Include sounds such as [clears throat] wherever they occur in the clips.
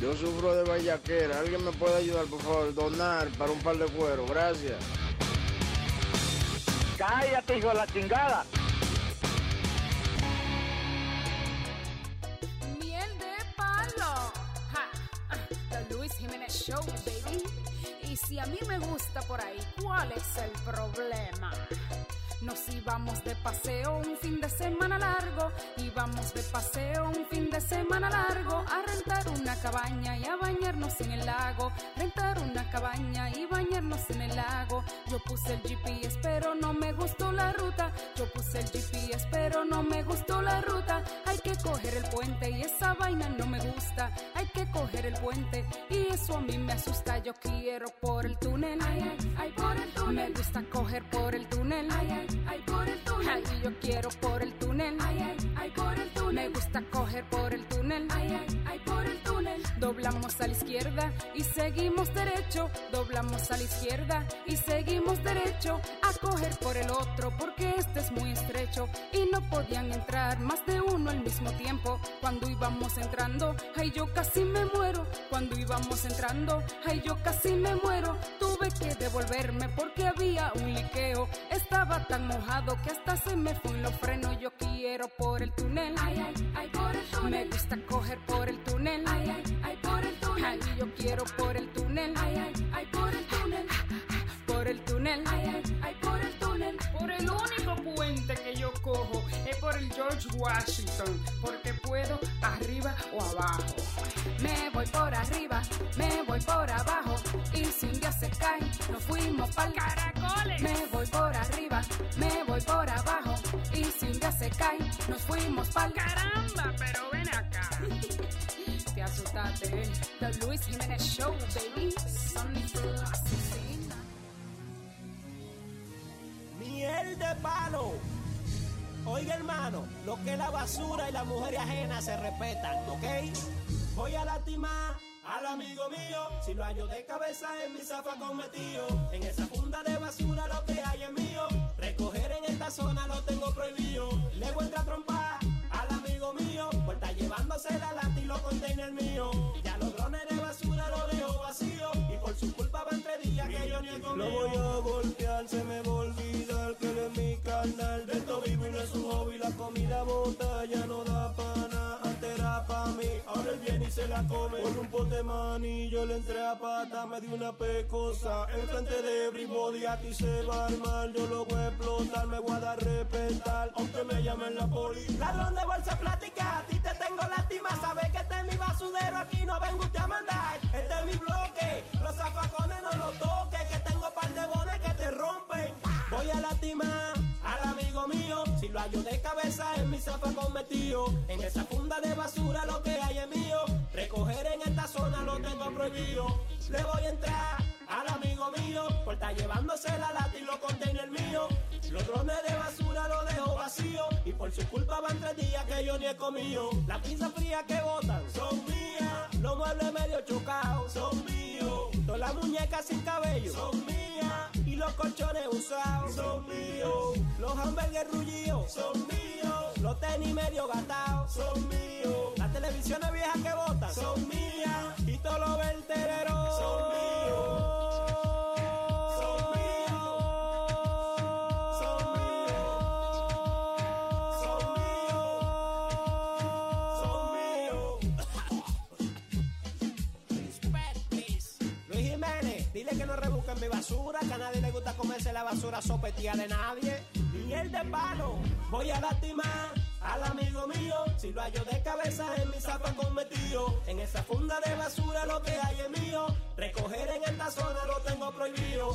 Yo sufro de vallaquera. ¿Alguien me puede ayudar, por favor? Donar para un par de cuero. Gracias. Cállate, hijo de la chingada. Miel de palo. Ja. The Luis Jiménez Show, baby. Y si a mí me gusta por ahí, ¿cuál es el problema? Nos íbamos de paseo un fin de semana largo, íbamos de paseo un fin de semana largo a rentar una cabaña y a bañarnos en el lago, rentar una cabaña y bañarnos en el lago. Yo puse el GPS pero no me gustó la ruta, yo puse el GPS pero no me gustó la ruta. Hay que coger el puente y esa vaina no me gusta, hay que coger el puente y eso a mí me asusta. Yo quiero por el túnel, ay, ay, ay, por el túnel. Me gusta coger por el túnel, ay, ay ay, por el túnel. Ay, yo quiero por el túnel. Ay, ay, ay, por el túnel. Me gusta coger por el túnel. Ay, ay, ay, por el túnel. Doblamos a la izquierda y seguimos derecho. Doblamos a la izquierda y seguimos derecho. A coger por el otro porque este es muy estrecho. Y no podían entrar más de uno al mismo tiempo. Cuando íbamos entrando, ay, yo casi me muero. Cuando íbamos entrando, ay, yo casi me muero. Tuve que devolverme porque había un liqueo. Estaba tan mojado que hasta se me fue los frenos. Yo quiero por el túnel. Ay, ay, ay, por el túnel. Me gusta coger por el túnel. Ay, ay, ay, por el túnel. Ay, yo quiero por el túnel. Ay, ay, ay, por el túnel. Por el túnel. Ay, ay, ay, por el túnel. Por el único puente que yo cojo por el George Washington. Porque puedo arriba o abajo. Me voy por arriba, me voy por abajo. Y si un día se cae, nos fuimos pa'l caracoles. Me voy por arriba, me voy por abajo. Y si un día se cae, nos fuimos pa'l caramba, pero ven acá. [laughs] Te asustaste, ¿eh? The Luis Jiménez Show, baby. Miel de palo. Oiga, hermano, lo que es la basura y la mujer ajena se respetan, ¿ok? Voy a lastimar al amigo mío. Si lo hallo de cabeza en mi zafa cometido. En esa funda de basura lo que hay es mío. Recoger en esta zona lo tengo prohibido. Le voy a trompar al amigo mío. Vuelta llevándose la lata y los containers mío. Ya los drones de basura lo dejo vacío. Y por su culpa va entre días que yo ni he comido. Lo voy a golpear, se me olvidar que él es mi canal. De esto vivo y no es un hobby. La comida bota ya no da pana. Antes era pa' mí, ahora él viene y se la come. Con un pote maní yo le entré a pata, me di una pecosa. Enfrente de everybody aquí se va a armar. Yo lo voy a explotar, me voy a dar respetar. Aunque me llamen la poli. Ladrón de bolsa plática, a ti te tengo lástima. Sabes que este es mi basudero, aquí no vengo usted a mandar. Este es mi bloque, los zafacones no los toques. Que Voy a lastimar al amigo mío. Si lo hallo de cabeza en mi zafacón metido. En esa funda de basura lo que hay es mío. Recoger en esta zona lo tengo prohibido. Le voy a entrar al amigo mío. Por estar llevándose la lata y los containers míos. Los drones de basura los dejo vacío. Y por su culpa van tres días que yo ni he comido. Las pizzas frías que botan son mías. Los muebles medio chocados son míos. Todas las muñecas sin cabello son mías. Y los colchones usados son míos. Los hamburgues rullidos son míos. Los tenis medio gastados son míos. Las televisiones viejas que botan son mías. Y todos los vertederos son míos. Basura, que a nadie le gusta comerse la basura sopetía de nadie. Y el de palo, voy a lastimar al amigo mío. Si lo hallo de cabeza en mi zapa cometido. En esa funda de basura lo que hay es mío. Recoger en esta zona lo tengo prohibido.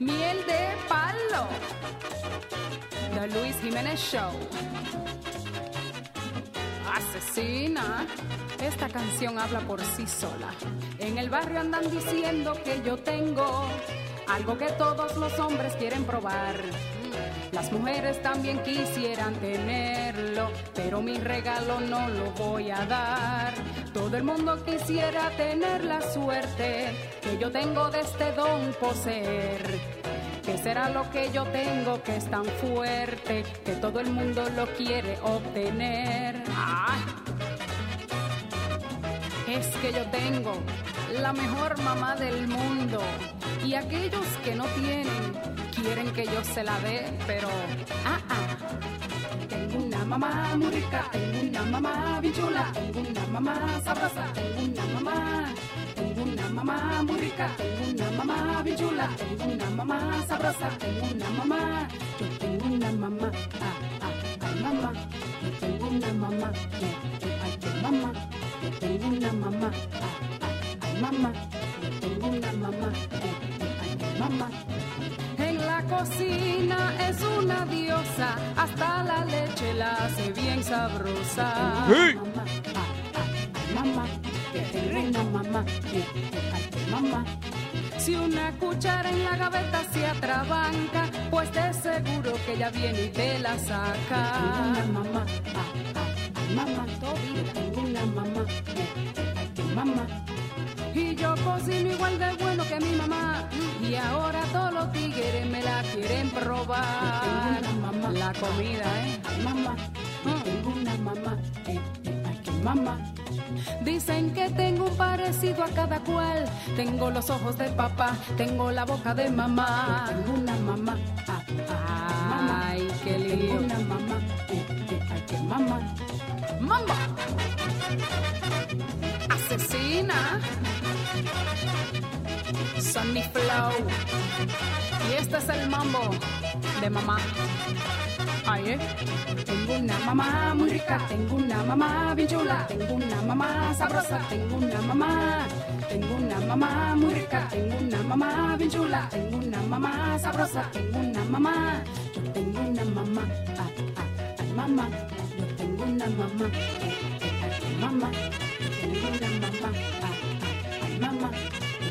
Miel de palo. The Luis Jiménez Show. Asesina. Esta canción habla por sí sola. En el barrio andan diciendo que yo tengo algo que todos los hombres quieren probar. Las mujeres también quisieran tenerlo, pero mi regalo no lo voy a dar. Todo el mundo quisiera tener la suerte que yo tengo de este don poseer. ¿Qué será lo que yo tengo que es tan fuerte que todo el mundo lo quiere obtener? ¡Ay! Es que yo tengo la mejor mamá del mundo y aquellos que no tienen quieren que yo se la dé, pero ah ah. Tengo una mamá muy rica, tengo una mamá bien tengo una mamá sabrosa, tengo una mamá. Tengo una mamá muy rica, tengo una mamá bien tengo una mamá sabrosa, tengo una mamá. Yo tengo una mamá, ah ah, ay mamá. Yo tengo una mamá, eh, eh, ay que mamá. Yo tengo una mamá, ah ah, ay mamá. Yo tengo una mamá, eh, eh, ay mamá. La cocina es una diosa, hasta la leche la hace bien sabrosa. Mamá, ah, ah, mamá, que una mamá, mamá. Si una cuchara en la gaveta se atrabanca, pues de seguro que ella viene y te la saca. Tengo una mamá, ah, ah, mamá, tengo una mamá, que mamá. Y yo cocino igual de bueno que mi mamá. Y ahora todos los tigres me la quieren probar. La comida, ¿eh? Mamá. Tengo una mamá. Eh, eh, ay, que mamá. Dicen que tengo un parecido a cada cual. Tengo los ojos de papá, tengo la boca de mamá. Tengo una mamá. Ah, ah, ay, qué lío. Tengo una mamá. Eh, eh, ay, que mamá. Mamá. Asesina. Sunny Flow. Y este es el mambo de mamá. Ay, eh. Tengo una mamá muy rica, tengo una mamá bien chula, tengo una mamá sabrosa, tengo una mamá. Tengo una mamá muy rica, tengo una mamá bien chula, tengo una mamá sabrosa, tengo una mamá. Yo tengo una mamá, ah, ah, ay mamá. Yo tengo una mamá, eh, eh, ay mamá. Yo tengo una mamá, ah, ah, ay mamá. Yo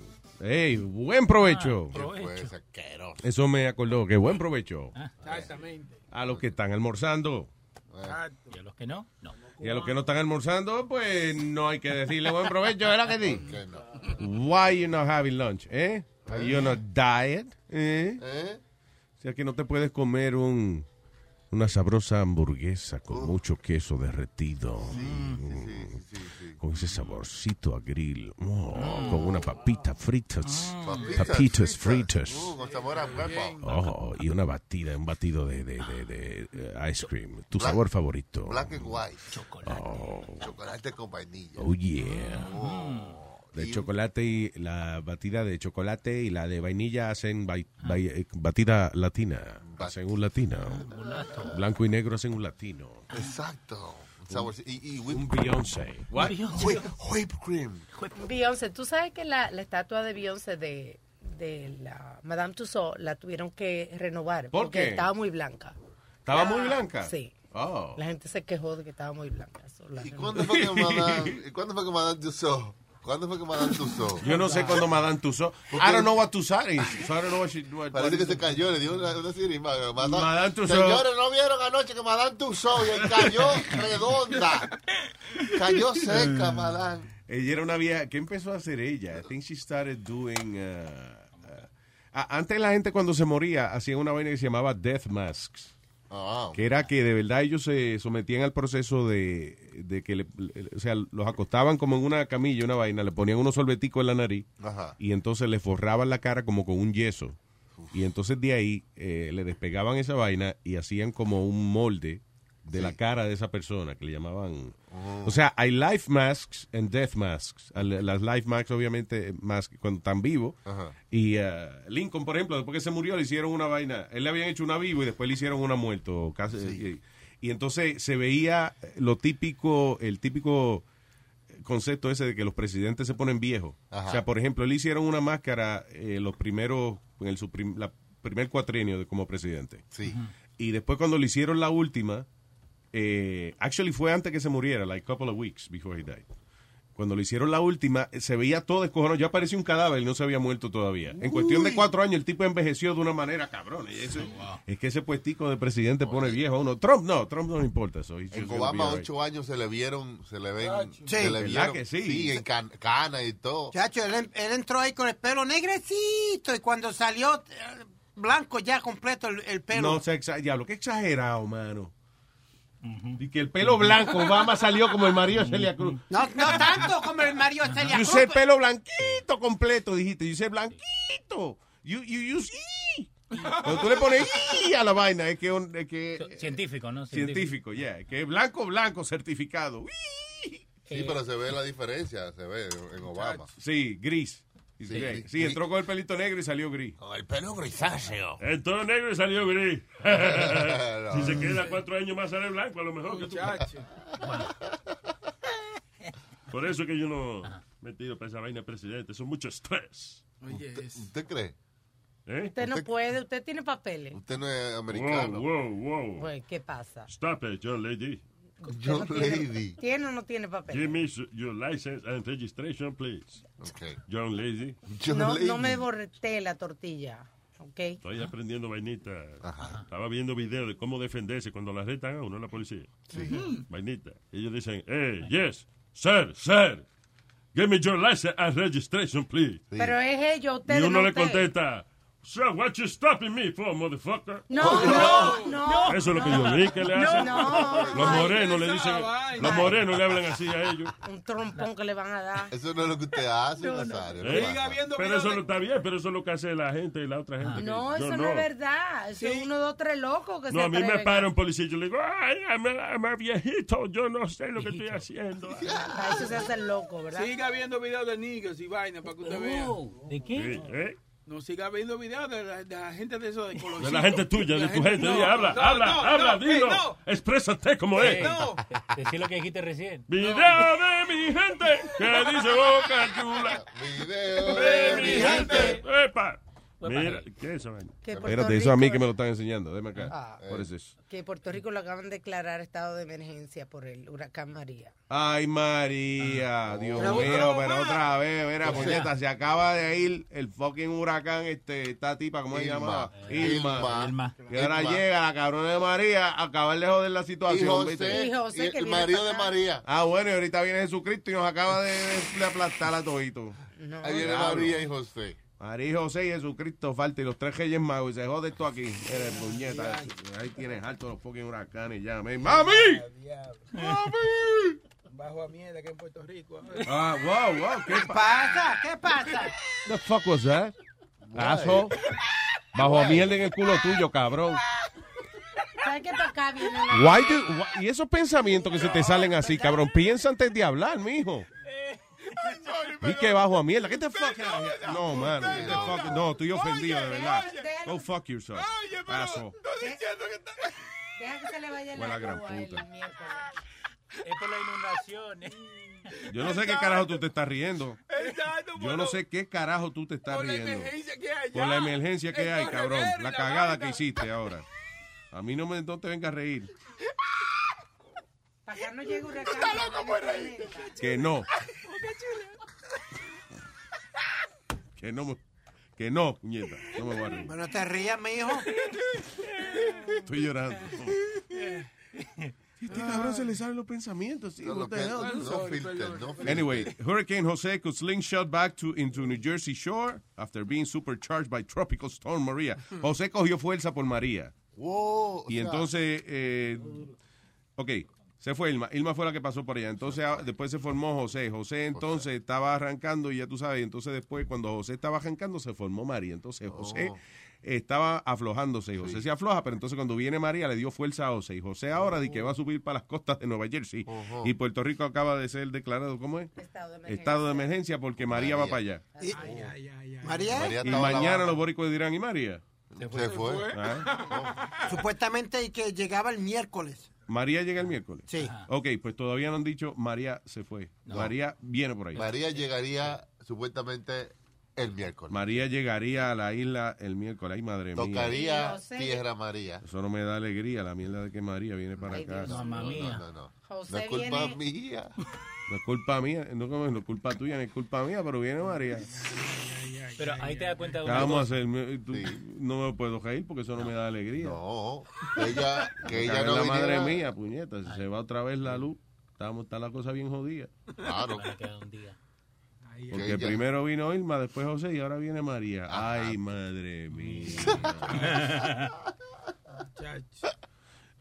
Hey, buen provecho. Eso me acordó, que buen provecho. Exactamente. A los que están almorzando. Y a los que no, no. Y a los que no están almorzando, pues no hay que decirle buen provecho, ¿verdad que sí? Why you not having lunch, eh? Are you on a diet? ¿Eh? O sea que no te puedes comer un una sabrosa hamburguesa con mucho queso derretido. Mm. Con ese saborcito a grill. Oh, Con una papita fritas. Papitas fritas. Uh. Oh, y una batida, un batido de, de, de, de, eh, ice cream. Tu sabor favorito. Black and white. Chocolate. Chocolate con vainilla. Oh, yeah. De chocolate y la batida de chocolate y la de vainilla hacen vai- eh, batida latina. Hacen un latino. Blanco y negro hacen un latino. Exacto. Un sabor- y, y whip- Un Beyoncé. What? Whip, whipped cream. Beyoncé, tú sabes que la, la estatua de Beyoncé de, de la Madame Tussauds la tuvieron que renovar ¿Por porque qué? estaba muy blanca. ¿Estaba muy blanca? Sí. Oh. La gente se quejó de que estaba muy blanca. ¿Y cuándo fue que [laughs] Madame, y cuándo fue que Madame Tussauds? ¿Cuándo fue que Madame Tussauds? Yo no sé cuándo Madame Tussauds. I don't know what Tussauds is. So I don't know what she, what, Parece what que se cayó, le dio una, una sirima. Madame, Madame Tussauds. Señores, ¿no vieron anoche que Madame Tussauds y cayó redonda? Cayó seca, Madame. Ella era una vieja. ¿Qué empezó a hacer ella? I think she started doing. uh, uh, antes la gente cuando se moría hacía una vaina que se llamaba death masks. Ah. que era que de verdad ellos se sometían al proceso de, de que, le- o sea, los acostaban como en una camilla, una vaina, le ponían unos sorbeticos en la nariz Ajá. y entonces le forraban la cara como con un yeso. Y entonces de ahí eh, le despegaban esa vaina y hacían como un molde de la cara de esa persona que le llamaban. O sea, hay life masks and death masks. Las life masks, obviamente, más cuando están vivos. Ajá. Y eh, Lincoln, por ejemplo, después que se murió, le hicieron una vaina. Él le habían hecho una vivo y después le hicieron una muerto. Casi, y, y entonces se veía lo típico, el típico concepto ese de que los presidentes se ponen viejos. Ajá. O sea, por ejemplo, le hicieron una máscara eh, los primeros, en el la primer cuatrienio de como presidente. Sí. Y después cuando le hicieron la última, eh, actually fue antes que se muriera, like couple of weeks before he died. Cuando le hicieron la última, se veía todo descojonado. Ya parecía un cadáver y no se había muerto todavía. En cuestión de cuatro años, el tipo envejeció de una manera cabrón. Y eso- Es que ese puestico de presidente pone viejo a uno. Trump no, Trump no le importa eso. En Obama, right. ocho años se le vieron, se le ven, Sí. se le ¿Verdad vieron, que sí? en can- cana y todo. Chacho, él, él entró ahí con el pelo negrecito y cuando salió eh, blanco ya completo el, el pelo. No, se exa- diablo, qué exagerado, mano. Y que el pelo blanco, [laughs] Obama salió como el marido de Celia Cruz. No, no tanto como el Mario Celia Yo Cruz. usé el pelo blanquito completo, dijiste. Yo usé blanquito. You, you, you see. Cuando tú le pones "y" a la vaina, es que, un- es que Científico, ¿no? científico, ya. que es blanco, blanco, certificado. Sí, pero se ve la diferencia, se ve en Obama. Sí, gris. Sí, Sí, sí, gris. sí, entró con el pelito negro y salió gris. Con el pelo grisáceo. Entró negro y salió gris. No. [laughs] si se queda cuatro años más sale blanco, a lo mejor que tú. [laughs] Por eso es que yo no me tiro para esa vaina presidente. Son mucho estrés. ¿Usted, usted cree? ¿Eh? Usted no puede, usted tiene papeles. Usted no es americano. wow, wow. Pues, ¿qué pasa? Stop it, John Lady. No [laughs] tiene- Lady. ¿Tiene o no tiene Give papeles? me your license and registration, please. Okay. John Lady. John No, Lady. no me borrete la tortilla, ¿ok? Estoy aprendiendo vainita. Estaba viendo videos de cómo defenderse cuando la retan a uno en la policía. Vainita. Ellos dicen, eh, yes, sir, sir. Give me your license and registration, please. Pero es ellos, Y ustedes uno no le contesta, Sir, what you stopping me for, motherfucker? No, no, no. Eso es lo que yo vi que le hacen. No. Los morenos le dicen, los morenos le hablan así a ellos. Un trompón que le van a dar. Eso no es lo que usted hace, No, no. Nazario. ¿Eh? no. Pero eso no está bien, pero eso es lo que hace la gente y la otra gente. No, eso no. es verdad. Eso es uno, dos, tres locos que No, se a mí me para un policía y yo le digo, ay, I'm viejito, yo no sé lo que estoy haciendo. [laughs] Eso se hace el loco, ¿verdad? Siga viendo videos de niggas y vaina para que usted vea. ¿De Sí, ¿eh? No siga viendo videos de la, de la gente de eso de colorcito. De la gente tuya, de La tu gente. no, Di, habla, no, habla, no, habla, no, dilo. no. Exprésate como es. No. [laughs] Decir lo que dijiste recién. Video de mi gente que dice boca chula. Video de mi gente. Epa. Mira, ¿qué es Puerto Espérate, eso a mí que me lo están enseñando. Déjame acá. Ah. What is this? Que Puerto Rico lo acaban de declarar estado de emergencia por el huracán María. Ay, María, Dios Pero mío, pero otra vez, mira, puñeta, se acaba de ir el fucking huracán, este, esta tipa, ¿cómo se llama? Irma. Irma. Y ahora llega la cabrona de María a acabar de joder la Y situación. José, ¿viste? Y José y que el viene marido de. María. Ah, bueno, y ahorita viene Jesucristo y nos acaba de, de- de aplastar a todito. No. Ahí viene. María y José. María José y Jesucristo falta y los tres reyes magos y se jode esto aquí. Eres puñeta. Ahí tienes alto los fucking huracanes ya. ¡Mami! ¡Mami! Bajo a mierda que en Puerto Rico. Ah, wow, wow. ¿Qué ¿Qué pasa? ¿Qué pasa? the fuck was that? Asshole. Bajo a mierda en el culo tuyo, cabrón. ¿Sabes qué do- why- y esos pensamientos que se te salen así, cabrón, piensa antes de hablar, mijo. Y que bajo a mierda. ¿Qué te fuck? No, man. get the fuck- No, estoy ofendido, de verdad. Go fuck yourself. Asshole. Deja que se le vaya Fue la la gran puta. Es por la inundación. Yo no sé qué carajo tú te estás riendo. Yo no sé qué carajo tú te estás Por la riendo. emergencia que hay Por la emergencia que hay, cabrón. La la cagada que hiciste ahora. A mí no me no te venga a reír. Para acá no llega huracán. Está loco por reír. Que no. Que no. Que no, puñeta. No me voy a reír. Bueno, te rías, mijo. Estoy llorando. Este cabrón se le salen los pensamientos. sí, No, what the que- hell, no dude? filter, no filter. Anyway, Hurricane Jose could slingshot back to into New Jersey shore after being supercharged by Tropical Storm Maria. José cogió fuerza por María. Wow, Y entonces, eh, ok, se fue Ilma. Ilma fue la que pasó por allá. Entonces, después se formó José. José entonces estaba arrancando y ya tú sabes. Entonces, después, cuando José estaba arrancando, se formó María. Entonces, José Oh. estaba aflojándose. Y José se afloja, pero entonces cuando viene María le dio fuerza a José. Y José ahora di que va a subir para las costas de Nueva Jersey. Y Puerto Rico acaba de ser declarado, ¿cómo es? Estado de emergencia. Estado de emergencia porque María, va para allá. María, María Y mañana los boricuas dirán, ¿y María? Se fue. Ah. [laughs] supuestamente que llegaba el miércoles. María llega el miércoles. Sí. Ok, pues todavía no han dicho María se fue. María viene por ahí. María llegaría supuestamente el miércoles. María llegaría a la isla el miércoles. Ay, madre mía. Tocaría. Tierra María. Eso no me da alegría, la mierda de que María viene para Ay, acá. No. No, no, no. José No es culpa viene- mía. es culpa mía, no, como- no es culpa tuya, ni es culpa mía, pero viene María. Pero ahí te das cuenta de ¿Qué una vamos a cosa. hacer? No me puedo reír porque eso no, me da alegría. No, que ella, que Me ella no la madre mía, puñeta, si se va otra vez la luz, estamos, está la cosa bien jodida. Claro. Porque ella- primero vino Irma, después José y ahora viene María. Ay, madre mía. [laughs]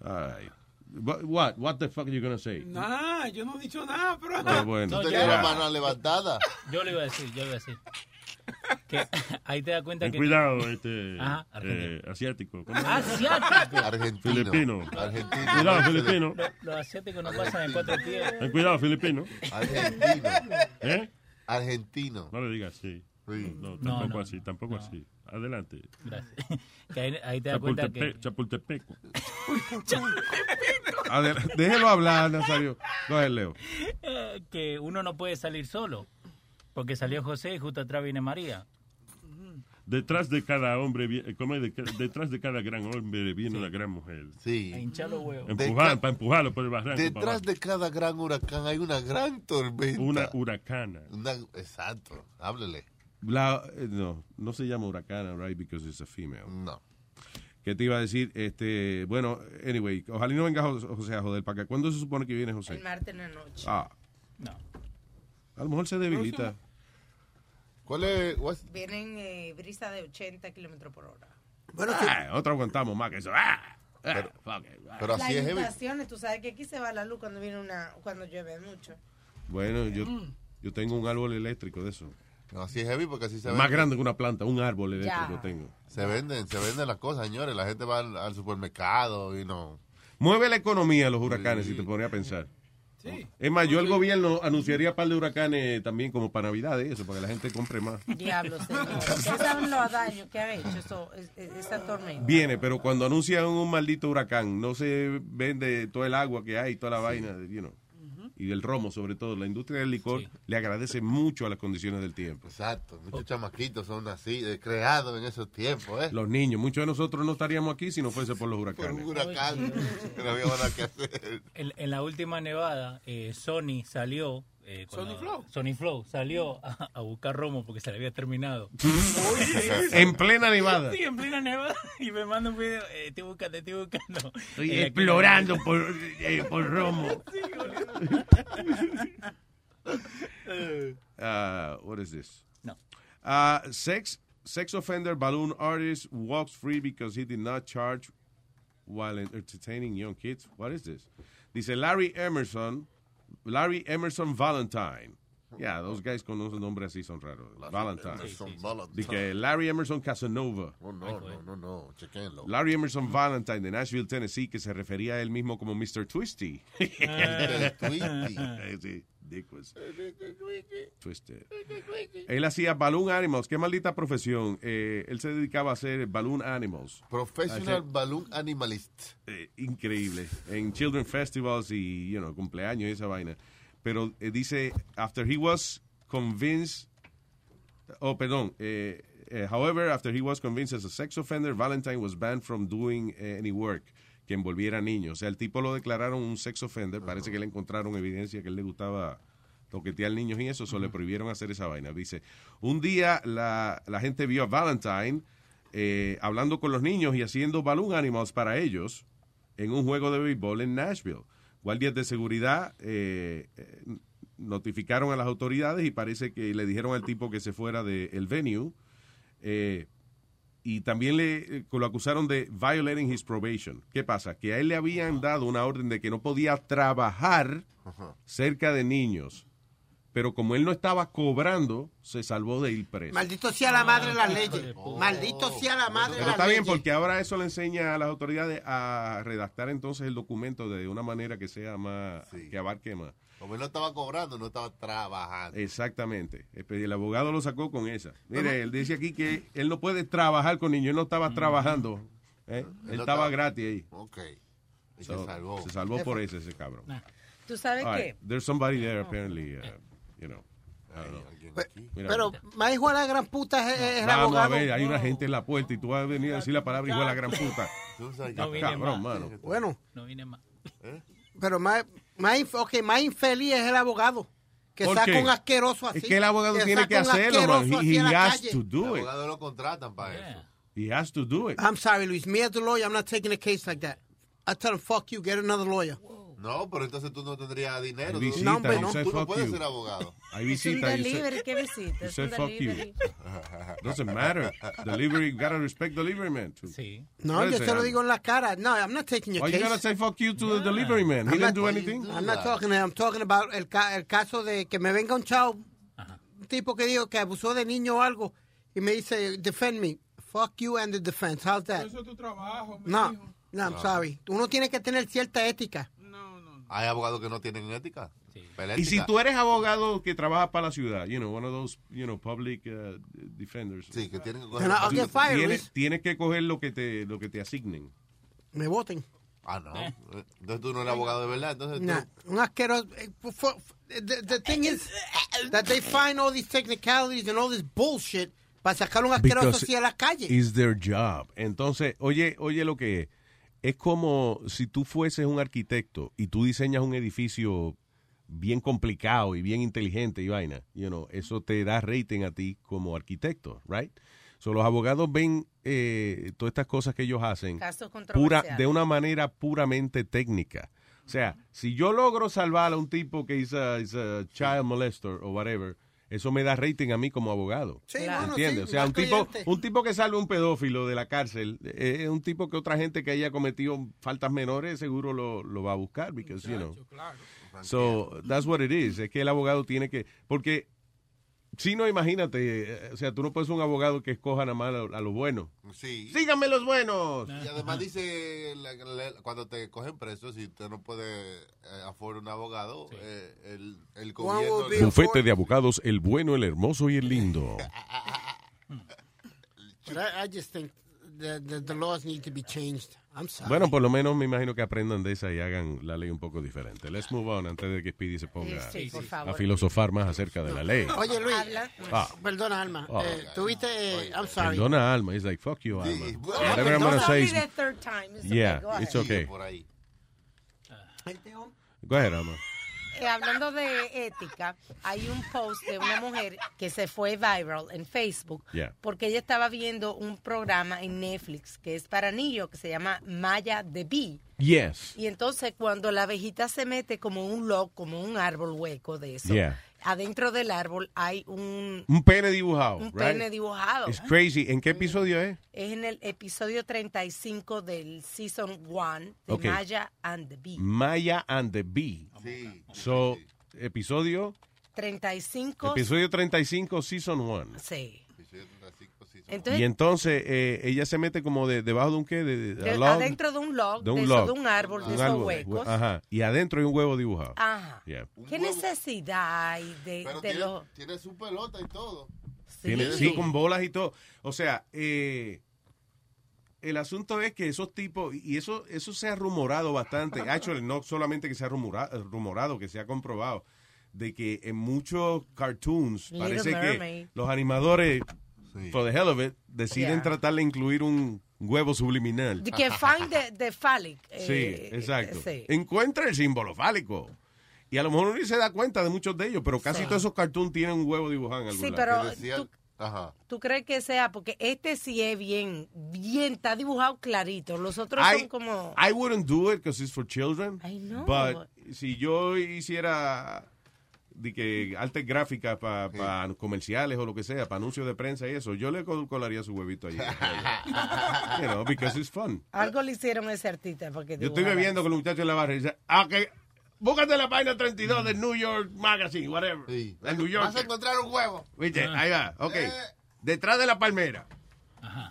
Ay. What, what, what the fuck are you gonna say? Nada, yo no he dicho nada, pero. Ah, bueno. No, ya. la mano levantada. Yo le iba a decir, yo le iba a decir. Que [laughs] ahí te das cuenta Ten que. cuidado, este [laughs] Ajá, eh, asiático. ¿Cómo? Asiático. Argentino. Filipino. Argentino. Cuidado, filipino. Los, los asiáticos no pasan en cuatro pies. Ten cuidado, filipino. Argentino. ¿Eh? Argentino. No le digas así. Sí. No, No, tampoco no. así, tampoco así. Adelante. Gracias. [laughs] Que ahí, ahí te das cuenta que. Chapultepeco. Déjelo hablar, Nazario. Coge el Leo. eh, que uno no puede salir solo. Porque salió José y justo atrás viene María. Detrás de cada hombre, eh, ¿cómo es? De- detrás de cada gran hombre viene una gran mujer. A Sí. hinchar los huevos. Empujar, ca- para empujarlo por el barranco. Detrás de cada gran huracán hay una gran tormenta. Una huracana. Una- exacto. Háblele. La- eh, no, no se llama huracana, right? Because it's a female. No. ¿Qué te iba a decir? Este, bueno, anyway, ojalá y no venga Jos- José a joder para acá. ¿Cuándo se supone que viene El José? martes en la noche. Ah, No. a lo mejor se debilita. ¿Cuál es? what's- Vienen eh, brisa de 80 kilómetros por hora. Bueno. Ah, otro aguantamos más que eso. Ah, ah. Ah. Pero Las así inundaciones, tú sabes que aquí se va la luz cuando viene una, cuando llueve mucho. Bueno, yo, yo tengo un árbol eléctrico de eso. No, así es heavy porque así se Más vende. grande que una planta, un árbol eléctrico Ya. tengo. Se venden, se venden las cosas, señores. La gente va al, al supermercado y no. Mueve la economía los huracanes, si te pones a pensar. Sí. Es más, yo el gobierno anunciaría un par de huracanes también como para Navidad, y eso, para que la gente compre más. Diablo, señor. [laughs] Saben los daños que ha hecho eso, es- es- esa tormenta. Viene, pero cuando anuncian un maldito huracán, no se vende todo el agua que hay, toda la vaina, you know, y el romo sobre todo. La industria del licor le agradece mucho a las condiciones del tiempo. Exacto. Muchos chamaquitos son así, eh, creados en esos tiempos, ¿eh? Los niños, muchos de nosotros no estaríamos aquí si no fuese por los Por huracanes. un huracán [laughs] que no había nada que hacer. En, en la última nevada, eh, Sony salió. Eh, Sony Flow. Sony Flow salió a, a buscar romo porque se le había terminado. [laughs] en plena nevada. Sí, en plena nevada. Y me manda un video. eh, estoy buscando, estoy buscando. Estoy Eh, explorando por, eh, por romo. [laughs] [laughs] Uh, what is this? No. Uh, sex sex offender balloon artist walks free because he did not charge while entertaining young kids. What is this? Dice Larry Emerson, Larry Emerson Valentine. Yeah, those guys con unos nombres así son raros. Valentine. Son Valentine. Dice Larry Emerson Casanova. Oh, no, no, no, no, chequenlo. Larry Emerson Valentine de Nashville, Tennessee, que se refería a él mismo como Mr. Twisty. [laughs] Mr. Twisty. sí, Dick was twisted. Él hacía balloon animals. Qué maldita profesión. Eh, él se dedicaba a hacer balloon animals. Professional Hacer- Balloon Animalist. eh, increíble. En children festivals y, you know, cumpleaños y esa vaina. Pero eh, dice, after he was convinced, oh, perdón, eh, eh, however, after he was convinced as a sex offender, Valentine was banned from doing any work que envolviera niños. O sea, el tipo lo declararon un sex offender. Parece que le encontraron evidencia que él le gustaba toquetear niños y eso, solo le prohibieron hacer esa vaina. Dice, un día la, la gente vio a Valentine eh, hablando con los niños y haciendo balloon animals para ellos en un juego de béisbol en Nashville. Guardias de seguridad eh, eh, notificaron a las autoridades y parece que le dijeron al tipo que se fuera del venue. eh, y también le eh, lo acusaron de violating his probation. ¿Qué pasa? Que a él le habían dado una orden de que no podía trabajar cerca de niños. Pero como él no estaba cobrando, se salvó de ir preso. Maldito sea la madre de las leyes. Maldito sea la madre de Pero las está bien leyes. porque ahora eso le enseña a las autoridades a redactar entonces el documento de una manera que sea más, que abarque más. Como él no estaba cobrando, no estaba trabajando. Exactamente. El abogado lo sacó con esa. Mire, él dice aquí que él no puede trabajar con niños, él no estaba trabajando. ¿eh? Él, no estaba gratis ahí. Ok. Y So, se salvó. Se salvó por ese, ese cabrón. ¿Tú sabes All qué? right, There's somebody there apparently, uh, you know. Mira, Pero más hijo de la gran puta es, es el Vamos abogado. a ver, hay una gente en la puerta y tú vas a venir a decir la palabra hijo de la gran puta. No vine Cabrón, más. mano. Bueno, No vine más. pero más, más, inf- ok, más infeliz es el abogado. Que ¿Por saca qué? un asqueroso así. Es que el abogado tiene saca que hacerlo, man. He, he has calle. to do El it. abogado lo contratan para eso. He has to do it. I'm sorry, Luis. Me as the lawyer, I'm not taking a case like that. I tell him, fuck you, get another lawyer. No, pero entonces tú no tendrías dinero. Visita, No, hombre, no. no, tú no puedes you. ser abogado. Hay Es un visita. you say- delivery, ¿qué visita? you un fuck you. delivery. Doesn't matter. Delivery, gotta respect delivery man. Too. Sí. No, yo se lo digo en la cara. No, I'm not taking your Why you case. gotta say fuck you to the delivery man? He I'm didn't not- do anything. I'm not talking, I'm talking about el, ca- el caso de que me venga un chavo, un tipo que digo que abusó de niño o algo, y me dice, defend me. Fuck you and the defense. How's that? Eso es tu trabajo, mi No, hijo. no, I'm sorry. Uno tiene que tener cierta ética. Hay abogados que no tienen ética. Pelea Y si tú eres abogado que trabaja para la ciudad, you know, one of those, you know, public uh, defenders. Sí, que tienen que coger. Fired, Tienes, tienes que coger lo que te, lo que te asignen. Me voten. Ah, no. Entonces tú no eres abogado de verdad. Entonces Nah, tú. un asqueroso. eh, The, the thing is that they find all these technicalities and all this bullshit para sacar un asqueroso así a la calle. It's their job. Entonces, oye, oye lo que es. Es como si tú fueses un arquitecto y tú diseñas un edificio bien complicado y bien inteligente y vaina. You know, eso te da rating a ti como arquitecto, right? So, los abogados ven eh, todas estas cosas que ellos hacen pura, de una manera puramente técnica. O sea, si yo logro salvar a un tipo que es a, a child molester o whatever, eso me da rating a mí como abogado. Sí, Claro. ¿Entiendes? sí, o sea, un tipo, un tipo que salve un pedófilo de la cárcel eh, es un tipo que otra gente que haya cometido faltas menores seguro lo, lo va a buscar, because, you know. So, that's what it is. Es que el abogado tiene que, porque si no, imagínate, eh, o sea, tú no puedes ser un abogado que escoja nada más a, a los buenos. Sí. Síganme los buenos. Y además dice, la- la- cuando te cogen preso, si usted no puede eh, afford un abogado, eh, el, el gobierno... be Bufete de abogados, el bueno, el hermoso y el lindo. [laughs] I, I just think the, the, the laws need to be changed. I'm sorry. Bueno, por lo menos me imagino que aprendan de esa y hagan la ley un poco diferente. Let's move on antes de que Speedy se ponga Sí, por a filosofar más acerca de la ley. Oye, Luis. Ah. perdona, Alma. Ah. eh, tuviste, eh, I'm sorry. Perdona, Alma. He's like, fuck you, Alma. Sí. Whatever I'm gonna It's say. It's Yeah, okay. It's okay. Go ahead, Alma. Eh, hablando de ética, hay un post de una mujer que se fue viral en Facebook Yeah. porque ella estaba viendo un programa en Netflix que es para niños que se llama Maya the Bee. Yes. Y entonces cuando la abejita se mete como un log, como un árbol hueco de eso, Yeah. Adentro del árbol hay un, Un pene dibujado, un right? pene dibujado. It's crazy. ¿En qué episodio es? Es en el episodio 35 del Season 1 de Ok. Maya and the Bee. Maya and the Bee. Sí. So, episodio... 35. Episodio 35, Season 1. Sí. Entonces, Y entonces eh, ella se mete como de, debajo de un qué, de, de- de- log, adentro de un log, de de, un eso, log, de un árbol, de un esos árbol, huecos. Ajá. Y adentro hay un huevo dibujado. Ajá. Yeah. ¿Qué necesidad hay de, Pero de tiene, los... tiene su pelota y todo. Tiene- sí, con bolas y todo. O sea, eh, el asunto es que esos tipos, y eso eso se ha rumorado bastante, [laughs] actually, no solamente que se ha rumora- rumorado, que se ha comprobado, de que en muchos cartoons Little parece Mermaid. que los animadores, for the hell of it, deciden Yeah. tratar de incluir un huevo subliminal. De que find the, the phallic. Sí, eh, exacto. sí. Encuentra el símbolo fálico. Y a lo mejor uno se da cuenta de muchos de ellos, pero casi Sí. todos esos cartoons tienen un huevo dibujado en algún Sí, lado. pero decía- tú, Ajá. tú crees que sea, porque este sí es bien, bien, está dibujado clarito. Los otros I, son como... I wouldn't do it because it's for children. I know. But si yo hiciera de que artes gráficas para comerciales o lo que sea, para anuncios de prensa y eso, yo le col- colaría su huevito ahí. [laughs] you know, because it's fun. Algo le hicieron a ese artista porque Yo estoy bebiendo con los muchachos en la barra y dice, ah, que búscate la página 32 del New York Magazine, whatever. El New York. Vas a encontrar un huevo. Viste, ahí va, ok. Detrás de la palmera.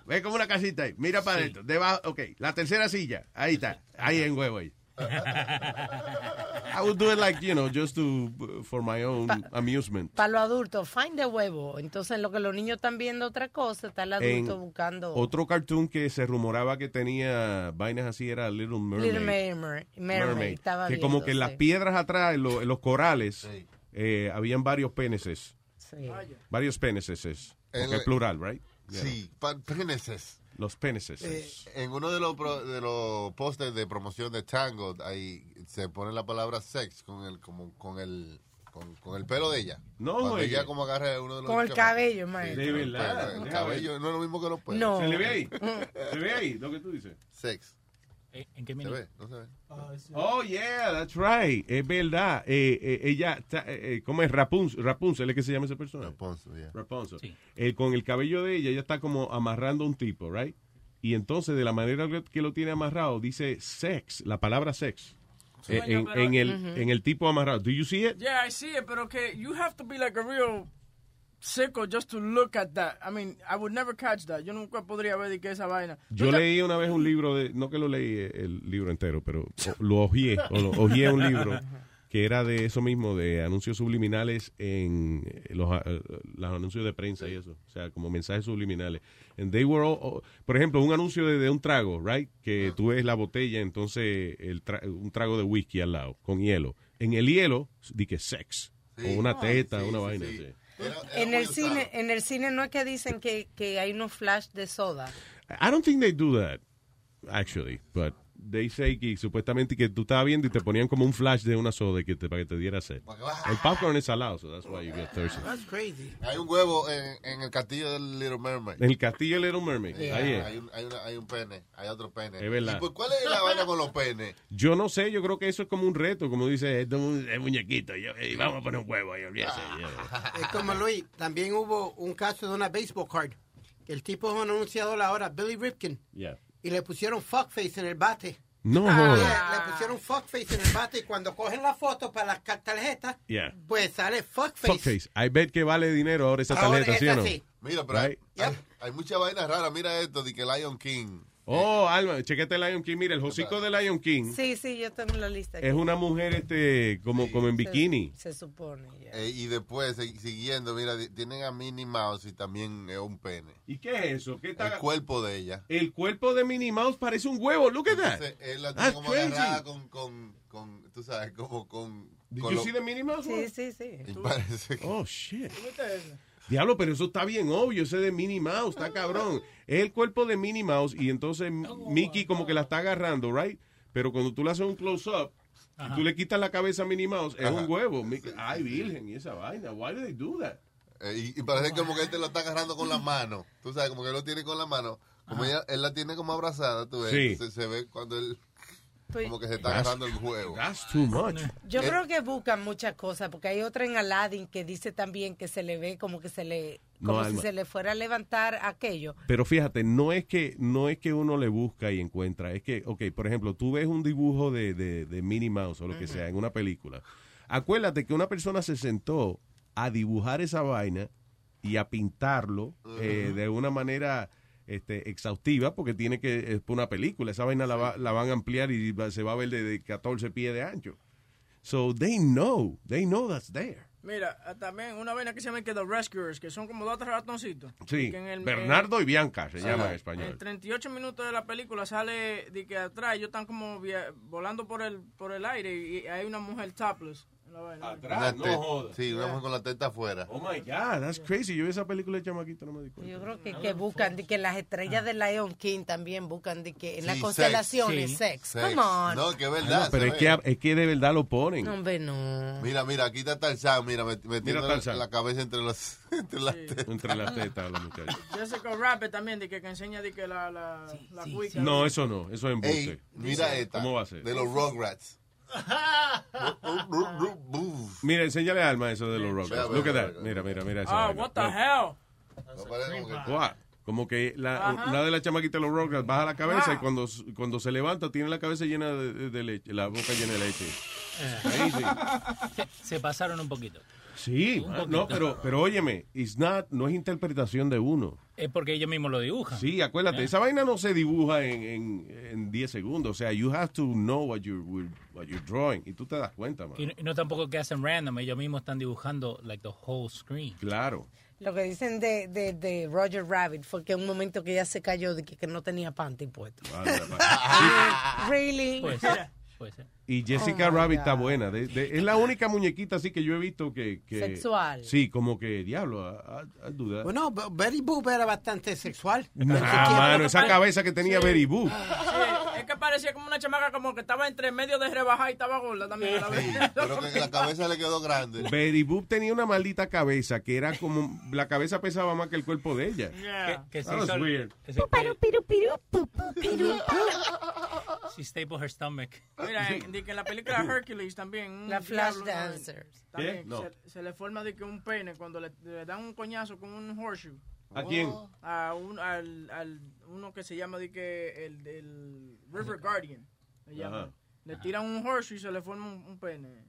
Ve como una casita ahí. Mira para adentro. Debajo, ok. La tercera silla. Ahí está. Ahí en huevo ahí. [laughs] I would do it like, you know, just to, for my own amusement. Para los adultos, find the huevo. Entonces, en lo que los niños están viendo otra cosa, está el adulto En buscando Otro cartoon que se rumoraba que tenía vainas así era Little Mermaid. Little Mermaid. Mermaid, Mermaid. estaba que viendo, como que en las sí. piedras atrás, en, lo- en los corales, eh, habían varios penises. Sí. Varios penises. es. Porque El- es plural, right? Yeah. Sí, pa- penises. Los penises. Eh, en uno de los pro- de los pósters de promoción de Tango, ahí se pone la palabra sex con el como con el con, con el pelo de ella. No, Cuando oye. ella como agarra uno de los Con el chamacos. cabello, maestro. De el verdad. pelo, El Deja cabello no es lo mismo que los pelos. No. ¿Se le ve ahí? [laughs] ¿Se ve ahí lo que tú dices? Sex. ¿En qué ¿Se minuto? ve? ¿No se ve? Oh, yeah, that's right. Es verdad. Eh, eh, ella, está, eh, ¿cómo es? Rapunzel, Rapunzel, ¿es que se llama esa persona? Rapunzel, yeah. Rapunzel. Eh, con el cabello de ella, ella está como amarrando a un tipo, right? Y entonces, de la manera que- lo tiene amarrado, dice sex, la palabra sex. Sí. En, Pero- en el, en el tipo amarrado. Do you see it? Yeah, I see it, pero que you have to be like a real sicko just to look at that. I mean, I would never catch that. Yo nunca podría ver de qué esa vaina. Yo leí una vez un libro de, no que lo leí eh, el libro entero, pero lo ojeé, o lo ojeé un libro que era de eso mismo, de anuncios subliminales en eh, los, eh, los anuncios de prensa y eso, o sea, como mensajes subliminales. And they were all- all- por ejemplo, un anuncio de, de un trago, right, que tú ves la botella, entonces el tra- un trago de whisky al lado, con hielo. En el hielo, di que sex, o una teta, una vaina. así. En el cine, en el cine no es que dicen que, que hay unos flash de soda. I don't think they do that, actually, but they say que supuestamente que tú estabas viendo y te ponían como un flash de una soda que te, para que te diera sed. El popcorn es salado, so that's why you get thirsty. That's crazy. Hay un huevo en, en el castillo del Little Mermaid. En el castillo de Little Mermaid, Sí, ahí es. hay, un, hay, una- hay un pene, hay otro pene. Es verdad. ¿Y pues, cuál es la vaina con los penes? Yo no sé, yo creo que eso es como un reto, como dice, esto es un es muñequito, yo, y vamos a poner un huevo ahí, olvídese. Es como Luis, también hubo un caso de una baseball card. Que el tipo es un anunciador ahora, Billy Ripken, Yeah. Y le pusieron fuckface en el bate. No Ah, yeah, le pusieron fuckface en el bate y cuando cogen la foto para las tarjetas, Yeah. pues sale fuckface. Fuckface. I bet que vale dinero ahora esa Ahora tarjeta, ¿sí o no? así. Mira, pero hay, Right. hay, hay muchas vainas raras. Mira esto de que Lion King. Oh, Alma, chequete el Lion King. Mira, el hocico de Lion King Sí, sí, yo tengo la lista. aquí. es una mujer este como, como en bikini. Se, supone. ya. Eh, y después, siguiendo, mira, tienen a Minnie Mouse y también es un pene. ¿Y qué es eso? ¿Qué El está? cuerpo de ella. El cuerpo de Minnie Mouse parece un huevo. Look at that. Entonces, él la tiene That's como crazy. agarrada con, con, con, tú sabes, como con... Did con you lo- see the Minnie Mouse? Sí, sí, sí. y parece que- Oh, shit. ¿Viste eso? Diablo, pero eso está bien obvio, ese de Minnie Mouse, está cabrón. Es el cuerpo de Minnie Mouse y entonces Mickey como que la está agarrando, right? Pero cuando tú le haces un close-up y tú le quitas la cabeza a Minnie Mouse, es Ajá. un huevo. Mickey, Ay, virgen, y esa vaina. Why do they do that? Eh, y, y parece como que él te lo está agarrando con la mano. Tú sabes, como que él lo tiene con la mano. Como ella, él la tiene como abrazada, tú ves. Sí. Se ve cuando él como que se está agarrando el juego. That's too much. Yo Eh, creo que buscan muchas cosas, porque hay otra en Aladdin que dice también que se le ve como que se le, No, como si Alma. se le fuera a levantar aquello. Pero fíjate, no es que no es que uno le busca y encuentra, es que, ok, por ejemplo, tú ves un dibujo de, de, de Minnie Mouse o lo que sea en una película. Acuérdate que una persona se sentó a dibujar esa vaina y a pintarlo eh, de una manera este, exhaustiva porque tiene que, es una película, esa vaina la, va- la van a ampliar y va- se va a ver de, de 14 pies de ancho. So they know, they know that's there. Mira, ah, también una vaina que se llama que The Rescuers, que son como dos ratoncitos. Sí, Que en el- Bernardo y Bianca se en- llama en En español. 38 minutos de la película sale de que atrás ellos están como via- volando por el por el aire y hay una mujer topless. La vaina. Una te- Sí, una mujer con la teta afuera. Oh my God, that's crazy. Yo vi esa película de chamaquito, no me di cuenta. Yo creo que, que buscan, de que las estrellas de Lion King también buscan, de que en las constelaciones, sex. sex. Come on. No, que es Ah, verdad. no, pero es que, es que de verdad lo ponen. Hombre, no. Mira, mira, aquí está Tarzán, mira, met- metiendo la, Tarzán. la cabeza entre las, [laughs] entre las tetas. Entre las tetas de los muchachos. [laughs] Jessica Rabbit también, de que, que enseña de que la, la, la cuica. No, eso no, eso es embuste. Ey, mira esta. ¿Cómo va a ser? De los Rugrats. Mira, enséñale a Alma eso de los vea, Look at that. Mira, mira, mira esa Ah, what the hell? What? Como que la, una de las chamaquitas de los Rockets baja la cabeza Ah. y cuando, cuando se levanta tiene la cabeza llena de, de- de leche, la boca llena de leche. Crazy. Se, se pasaron un poquito. Sí, Un ah, poquito. no, pero, pero óyeme, it's not, no es interpretación de uno. Es porque ellos mismos lo dibujan. Sí, acuérdate, Eh. esa vaina no se dibuja en, en, en 10 segundos. O sea, you have to know what you're, what you're drawing. Y tú te das cuenta, man. Y no, y no tampoco que hacen random, ellos mismos están dibujando like the whole screen. Claro. Lo que dicen de, de, de Roger Rabbit fue que un momento que ella se cayó de que, que no tenía panty puesto. [laughs] really? Puede ser, puede ser. Y Jessica Oh, Rabbit está God. buena. De- de- es la única muñequita así que yo he visto que... que- Sexual. Sí, como que, diablo, a, a- duda. Bueno, Betty Boop era bastante sexual. Nah, mano, esa cabeza que tenía Betty Boop. Sí, que parecía como una chamaca como que estaba entre medio de rebajar y estaba gorda también. a la vez. Pero que la cabeza le quedó grande. Betty Boop tenía una maldita cabeza que era como... La cabeza pesaba más que el cuerpo de ella. Yeah. Que se That was weird. que She stapled her stomach. Mira, en, de que en la película [laughs] Hercules también. La Flash. Dancers. También ¿Qué? No. se, se le forma de que un pene cuando le, le dan un coñazo con un horseshoe. ¿A quién? A un, al, al uno que se llama de que el, el River Guardian. Le, llaman. Ajá. le tiran un horseshoe y se le forma un, un pene.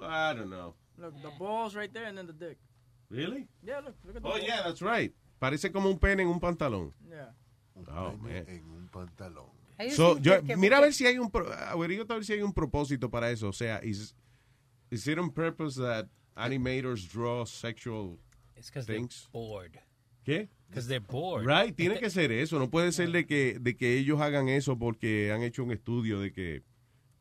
I don't know. Look, the balls right there and then the dick. Really? Yeah, look, look at the Oh, balls. yeah, that's right. Parece como un pene en un pantalón. Yeah. Oh, man. En un pantalón. So, yo, mira a ver si hay un pro- averigua a ver si hay un propósito para eso. O sea, is, is it on purpose that animators draw sexual It's because they're things? bored. ¿Qué? Because they're bored. Right, tiene que ser eso. No puede ser de que, de que ellos hagan eso porque han hecho un estudio de que,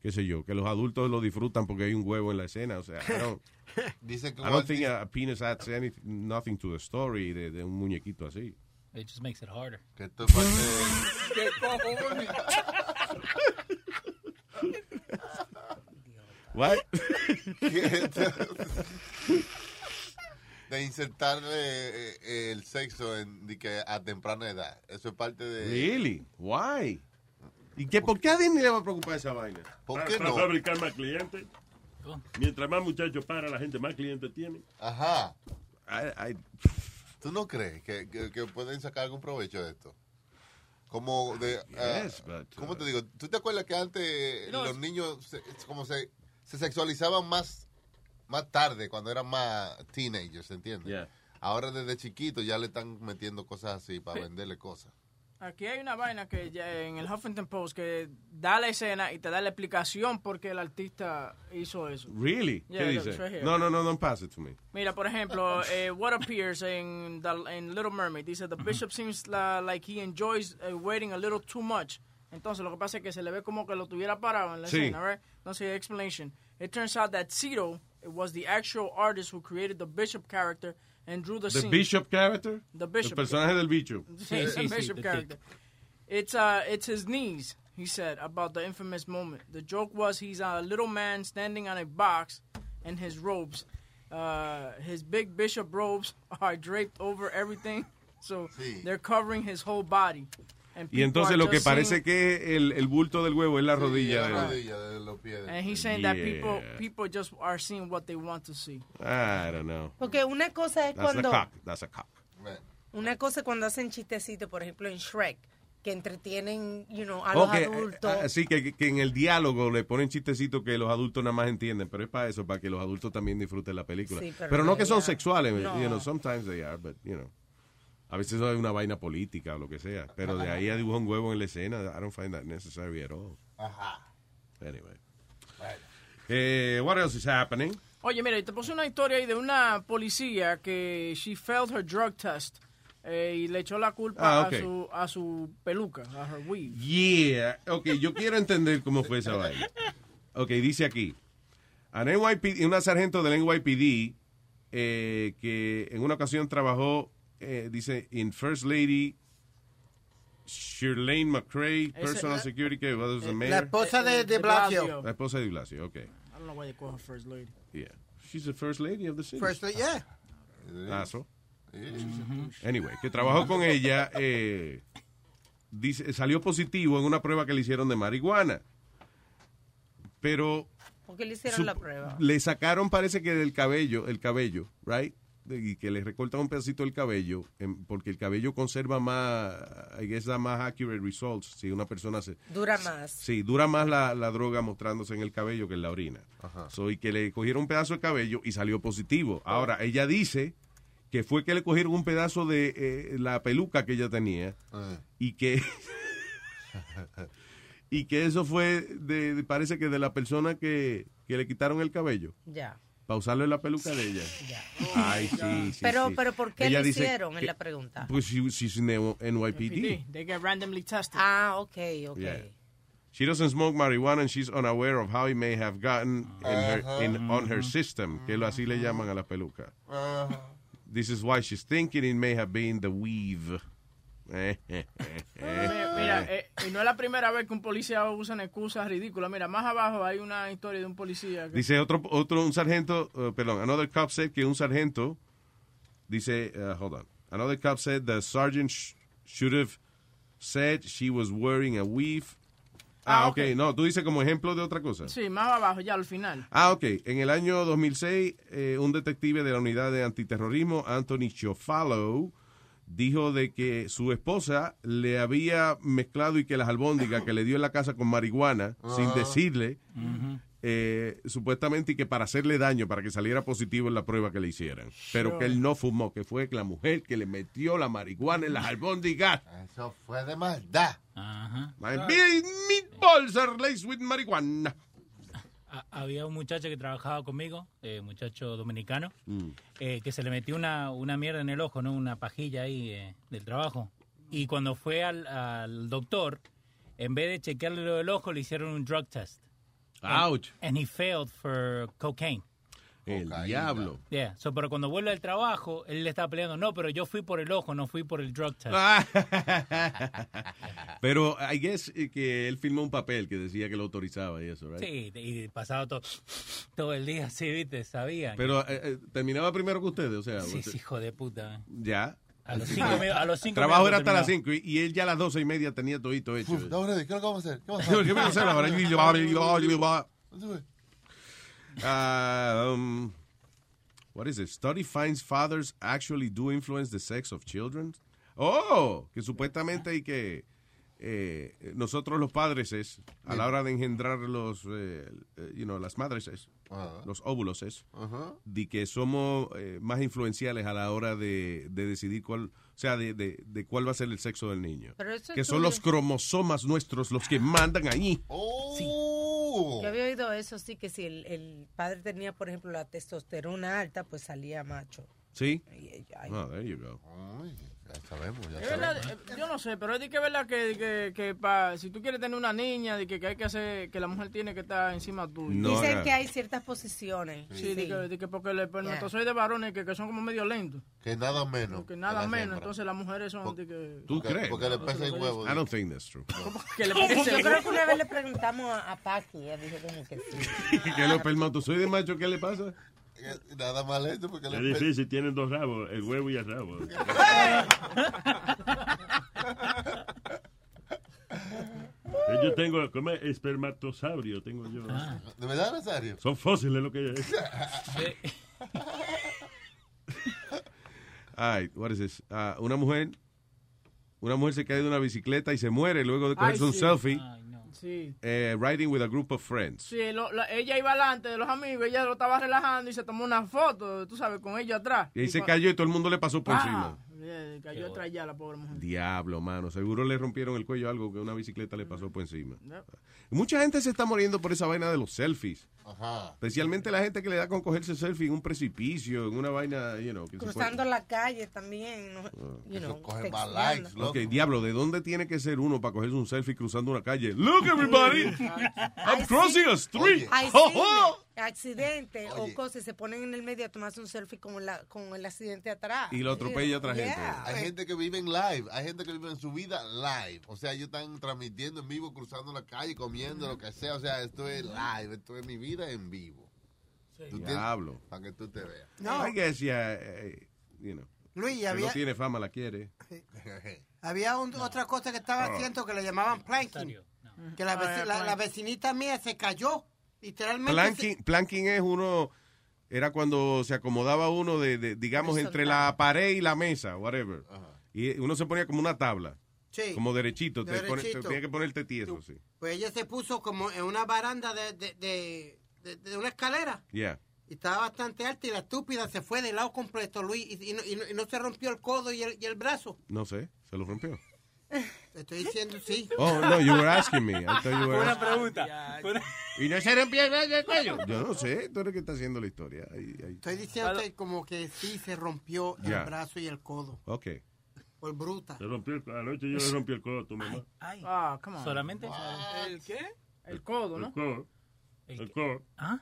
qué sé yo, que los adultos lo disfrutan porque hay un huevo en la escena. O sea, I don't, [laughs] Dice que I don't think a, penis adds anything, nothing to the story de, de un muñequito así. It just makes it harder. [laughs] What? [laughs] de insertarle eh, eh, el sexo en, de que a temprana edad. Eso es parte de... Really? Why? ¿Y qué, por qué a Disney le va a preocupar esa vaina? ¿Por Para, qué para no? fabricar más clientes. Mientras más muchachos para, la gente más clientes tiene. Ajá. I- I- ¿Tú no crees que, que- que pueden sacar algún provecho de esto? Como de... ah, Yes, but, ¿Cómo uh, te digo? ¿Tú te acuerdas que antes No, los es- niños se, como se, se sexualizaban más, más tarde, cuando eran más teenagers, ¿entiendes? Yeah. Ahora desde chiquitos ya le están metiendo cosas así para venderle cosas. Aquí hay una vaina que ya en el Huffington Post que da la escena y te da la explicación por qué el artista hizo eso. Really? Yeah, ¿Qué dice? right. No, no, no, don't pass it to me. Mira, por ejemplo, [laughs] eh, what appears in, the, in Little Mermaid. Dice, the bishop seems la- like he enjoys uh, waiting a little too much. Entonces, lo que pasa es que se le ve como que lo tuviera parado en la Sí. escena, right? Entonces, explanation. It turns out that Cito was the actual artist who created the bishop character and drew the, The scene. Bishop character? The Bishop. El personaje del bicho. [laughs] Sí, sí, sí, Bishop the character. It's uh, it's his knees. He said about the infamous moment. The joke was he's a little man standing on a box, and his robes, uh, his big bishop robes [laughs] are draped over everything, so Sí. they're covering his whole body. And Y entonces lo que parece seeing- que el, el bulto del huevo es la rodilla. Sí, la de- rodilla de los pies. and he's saying that people Yeah. people just are seeing what they want to see. I don't know. Porque una cosa es That's a cuando... cock. That's a cock. Una cosa es cuando hacen chistecitos, por ejemplo, en Shrek, que entretienen, you know, a los Ok, eh, adultos. Así que, que en el diálogo le ponen chistecitos que los adultos nada más entienden, pero es para eso, para que los adultos también disfruten la película. Sí, pero, pero no no, que son sexuales, No. you know, sometimes they are, but, you know. A veces hay una vaina política o lo que sea, pero de ahí a dibujar un huevo en la escena, I don't find that necessary at all. Ajá. Anyway. Eh, what else is happening? Oye, mira, te puse una historia ahí de una policía que she failed her drug test eh, y le echó la culpa Ah, a, su, a su peluca, a her weave. Yeah. Ok, yo quiero entender cómo fue esa vaina. Ok, dice aquí. An NYPD, una sargento del NYPD eh, que en una ocasión trabajó, eh, dice, in First Lady Shirlane McCrae, Ese- Personal la- Security, que was the La mayor. esposa de, de De Blasio. La esposa de Blasio, ok. I don't know why they call her first lady. Yeah. She's the First Lady of the city. First, yeah. Asshole. Anyway, que trabajó con ella, eh, dice, salió positivo en una prueba que le hicieron de marihuana. Pero Porque le hicieron Su- la prueba. Le sacaron, parece que del cabello, el cabello, right? Y que le recortan un pedacito del cabello, em, porque el cabello conserva más, guess, da más accurate results si una persona se... Dura más. Sí, dura más la, la droga mostrándose en el cabello que en la orina. So, y que le cogieron un pedazo de cabello y salió positivo. Ahora, ella dice que fue que le cogieron un pedazo de eh, la peluca que ella tenía y que [laughs] y que eso fue de, de- parece que de la persona que, que le quitaron el cabello Ya. Para usarlo en la peluca de ella. Ay, sí, sí, pero, sí. pero ¿por qué Ella lo hicieron? Es que- la pregunta. Pues she, she's in the NYPD. They get randomly tested. Ah, ok, ok. Yeah. She doesn't smoke marijuana and she's unaware of how it may have gotten in her, in, on her system, que lo así le llaman a la peluca. This is why she's thinking it may have been the weave. Mira, mira, [laughs] eh, y no es la primera vez que un policía usa una excusa ridícula. Mira, más abajo hay una historia de un policía. Que, Dice otro, otro un sargento, uh, perdón, another cop said que un sargento, dice, uh, hold on, another cop said the sergeant sh- should have said she was wearing a weave. Ah, Ah, ok, ok. no, tú dices como ejemplo de otra cosa. Sí, más abajo, ya al final. Ah, ok. En el año 2006, eh, un detective de la unidad de antiterrorismo, Anthony Chofalo, dijo de que su esposa le había mezclado y que las albóndigas que le dio en la casa con marihuana, sin Ah. decirle, eh, supuestamente y que para hacerle daño, para que saliera positivo en la prueba que le hicieran. Pero que él no fumó, que fue la mujer que le metió la marihuana en las albóndigas. Eso fue de maldad. My big meatballs are laced with marihuana. Ha- Había un muchacho que trabajaba conmigo, eh, muchacho dominicano, Mm. eh, que se le metió una, una mierda en el ojo, ¿no? Una pajilla ahí eh, del trabajo. Y cuando fue al, al doctor, en vez de chequearle lo del ojo, le hicieron un drug test. Ouch. And, and he failed for cocaine. El diablo. Yeah. So, pero cuando vuelve al trabajo, él le está peleando. No, pero yo fui por el ojo, no fui por el drug test. Ah. Pero I guess eh, que él firmó un papel que decía que lo autorizaba y eso, right? Sí, y pasado todo, todo el día así, ¿viste? Sabían. Pero eh, eh, terminaba primero que ustedes, o sea. Sí, usted- sí, hijo de puta. Ya. A los cinco a los cinco Trabajo era hasta las. 5 y, y él ya a las doce y media tenía todito hecho. Uf, no, ¿qué es lo que vamos a hacer? ¿Qué vamos a ¿Qué vamos a hacer ahora? Um, what is it? Study finds fathers actually do influence the sex of children. Oh, que supuestamente hay que eh, nosotros los padres es a la hora de engendrar los, eh, eh, you know, las madres es, los óvulos es, de que somos eh, más influenciales a la hora de, de decidir cuál, sea, de, de, de cuál va a ser el sexo del niño. Pero eso Que es son tuyo. los cromosomas nuestros los que mandan ahí. Oh. Yo había oído eso, sí, que si el, el padre tenía, por ejemplo, la testosterona alta, pues salía macho. ¿Sí? Ay, ay. Oh, there you go. Ya sabemos, ya Es verdad, eh, yo no sé, pero es de que es verdad que, que, que pa- si tú quieres tener una niña, de que, que hay que hacer, que la mujer tiene que estar encima tuyo. No Dicen que hay ciertas posiciones. Sí, de que, de que porque el espermatozoide de varones que, que son como medio lentos. Que nada menos. Que nada menos, entonces las mujeres son de que... ¿Tú Porque- crees? porque le pesa el huevo. I don't think that's true. [laughs] que le [laughs] Yo creo que una vez le preguntamos a, a Paqui, ella dijo como que sí. [laughs] que los espermatozoides macho, ¿qué le pasa? [laughs] Nada más lento porque Es difícil, tienen dos rabos, el huevo y el rabo. [laughs] Eh, Yo tengo, ¿cómo es? Espermatosaurio, tengo yo. ¿De verdad, Nazario? Son fósiles lo que es. Ay, what is this? Ah, una mujer, una mujer se cae de una bicicleta y se muere luego de Ay, cogerse un sí. selfie Sí. eh, riding with a group of friends. Sí, lo- la- ella iba delante de los amigos, ella lo estaba relajando y se tomó una foto, tú sabes, con ellos atrás. Y ahí se cua- cayó y todo el mundo le pasó por Ah, encima. Yeah, cayó atrás ya la pobre mujer. Diablo, mano. Seguro le rompieron el cuello algo que una bicicleta le pasó por encima. Yep. Mucha gente se está muriendo por esa vaina de los selfies. Ajá. Especialmente la gente que le da con cogerse selfie en un precipicio, en una vaina, you know. Que Cruzando la calle también. ¿no? You know, coge más likes, loco. Ok, diablo, ¿de dónde tiene que ser uno para cogerse un selfie cruzando una calle? Look, everybody, [laughs] I'm crossing a street. Cine, [laughs] oh. Accidente Oye. o cosas, y se ponen en el medio a tomarse un selfie con, la, con el accidente atrás. Y lo atropella otra gente. Hay gente que vive en live, hay gente que vive en su vida live. O sea, ellos están transmitiendo en vivo, cruzando la calle, comiendo, lo que sea. O sea, esto es live, esto es mi vida en vivo. Tú tienes- Diablo. Para que tú te veas. No. I guess, yeah, you know. Luis, Si había, no tiene fama, la quiere. [laughs] había un- otra cosa que estaba haciendo que le llamaban planking. Que la, veci- ya, la- la planking. vecinita mía se cayó Literalmente. Planking, planking es uno, era cuando se acomodaba uno de, de, digamos, entre la pared y la mesa, whatever. Y uno se ponía como una tabla, Sí. como derechito. Te pone- Derechito. te tenía que ponerte tieso, sí. Pues ella se puso como en una baranda de, de, de, de- de una escalera. Yeah. Y estaba bastante alta y la estúpida se fue de lado completo, Luis. Y, y no, y no- y no se rompió el codo y el, y el brazo. No sé, se lo rompió. [laughs] Te estoy diciendo sí. Oh, no, you were asking me. I thought you were Una asking- pregunta. ¿Y no se rompió el el cuello? Yo no sé, tú eres que está haciendo la historia. Ahí- ahí. Estoy diciéndote como que sí se rompió el brazo y el codo. Ok. Por bruta. Se rompió el, anoche yo le rompí el codo a tu mamá. Ah, come on. ¿Solamente? ¿El qué? El codo, ¿no? El codo. El codo. ¿Ah?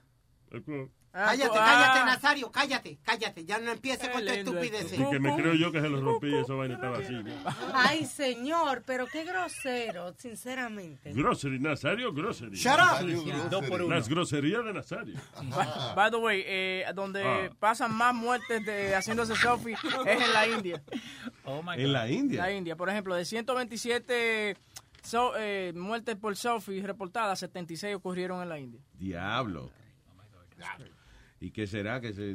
El codo. Cállate, Ah. cállate, Nazario, cállate, cállate. Ya no empieces con tu estupidez. Y que me creo yo que se lo rompí y esa vaina estaba así. ¿no? Ay, señor, pero qué grosero, sinceramente. Grocery, Nazario, grocery. Shut up. Las groserías de Nazario. By, by the way, eh, donde Ah. pasan más muertes de haciéndose selfie es en la India. Oh my En la India. La India, por ejemplo, de 127 so- eh, muertes por selfie reportadas, 76 ocurrieron en la India. Diablo. ¿Y qué será que se...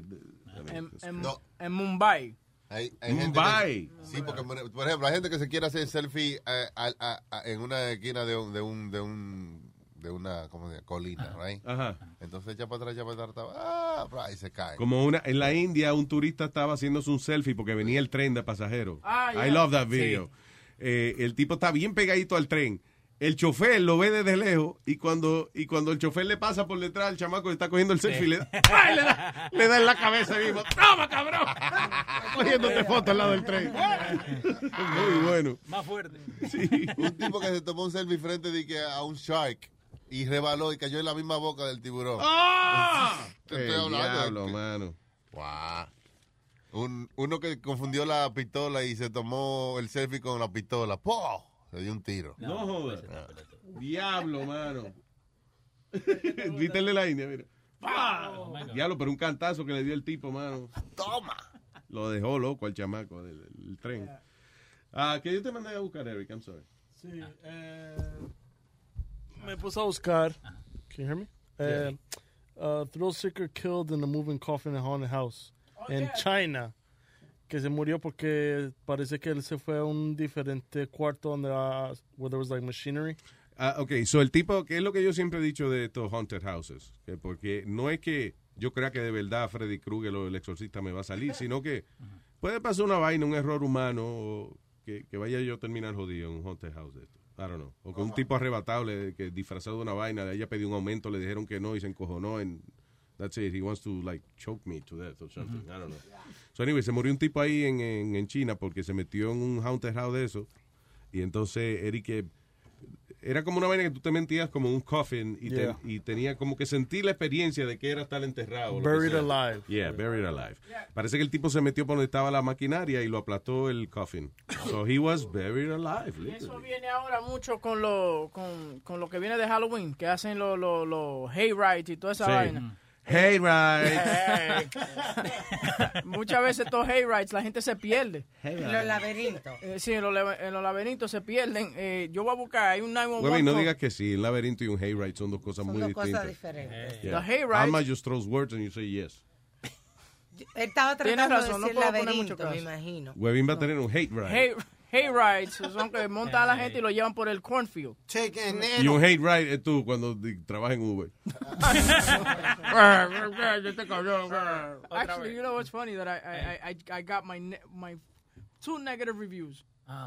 En, en- en Mumbai. Hay, hay gente Mumbai. que- sí, porque por ejemplo, hay gente que se quiere hacer selfie eh, a- a- a- en una esquina de un, de un, de un, de una, ¿cómo se llama? Colina, right? Ajá. Entonces echa para atrás, echa para atrás, ah, y se cae. Como una, en la India un turista estaba haciéndose un selfie porque venía el tren de pasajeros. Ah, I yeah. love that video. Eh, el tipo está bien pegadito al tren. El chofer lo ve desde lejos y cuando, y cuando el chofer le pasa por detrás al chamaco que está cogiendo el selfie, le, da, ¡ay! le, da, le da en la cabeza y mismo. ¡Toma, cabrón! [laughs] Cogiéndote foto al lado del tren. [laughs] Muy bueno. Más fuerte. Un tipo que se tomó un selfie frente de que a un shark y rebaló y cayó en la misma boca del tiburón. ¡Ah! [laughs] Te estoy El hablando diablo, que- mano. Guau. Un, uno que confundió la pistola y se tomó el selfie con la pistola. ¡Poh! Se dio un tiro. No jodas. Diablo, mano. [laughs] ¿Viste el de la India? Mira. ¡Pah! Diablo, pero un cantazo que le dio el tipo, mano. Toma. Lo dejó loco al chamaco del, del tren. Ah, que yo te mandé a buscar, Eric, I'm sorry. Sí, eh, me puse a buscar. Can you hear me? Eh, uh, thrill seeker killed in a moving coffin in a haunted house in China. Que se murió porque parece que él se fue a un diferente cuarto donde uh, where there was like machinery. Ah, ok, so el tipo, que es lo que yo siempre he dicho de estos haunted houses, que porque no es que yo crea que de verdad Freddy Krueger o el exorcista me va a salir, sino que puede pasar una vaina, un error humano, o que, que vaya yo a terminar jodido en un haunted house de esto. I don't know. O que un tipo arrebatado, le- que disfrazado de una vaina, de ella pidió un aumento, le dijeron que no y se encojonó en... That's it. He wants to like choke me to death or something. I don't know. So anyway, se murió un tipo ahí en, en, en China porque se metió en un haunted house de eso. Y entonces Eric eh, era como una vaina que tú te mentías como un coffin y, te- Yeah. y tenía como que sentir la experiencia de que era estar enterrado. lo Buried alive. Yeah, buried alive. Parece que el tipo se metió por donde estaba la maquinaria y lo aplastó el coffin. So he was buried alive. Eso literally. viene ahora mucho con lo, con, con lo que viene de Halloween, que hacen los los los hayrides y toda esa Sí. vaina. Hey, right. Muchas veces estos hayrides la gente se pierde. Los laberintos. Eh, sí, en los, en los laberintos se pierden. Eh, yo voy a buscar, hay un 911 Güey, no digas que sí, un laberinto y un hayride son dos cosas Son muy dos distintas. cosas diferentes. Yeah. The hayrides- Alma just throws words and you say yes. Él estaba tratando razón, no de decir puedo poner laberinto, mucho me imagino. Webin va a tener un hate ride. Hay, hayrides son que [laughs] montan a la gente y lo llevan por el cornfield. Y un hate ride es tú cuando trabajas en Uber. [laughs] [laughs] Actually, you know what's funny that I I, I, I got my ne- my two negative reviews.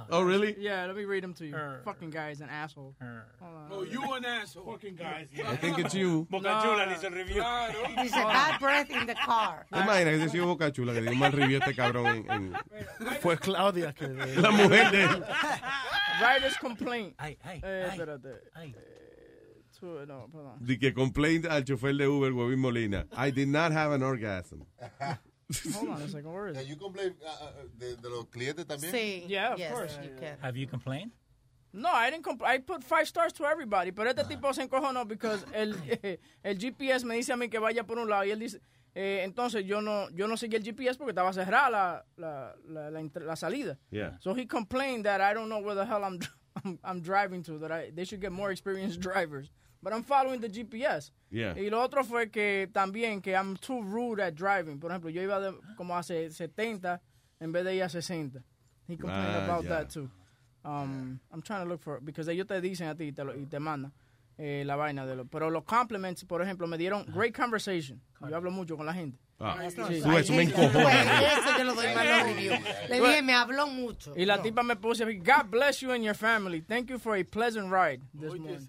Oh, really? Yeah, let me read them to you. Fucking guy is an asshole. Oh, you an asshole. Fucking guys. I think it's you. Boca Chula le hizo el review. [laughs] Dice, bad breath in the car. ¿Te imaginas que ese sido Boca Chula que dio un mal review a este cabrón en, en- Fue Claudia que... [laughs] la mujer de él? [laughs] Writer's complaint. Ay, ay, Eh, ay, espérate. ay. Two- no, perdón. De que complained al chofer de Uber, Webin Molina. I did not have an orgasm. Hold on a second. Where is Yeah, it? you complain uh, uh, de, de los clientes también. Sí. Yeah, of yes, course. you can. Have you complained? No, I didn't compl- I put five stars to everybody, pero este tipo se encojonó because el, [laughs] el GPS me dice a mí que vaya por un lado y él dice, eh, entonces yo no yo no seguí el GPS porque estaba cerrada la, la, la, la, inter- la salida. Yeah. So he complained that I don't know where the hell I'm [laughs] I'm, I'm driving to, that I, they should get more experienced drivers. But I'm following the GPS. Yeah. Y lo otro fue que también que I'm too rude at driving. Por ejemplo, yo iba de, como hace 70 en vez de ir a 60. He complained Ah, about that too. Um, I'm trying to look for because ellos te dicen a ti y te, lo- y te mandan eh, la vaina de lo. Pero los compliments, por ejemplo, me dieron great conversation. Yo hablo mucho con la gente. Ah, Sí. eso me encojona. Eso yo lo doy malos reviews. [laughs] Le dije, me habló mucho. Y la No. tipa me puso, God bless you and your family. Thank you for a pleasant ride. This morning.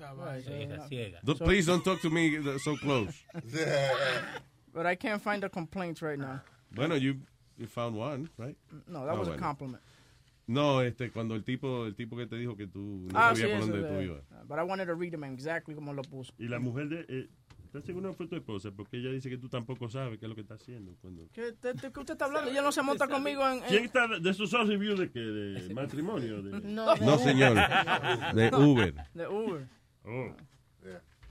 Ciega, ciega. So- please don't talk to me so close. [laughs] But I can't find the complaints right now. Bueno, you, you found one, right? No, that Ah, was a bueno. compliment. No, este, cuando el tipo, el tipo que te dijo que tú no ah, sabías sí, por dónde de- tú ibas. But I wanted to read them exactly como lo puso. Y la mujer de... Eh, ¿Estás seguro que fue tu esposa? Porque ella dice que tú tampoco sabes qué es lo que está haciendo. Cuando... ¿Qué, te- te- qué usted está hablando? Ella no se monta [laughs] conmigo en... en- ¿Quién está de esos son reviews de qué? ¿De [laughs] matrimonio? De... No, de No, Uber. señor. De Uber. De Uber. Oh.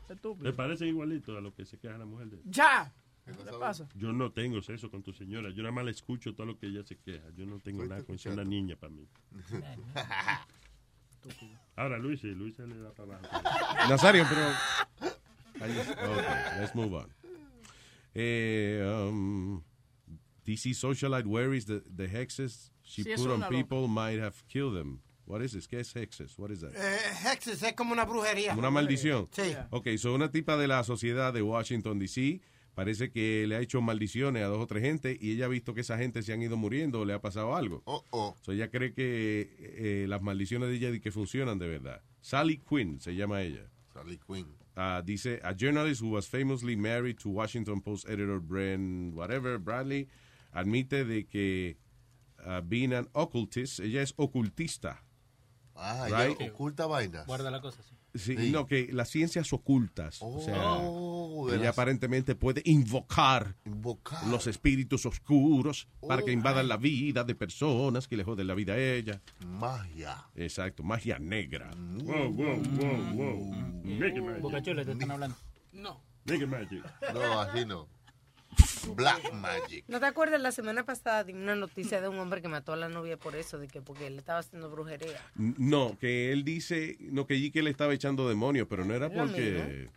Estúpido. ¿Le parecen igualitos a lo que se queja la mujer de ¡Ya! ¿Qué pasa? Yo no tengo sexo con tu señora. Yo nada más le escucho todo lo que ella se queja. Yo no tengo nada con ser una niña para mí. [laughs] Ahora Luis, sí, Luis se le da para abajo. Nazario, pero. Okay, let's move on. Eh, um, DC socialite worries the, the hexes she Sí, put on loca. people might have killed them. What is this? ¿Qué es hexes? What is that? Eh, Hexes es como una brujería. Una maldición. Sí. Ok, so una tipa de la sociedad de Washington, D.C., parece que le ha hecho maldiciones a dos o tres gente y ella ha visto que esa gente se han ido muriendo o le ha pasado algo. Oh, So ella cree que eh, las maldiciones de ella y que funcionan de verdad. Sally Quinn se llama ella. Sally Quinn. Ah, dice, a journalist who was famously married to Washington Post editor Brent whatever, Bradley, admite de que ah, being an occultist, ella es ocultista. Ah, Right? ella oculta vainas. Guarda la cosa, sí. Sí, Sí. No, que las ciencias ocultas. o sea, Oh, ella las- aparentemente puede invocar, Invocar. los espíritus oscuros para que Oh, invadan my. la vida de personas que le joden la vida a ella. Magia. Exacto, magia negra. Wow, wow, wow, wow. Make it magic. Bocachula, te están hablando. No. Make it magic. No, así no. Black Magic. ¿No te acuerdas la semana pasada de una noticia de un hombre que mató a la novia por eso, de que porque le estaba haciendo brujería? No, que él dice, no, que allí que le estaba echando demonios, pero no era Lo porque...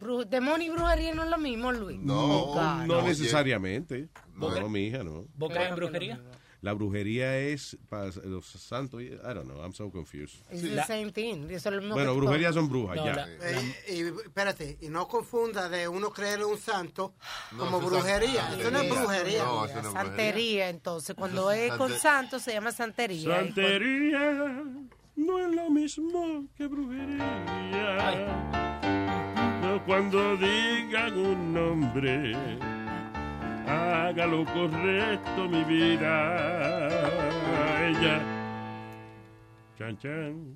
Bru- Demonio y brujería no es lo mismo, Luis. Oh, God. no necesariamente. No, No, mi hija, no. ¿Vos crees en brujería? La brujería es para los santos. I don't know, I'm so confused. It's the same thing. Es lo mismo Bueno, brujería son brujas, No, ya. la- Eh, y espérate, y no confunda de uno creer en un santo No, como brujería. Eso no es brujería. No, eso no es Santería, entonces. Cuando es con Sante- santo se llama santería. Santería no es lo mismo que brujería. No cuando digan un nombre, haga lo correcto, mi vida. Chan, chan.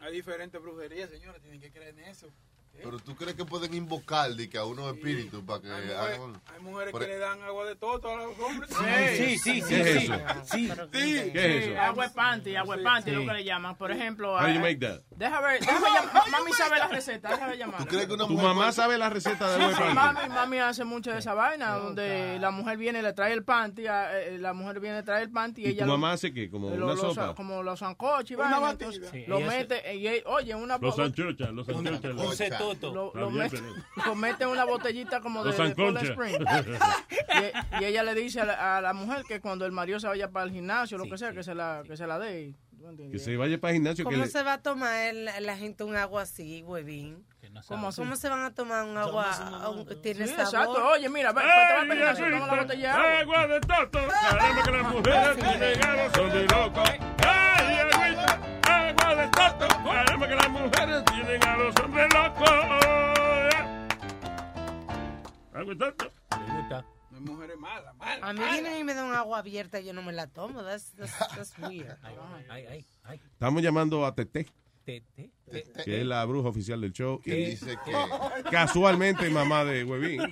Hay diferentes brujerías, señora. Tienen que creer en eso. Pero tú crees que pueden invocar de que a unos espíritus para que Hay, mujer- hagan. hay mujeres Por- que le dan agua de toto a los hombres. Sí, sí, sí, ¿Qué es sí. eso? Sí. ¿Qué es Sí, eso? agua de panty, agua de panty, Sí. lo que le llaman. Por ejemplo, How do you make that? deja ver, [laughs] déjame llamar. Mami sabe la receta, déjame llamar. ¿Tú crees que una ¿Tu mujer mamá puede- sabe la receta de Sí, agua de sí, panty? mami, mami hace mucho de esa vaina, donde la mujer viene y le trae el panty, a- eh, la mujer viene y trae el panty y ¿Y ella tu lo- mamá hace qué? ¿Como lo- una lo- sopa? como los sancochos y Una vaina, entonces, Sí, lo mete, y, oye, una Los anchochas, los anchochas. Cetuto. lo, lo mete, [laughs] lo mete en una botellita como de, de Cold. Spring. [laughs] y, y ella le dice a la, a la mujer que cuando el marido se vaya para el gimnasio, lo Sí, que sea, sí. que se la, que se la dé. y-. Que se vaya para el gimnasio. Que ¿Cómo le- se va a tomar el- la gente un agua así, huevín? Que no ¿Cómo? ¿Cómo se van a tomar un agua? un- ¿Tiene Sí, sabor? exacto. Oye, mira, ve, pues, te va a ¡Ay, pedir así, toma la botella de agua. ¡Agua de toto! Caramba, que las mujeres [laughs] tienen a los hombres locos. ¡Ay, agüita! ¡Agua de toto! Que las mujeres tienen a los hombres locos. ¡Agua de toto! ¿Te gusta? No hay mujeres malas, malas. A mí vienen y me dan agua abierta y yo no me la tomo. That's, that's, that's weird. Ay, ay, ay, ay. Estamos llamando a Tete, Te, te, te. que es la bruja oficial del show. Que Y dice que. casualmente mamá de Huevín.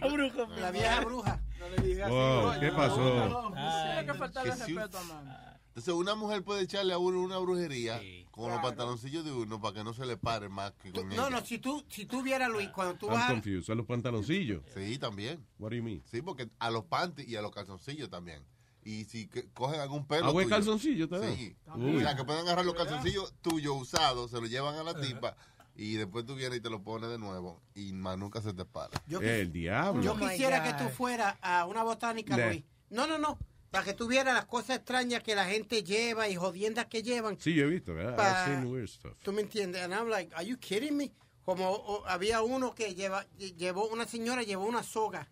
La vieja bruja. No le digas Wow, así. ¿qué pasó? Tiene que faltarle respeto a. Entonces, una mujer puede echarle a uno una brujería Sí. con los pantaloncillos de uno para que no se le pare más que con no, ella. no, si tú, si tú vieras, Luis, cuando tú I'm vas... confused. Son los pantaloncillos. Sí, también. What do you mean? Sí, porque a los panties y a los calzoncillos también. Y si cogen algún pelo. ¿Agua de tuyo- calzoncillo te da? Sí. Uy. O sea, que pueden agarrar los calzoncillos tuyos usados, se los llevan a la tipa y después tú vienes y te lo pones de nuevo y más nunca se te para. Yo El diablo. Yo Oh quisiera God. que tú fueras a una botánica. Luis. No, no, no. Para que tú vieras las cosas extrañas que la gente lleva y jodiendas que llevan. Sí, yo he visto, ¿verdad? Pa- I've seen weird stuff. ¿Tú me entiendes? And I'm like, are you kidding me? Como o- había uno que lleva, lle- llevó, una señora llevó una soga,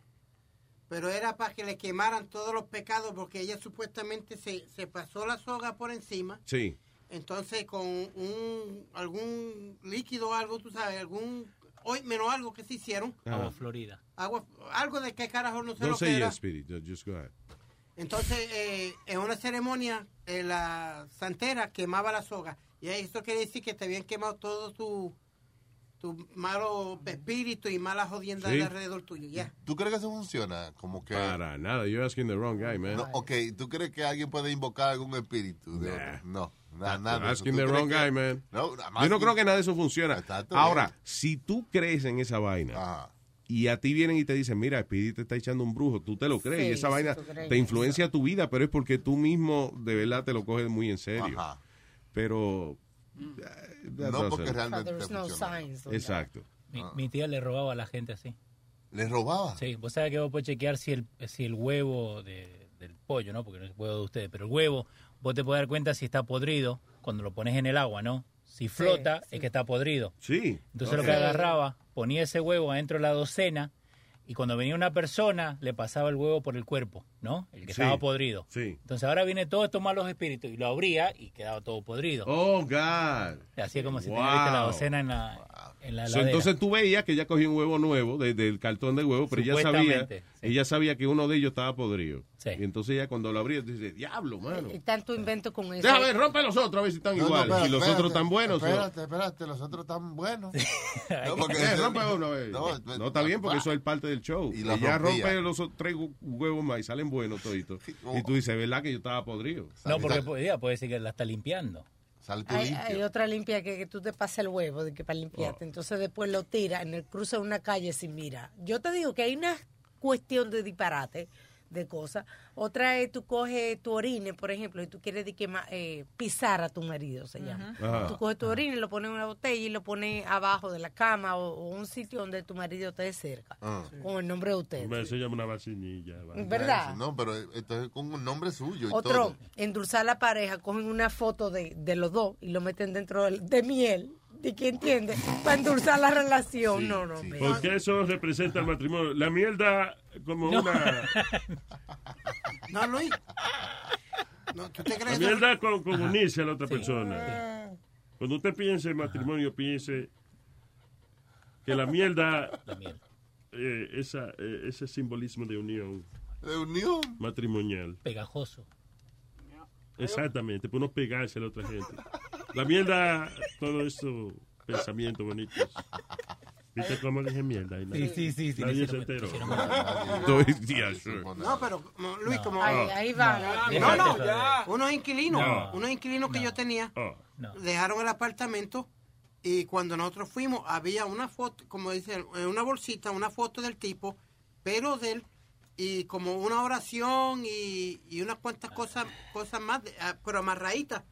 pero era para que le quemaran todos los pecados porque ella supuestamente se, se pasó la soga por encima. Sí. Entonces con un algún líquido o algo, tú sabes, algún hoy menos algo que se hicieron, Agua Florida. agua, algo de qué carajo no sé Don't lo que say era. yes, Spirit. Just- Just go ahead. Entonces, eh, en una ceremonia, eh, la santera quemaba la soga. Y eso quiere decir que te habían quemado todo tu, tu malo espíritu y mala jodienda Sí. de alrededor tuyo. Ya. ¿Tú crees que eso funciona? Como que... Para nada. You're asking the wrong guy, man. No, ok, ¿tú crees que alguien puede invocar algún espíritu? de Nah. otro? No, na- nada. de eso. asking ¿Tú the wrong que- guy, man. No, Yo no creo que nada de eso funciona. Ahora, bien. si tú crees en esa vaina Ajá. Y a ti vienen y te dicen, mira, Speedy te está echando un brujo, tú te lo crees Sí, y esa vaina te en influencia tu vida, pero es porque tú mismo de verdad te lo coges muy en serio. Ajá. Pero... that No doesn't- porque realmente no signs. Exacto. Mi, mi tía le robaba a la gente así. ¿Le robaba? Sí, vos sabés que vos podés chequear si el, si el huevo de- del pollo, ¿no? Porque no es huevo de ustedes, pero el huevo, vos te podés dar cuenta si está podrido cuando lo pones en el agua, ¿no? Si flota, sí. es que está podrido. Sí. Entonces lo que agarraba, ponía ese huevo adentro de la docena y cuando venía una persona le pasaba el huevo por el cuerpo, ¿no? El que Sí. estaba podrido. Sí. Entonces ahora viene todos estos malos espíritus y lo abría y quedaba todo podrido. Oh, God. Así es como si Wow. tenía ¿viste, la docena en la, en la So, entonces tú veías que ella cogía un huevo nuevo de- del cartón de huevo, pero ella sabía, sí. ella sabía que uno de ellos estaba podrido. Sí. Y entonces ella cuando lo abría dice, diablo, mano. Y tanto invento con eso. Déjame ver, rompe los otros a ver si están No, no, iguales. espérate, y los espérate, otros tan buenos. Espérate, espérate, los otros tan buenos. [laughs] No, porque- Eh, rompe uno, a ver. No, No, está bien porque eso es parte del show. Y ella rompía. rompe los tres hu- huevos más y salen buenos toditos. Y tú dices, ¿verdad que yo estaba podrido? No, porque podía, puede decir que la está limpiando. Hay, hay otra limpia que, que tú te pasas el huevo de que para limpiarte. Entonces después lo tiras en el cruce de una calle sin mira. Yo te digo que hay una cuestión de disparate de cosas. Otra es tú coges tu orine, por ejemplo, y tú quieres de que ma- eh, pisar a tu marido, se llama. Ajá. Tú coges tu orine, lo pones en una botella y lo pones abajo de la cama o, o un sitio donde tu marido esté cerca, Ah. con el nombre de usted. Se llama una vacinilla. va. ¿Verdad? No, pero esto es con un nombre suyo y Otro, todo. endulzar la pareja, cogen una foto de, de los dos y lo meten dentro del- de miel. ¿De qué entiende? Para endulzar la relación. no, no, mira. Porque eso representa el matrimonio. La mierda como No. una... [laughs] No, Luis. No, ¿tú te La crees? mierda con, con unirse a la otra persona. Cuando usted piense en matrimonio, piense que la mierda, La miel. eh, esa, eh, ese simbolismo de unión De unión. matrimonial. Pegajoso. Exactamente, para uno pegarse a la otra gente. La mierda, todo eso, pensamientos bonitos. ¿Viste cómo le dije mierda? ahí? Sí, sí, sí, sí, Nadie le se enteró. [laughs] No, pero Luis, como... Ahí, ahí va. No, no, Déjate joder. unos inquilinos, No. unos inquilinos que yo tenía, Oh, No. dejaron el apartamento y cuando nosotros fuimos había una foto, como dicen, en una bolsita, una foto del tipo, pero de él y como una oración y, y unas cuantas cosas cosas más, de- ah, pero amarraditas,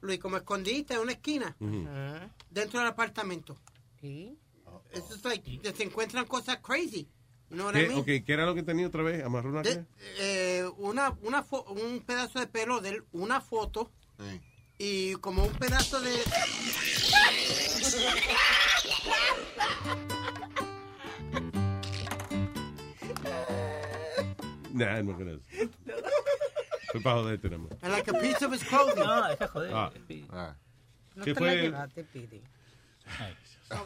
Luis, como escondidita en una esquina Ah, dentro del apartamento. ¿sí? Eso es like, se encuentran cosas crazy. You know what I ¿Qué, mean? ok, ¿qué era lo que tenía otra vez? ¿Amarró una De- qué? eh, una, una fo- un pedazo de pelo de él, una foto Sí. y como un pedazo de... [laughs] Nah, no creo. Fue para joderte, nada más. and like a piece of his clothing. No, deja joder. Ah. Ah. No ¿Qué te fue? la llevaste, Pidi.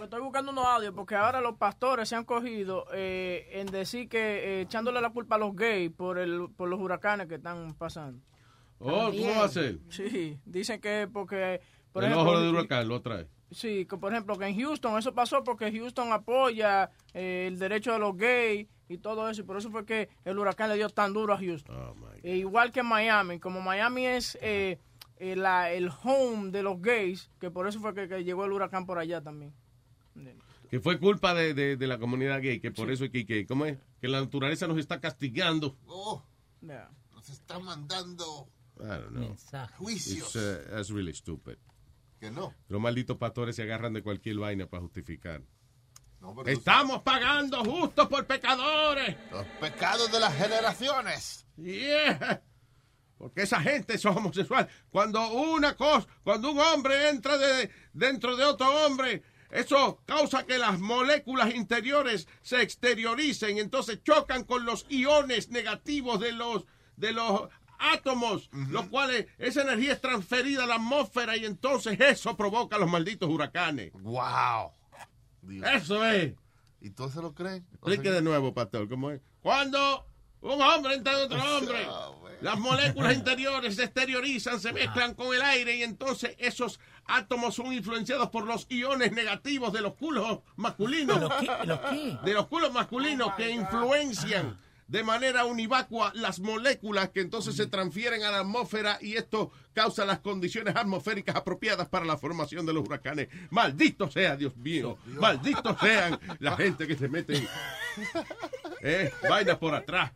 Estoy buscando unos audios porque ahora los pastores se han cogido eh, en decir que eh, echándole la culpa a los gays por el por los huracanes que están pasando. Oh, ¿cómo va a ser? Sí, dicen que porque por el ejemplo, ojo de huracán lo trae. Sí, que por ejemplo que en Houston eso pasó porque Houston apoya eh, el derecho de los gays y todo eso y por eso fue que el huracán le dio tan duro a Houston. Oh. E igual que Miami, como Miami es eh, eh, la- el home de los gays, que por eso fue que, que llegó el huracán por allá también. Que fue culpa de, de, de la comunidad gay, que por eso es que, que, ¿cómo es? Que la naturaleza nos está castigando. Oh, Yeah. nos está mandando I don't know. mensaje. juicios. It's, uh, that's really stupid. Que no. Los malditos pastores se agarran de cualquier vaina para justificar. No, Estamos pagando justo por pecadores. Los pecados de las generaciones. Yeah. Porque esa gente es homosexual. Cuando una cosa, cuando un hombre entra de- dentro de otro hombre, eso causa que las moléculas interiores se exterioricen, entonces chocan con los iones negativos de los de los átomos, los cuales esa energía es transferida a la atmósfera y entonces eso provoca los malditos huracanes. Wow. Eso es. ¿Y todos se lo sea Explique de nuevo, pastor, ¿cómo es? Cuando un hombre entra en otro hombre, las moléculas [laughs] interiores se exteriorizan, se mezclan con el aire y entonces esos átomos son influenciados por los iones negativos de los culos masculinos. ¿De los los qué? De los culos masculinos que influencian de manera univacua las moléculas que entonces se transfieren a la atmósfera y esto causa las condiciones atmosféricas apropiadas para la formación de los huracanes. Maldito sea, Dios mío. Malditos sean la gente que se mete eh, vainas por atrás.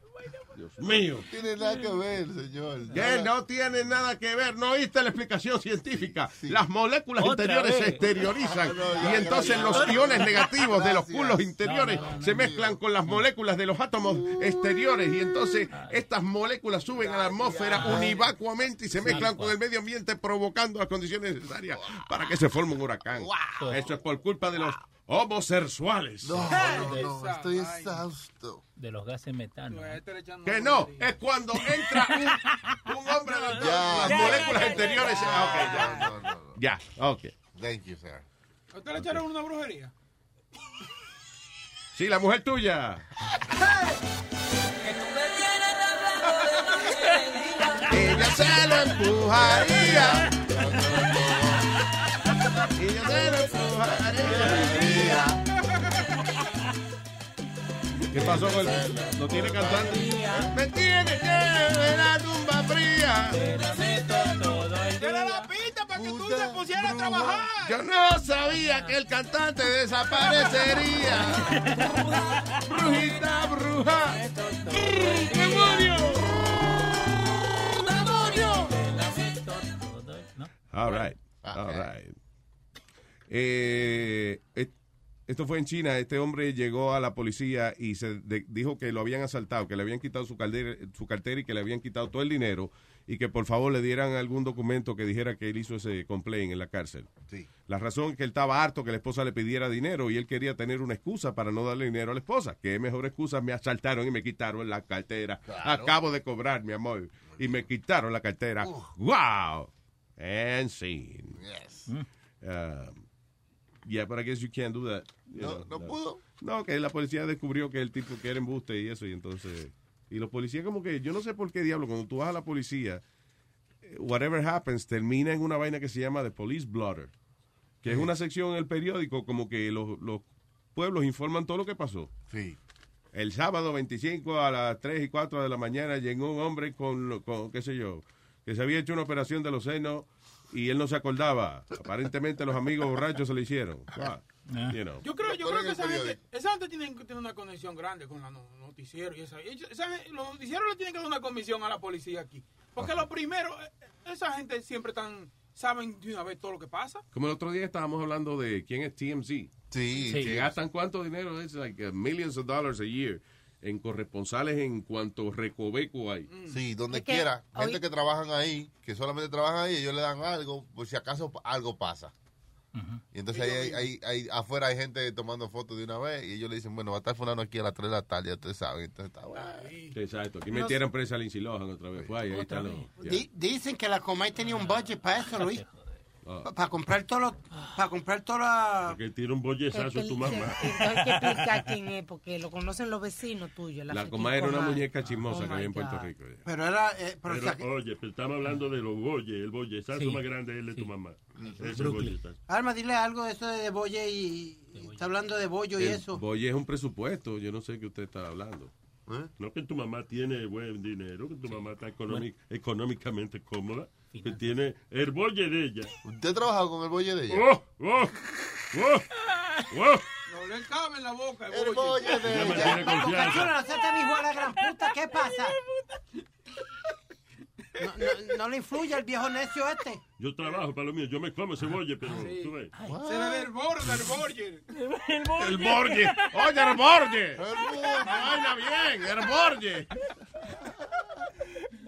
Dios mío. No tiene nada que ver, señor. Que no tiene nada que ver, no oíste la explicación científica. Las moléculas Otra interiores se exteriorizan No, no, ya, y entonces los iones negativos de los culos interiores No, no, no, se mezclan con las moléculas de los átomos exteriores y entonces estas moléculas suben a la atmósfera univacuamente y se mezclan con el medio ambiente provocando las condiciones necesarias para que se forme un huracán. Eso es por culpa de los homosexuales. No, no, no, estoy exhausto. De los gases metano. Que no, es cuando entra un, un hombre de Ya. las moléculas. Ah, ok, ya. No, no, no. Ya, ok. Thank you, sir. ¿Usted le echaron una brujería? Sí, la mujer tuya. Ella se lo empujaría. Ella se lo empujaría. ¿Qué pasó con el... ¿No tiene cantante? Me tiene que ver la tumba fría. Era la pista para que tú te pusieras a trabajar. Yo no sabía que el cantante desaparecería. Brujita, bruja. ¡Demonio! ¡Demonio! All right. All right. Eh, et- esto fue en China. Este hombre llegó a la policía y se de- dijo que lo habían asaltado, que le habían quitado su, caldera- su cartera y que le habían quitado todo el dinero y que por favor le dieran algún documento que dijera que él hizo ese complaint en la cárcel. Sí. La razón es que él estaba harto que la esposa le pidiera dinero y él quería tener una excusa para no darle dinero a la esposa. ¿Qué mejor excusa? Me asaltaron y me quitaron la cartera. Claro. Acabo de cobrar, mi amor. Y me quitaron la cartera. ¡Wow! And scene. Yes. Um, yeah, but I guess you can't do that. No, know, no pudo. No, que la policía descubrió que el tipo que era embuste y eso, y entonces... Y los policías como que, yo no sé por qué diablo, cuando tú vas a la policía, eh, whatever happens, termina en una vaina que se llama The Police Blotter, que es una sección en el periódico como que los, los pueblos informan todo lo que pasó. Sí. El sábado 25 a las 3 y 4 de la mañana llegó un hombre con, lo- con, qué sé yo, que se había hecho una operación de los senos y él no se acordaba. Aparentemente los amigos borrachos se le hicieron. Wow. [laughs] You know. Yo creo, yo Pero creo que esa gente, esa gente tiene que tener una conexión grande con los noticieros y esa, esa gente- los noticieros le tienen que dar una comisión a la policía aquí. Porque lo primero, eh, esa gente siempre tan, saben de una vez todo lo que pasa. Como el otro día estábamos hablando de quién es TMZ. Sí. Que gastan cuánto dinero, es like uh, millions of dollars a year en corresponsales en cuanto recoveco hay. Sí, donde Es que quiera. hoy- Gente que trabajan ahí, que solamente trabajan ahí, ellos le dan algo, por si acaso algo pasa. Y entonces ahí, hay- hay- hay- afuera hay gente tomando fotos de una vez y ellos le dicen, bueno, va a estar fulano aquí a las 3 de la tarde, ya ustedes saben. Entonces está bueno. Exacto. Aquí metieron presa a Lindsay Lohan otra vez. Fue ahí, ahí está lo- dicen que la Comay tenía un budget para eso, Luis. [laughs] Ah. Para comprar todo lo, para comprar toda la... Porque tira un bollezazo a tu mamá. [laughs] Hay que explicar quién es, porque lo conocen los vecinos tuyos. La friki coma era una muñeca chismosa Oh que había en Puerto. Rico. ya. Pero era, eh, pero Pero, o sea, oye, pero estamos hablando de los bolles. El bollezazo Sí. más grande es el de tu mamá. Alma, dile algo de eso de bolle y, y está hablando de bollo y El eso. Boye es un presupuesto. Yo no sé qué usted está hablando. No que tu mamá tiene buen dinero, que tu mamá está económic- económicamente cómoda, que tiene el bolle de ella. ¿Usted ha trabajado con el bolle de ella? ¡Oh! ¡Oh! ¡Oh! ¡Oh! No le cabe en la boca. el El bolle. de Ya me ella. tiene Cachulo, confianza. no seas tan hijo de la gran puta, ¿qué pasa? [laughs] No, no- no le influye al viejo necio este. Yo trabajo para lo mío, yo me como cebolla, pero tú ves. Se le desborda el Borger. El Borges. Oye, el Borges. Vaina bien, el Borges.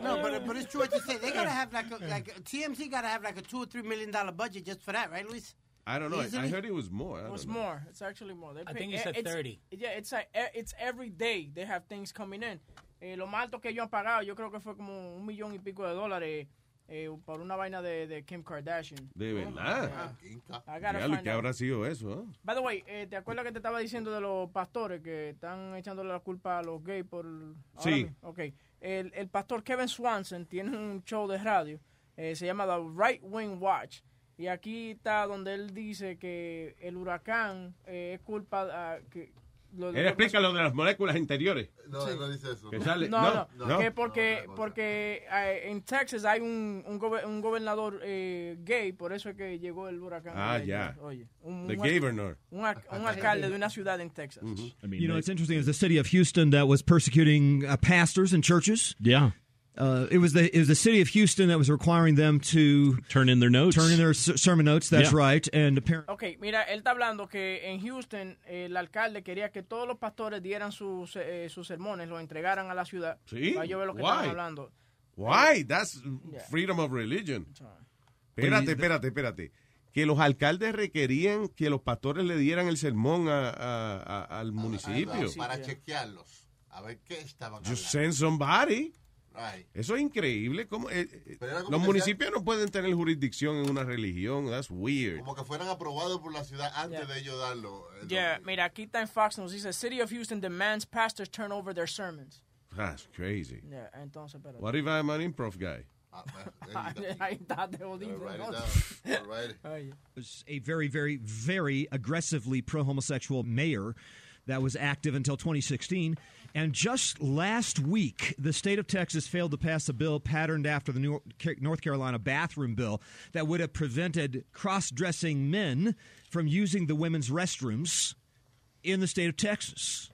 No, but, but it's true what you say. They gotta have like a, like a, TMZ gotta have like a two or three million dollar budget just for that, right, Luis? I don't know. I- I Easily? heard it was more. I don't It's know. more. It's actually more. They I pay- think he eh, said it's- 30. Yeah, it's like eh, it's every day they have things coming in. Eh, lo más alto que ellos han pagado, yo creo que fue como un millón y pico de dólares eh, por una vaina de, de Kim Kardashian. De verdad. Gotta Diablo, find ¿Qué habrá sido eso? eh? By the way, eh, ¿te acuerdas que te estaba diciendo de los pastores que están echándole la culpa a los gays por... ahora Sí. mismo? Ok. El, el pastor Kevin Swanson tiene un show de radio, eh, se llama The Right Wing Watch. Y aquí está donde él dice que el huracán eh, es culpa... ah, que, Él explica lo de las moléculas interiores. No, él no dice eso. Que sale- no, no, no, que porque, porque eh, en Texas hay un, un, gobe- un gobernador eh, gay, por eso es que llegó el huracán. Ah, ya. Oye, un, The un- governor. Un, un alcalde de una ciudad en Texas. you know, it's interesting. It was the city of Houston that was persecuting uh, pastors and churches. Yeah. Uh, it was the it was the city of Houston that was requiring them to turn in their notes. Turn in their sermon notes. That's Yeah. right. And apparently, Ok, mira, él está hablando que en Houston el alcalde quería que todos los pastores dieran sus, eh, sus sermones, los entregaran a la ciudad. Sí. Para yo ver lo que estaban hablando. Why? That's Yeah. freedom of religion. Espérate, espérate, espérate. Que los alcaldes requerían que los pastores le dieran el sermón a- a- a- al municipio. Para chequearlos. A ver qué estaban Just hablando. send somebody. Right. Eso es increíble. ¿Cómo, eh, eh, Pero como los municipios no pueden tener jurisdicción en una religión. That's weird. Como que fueran aprobados por la ciudad antes Yeah. de ellos darlo. el Yeah, mira, aquí está en Fox News, dice, City of Houston demands pastors turn over their sermons. That's crazy. Yeah, entonces, espérate. What if I'm an improv guy? [laughs] Ahí está, te [laughs] was a very, very, very aggressively pro homosexual mayor that was active until 2016. And just last week, the state of Texas failed to pass a bill patterned after the North Carolina bathroom bill that would have prevented cross dressing men from using the women's restrooms in the state of Texas.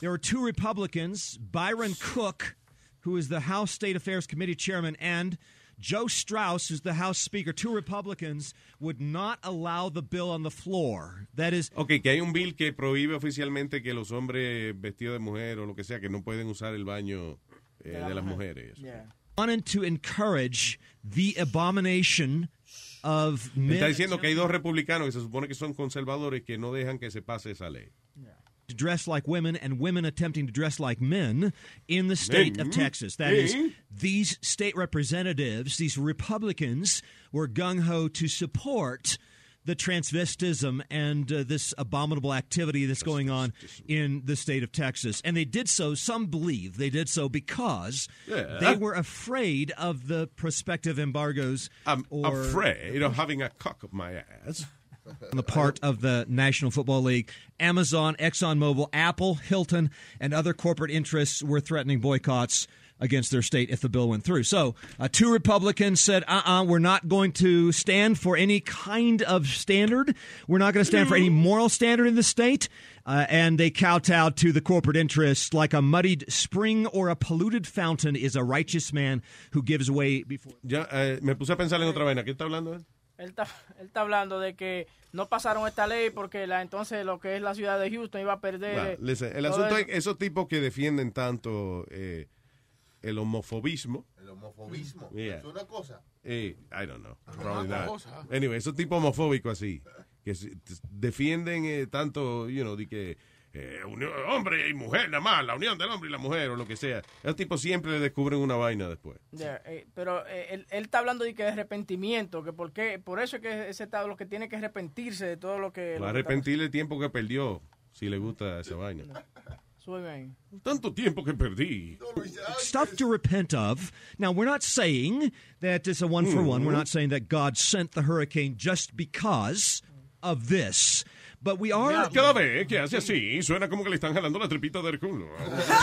There were two Republicans, Byron Cook, who is the House State Affairs Committee chairman, and Joe Strauss, who's the House Speaker. Two Republicans would not allow the bill on the floor. That is, Ok, que hay un bill que prohíbe oficialmente que los hombres vestidos de mujer o lo que sea, que no pueden usar el baño eh, de las mujeres. wanted to encourage the abomination of men Está diciendo que hay dos republicanos que se supone que son conservadores que no dejan que se pase esa ley. To dress like women and women attempting to dress like men in the state of Men? Texas. That is, Men? these state representatives, these Republicans, were gung ho to support the transvestism and uh, this abominable activity that's going on in the state of Texas. And they did so, some believe they did so because Yeah. they were afraid of the prospective embargoes. I'm or, afraid of having a cock up my ass. On [laughs] the part of the National Football League. Amazon, ExxonMobil, Apple, Hilton, and other corporate interests were threatening boycotts against their state if the bill went through. So, uh, two Republicans said, uh uh-uh, uh, we are not going to stand for any kind of standard. We're not going to stand for any moral standard in the state. Uh, and they kowtowed to the corporate interests like a muddied spring or a polluted fountain is a righteous man who gives way before. Ya, eh, me puse a pensar en otra vaina. ¿Qué está hablando él? Está, [laughs] él está hablando de que no pasaron esta ley porque la entonces lo que es la ciudad de Houston iba a perder. Bueno, listen, el asunto eso. es que esos tipos que defienden tanto eh, el homofobismo. El homofobismo. Yeah. Es una cosa. Eh, I don't know. Probably not. cosa. Anyway, esos tipos homofóbicos así, que defienden eh, tanto, you know, de que eh, unión- hombre y mujer, nada más, la unión del hombre y la mujer o lo que sea. Esos tipos siempre le descubren una vaina después. Eh, pero eh, él, él está hablando de que de arrepentimiento, que por qué, por eso es que ese estado lo que tiene que arrepentirse de todo lo que... Va a está arrepentir el tiempo que perdió si le gusta esa vaina. Tanto tiempo que perdí. stuff to repent of. Now, we're not saying that it's a one for one. We're not saying that God sent the hurricane just because of this. But we are Cada vez que hace así, suena como que le están jalando la tripita del culo.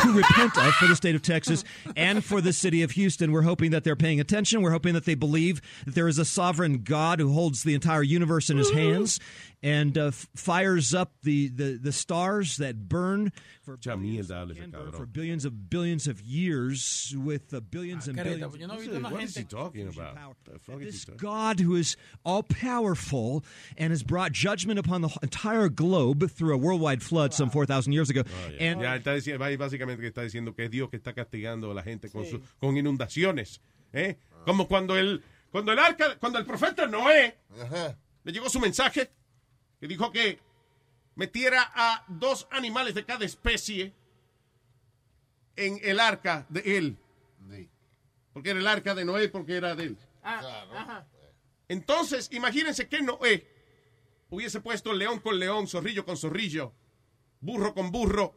to repent of for the state of Texas and for the city of Houston. We're hoping that they're paying attention. We're hoping that they believe that there is a sovereign God who holds the entire universe in his hands and uh, fires up the, the, the stars that burn for, for billions of billions of years with uh, billions and billions. pues yo no he What visto una is he talking about? The fuck is This God who is all powerful and has brought judgment upon the entire globe through a worldwide flood some 4,000 years ago. And ya está diciendo, ahí básicamente que está diciendo que es Dios que está castigando a la gente con, su- con inundaciones. ¿eh? Como cuando el, cuando el arca, cuando el profeta Noé le llegó su mensaje, que dijo que metiera a dos animales de cada especie en el arca de él. Porque era el arca de Noé, porque era de él. Ah, ajá. Entonces, imagínense que Noé hubiese puesto león con león, zorrillo con zorrillo, burro con burro.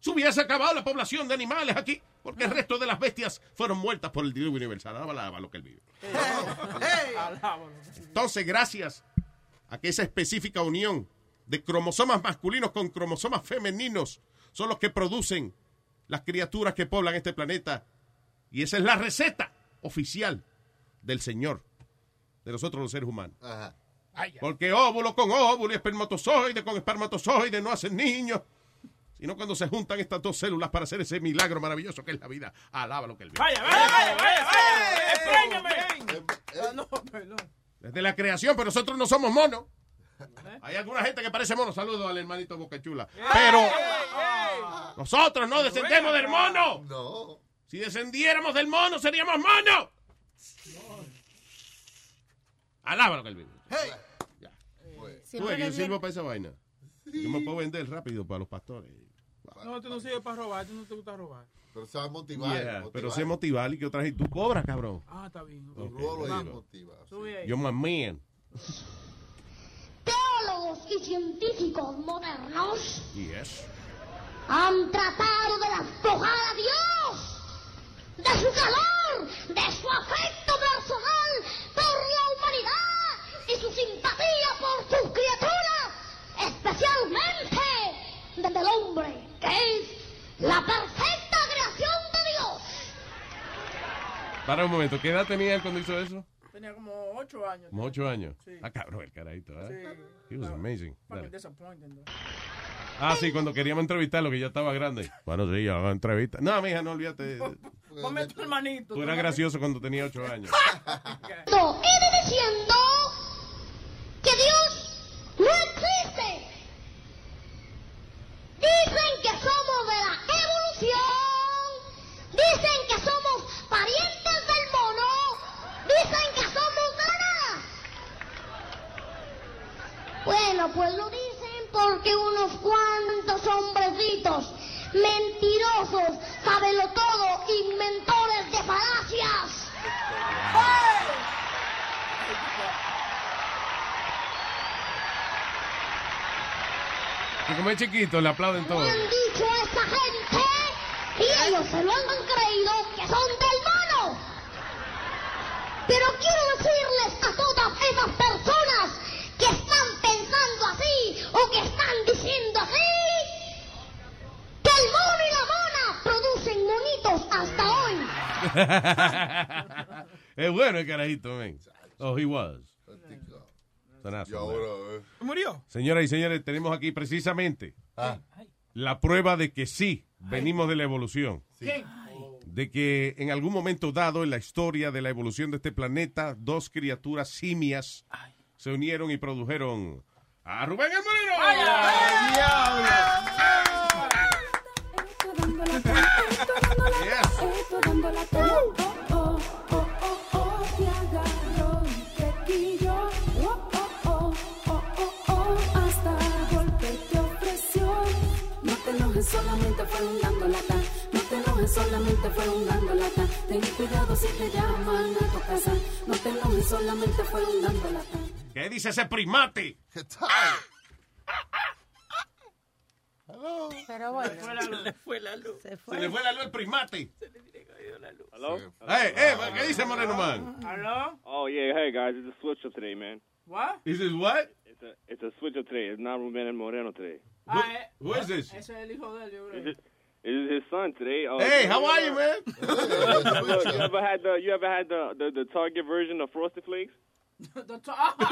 Se hubiese acabado la población de animales aquí, porque el resto de las bestias fueron muertas por el diluvio universal. Alaba, alaba lo que él vive. [laughs] Entonces, gracias a que esa específica unión de cromosomas masculinos con cromosomas femeninos son los que producen las criaturas que poblan este planeta. Y esa es la receta oficial del Señor, de nosotros los seres humanos. Porque óvulo con óvulo y espermatozoide con espermatozoide no hacen niños. Sino cuando se juntan estas dos células para hacer ese milagro maravilloso que es la vida. Alaba lo que él vive. Vaya, vaya, vaya, vaya, vaya. Expréñame. Ah, no, perdón. Desde la creación, pero nosotros no somos monos. Hay alguna gente que parece mono. Saludos al hermanito Bocachula. Pero nosotros no descendemos del mono. No. Si descendiéramos del mono, seríamos monos. Alaba lo que él vive. Tú ves que yo sirvo para esa vaina. Yo me puedo vender rápido para los pastores. No, tú no sirves para robar, tú no te gusta robar. Pero se va a motivar. Yeah, motivar. pero sé motivar y que otra gente. Tú cobras, cabrón. Ah, está bien. Ok, Rolo digo. y motiva. Sube ahí. Yo my man. Teólogos y científicos modernos Yes. han tratado de despojar a Dios de su calor, de su afecto personal por la humanidad y su simpatía por sus criaturas, especialmente desde el hombre, que es la perfecta creación de Dios. Para un momento, ¿qué edad tenía él cuando hizo eso? Tenía como ocho años. Como ocho años. Sí. Ah, cabrón, el carajito, ¿eh? Sí. He was amazing. Dale. disappointing. Ah, sí, cuando queríamos entrevistarlo, que ya estaba grande. Bueno, sí, hago entrevista. No, mija, no olvídate. [laughs] Ponme tu hermanito. Tú eras gracioso cuando tenía ocho años. [laughs] He de diciendo que Dios no existe. Dicen que somos de la evolución. Dicen que somos parientes del mono. Dicen que somos de la nada. Bueno, pues lo dicen porque unos cuantos hombrecitos mentirosos, sábelo todo, inventores de falacias. Y como es chiquito, le aplauden todo. Me han dicho a esta gente y ellos se lo han creído que son del mono. Pero quiero decirles a todas esas personas que están pensando así o que están diciendo así que el mono y la mona producen monitos hasta hoy. [laughs] es bueno el carajito, man. Oh, he was. Sonazo, Y ahora, eh. ¿Murió? Señoras y señores, tenemos aquí precisamente la prueba de que sí, venimos de la evolución. ¿Quién? De que en algún momento dado en la historia de la evolución de este planeta, dos criaturas simias se unieron y produjeron a Rubén el Molino. Hasta golpe te ofreció. No te enojes, solamente fue un dando lata. No te enojes, solamente fue un dando lata. Ten cuidado si te llaman a tu casa. No te enojes, solamente fue un dando lata. ¿Qué dice ese primate? Pero bueno. Se le fue la luz. Se Se le fue la luz al primate. Hello? Hey, hey, ¿qué dice Moreno Man? Hello? Oh yeah, hey guys, it's a switch up today, man. What? Is this what? It's a it's a switch up today. It's not Ruben and Moreno today. Ah, eh, Who is this? Ese es el hijo de él, yo Is creo. it, is his son today? Oh, Hey, how are you, man? Look, [laughs] you ever had the you ever had the, the the Target version of Frosted Flakes? [laughs] The top. [laughs]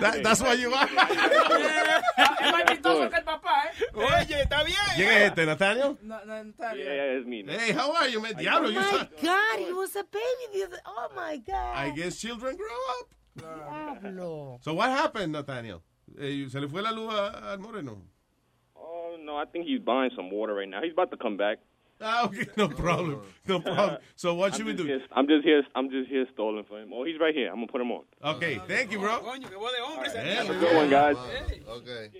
That- that's why you are. Es más chistoso que el papá, ¿eh? Oye, está bien. ¿Quién es este, Nathaniel? No, no, Natalia. Yeah, yeah, it's me. man. Hey, how are you, man? Diablo, oh you my saw- God, he was a baby the other. Oh my God. I guess children grow up. Diablo. So what happened, Nathaniel? Eh, ¿Se le fue la luz a- al moreno? Oh, no, I think he's buying some water right now. He's about to come back. Ah, okay, no problem. No [laughs] problem. So what should we do? Here, I'm just here. I'm just here stalling for him. Oh, he's right here. I'm gonna put him on. Okay, thank you, bro. Coño, qué voz de hombre. ese Have a good one, guys. Okay.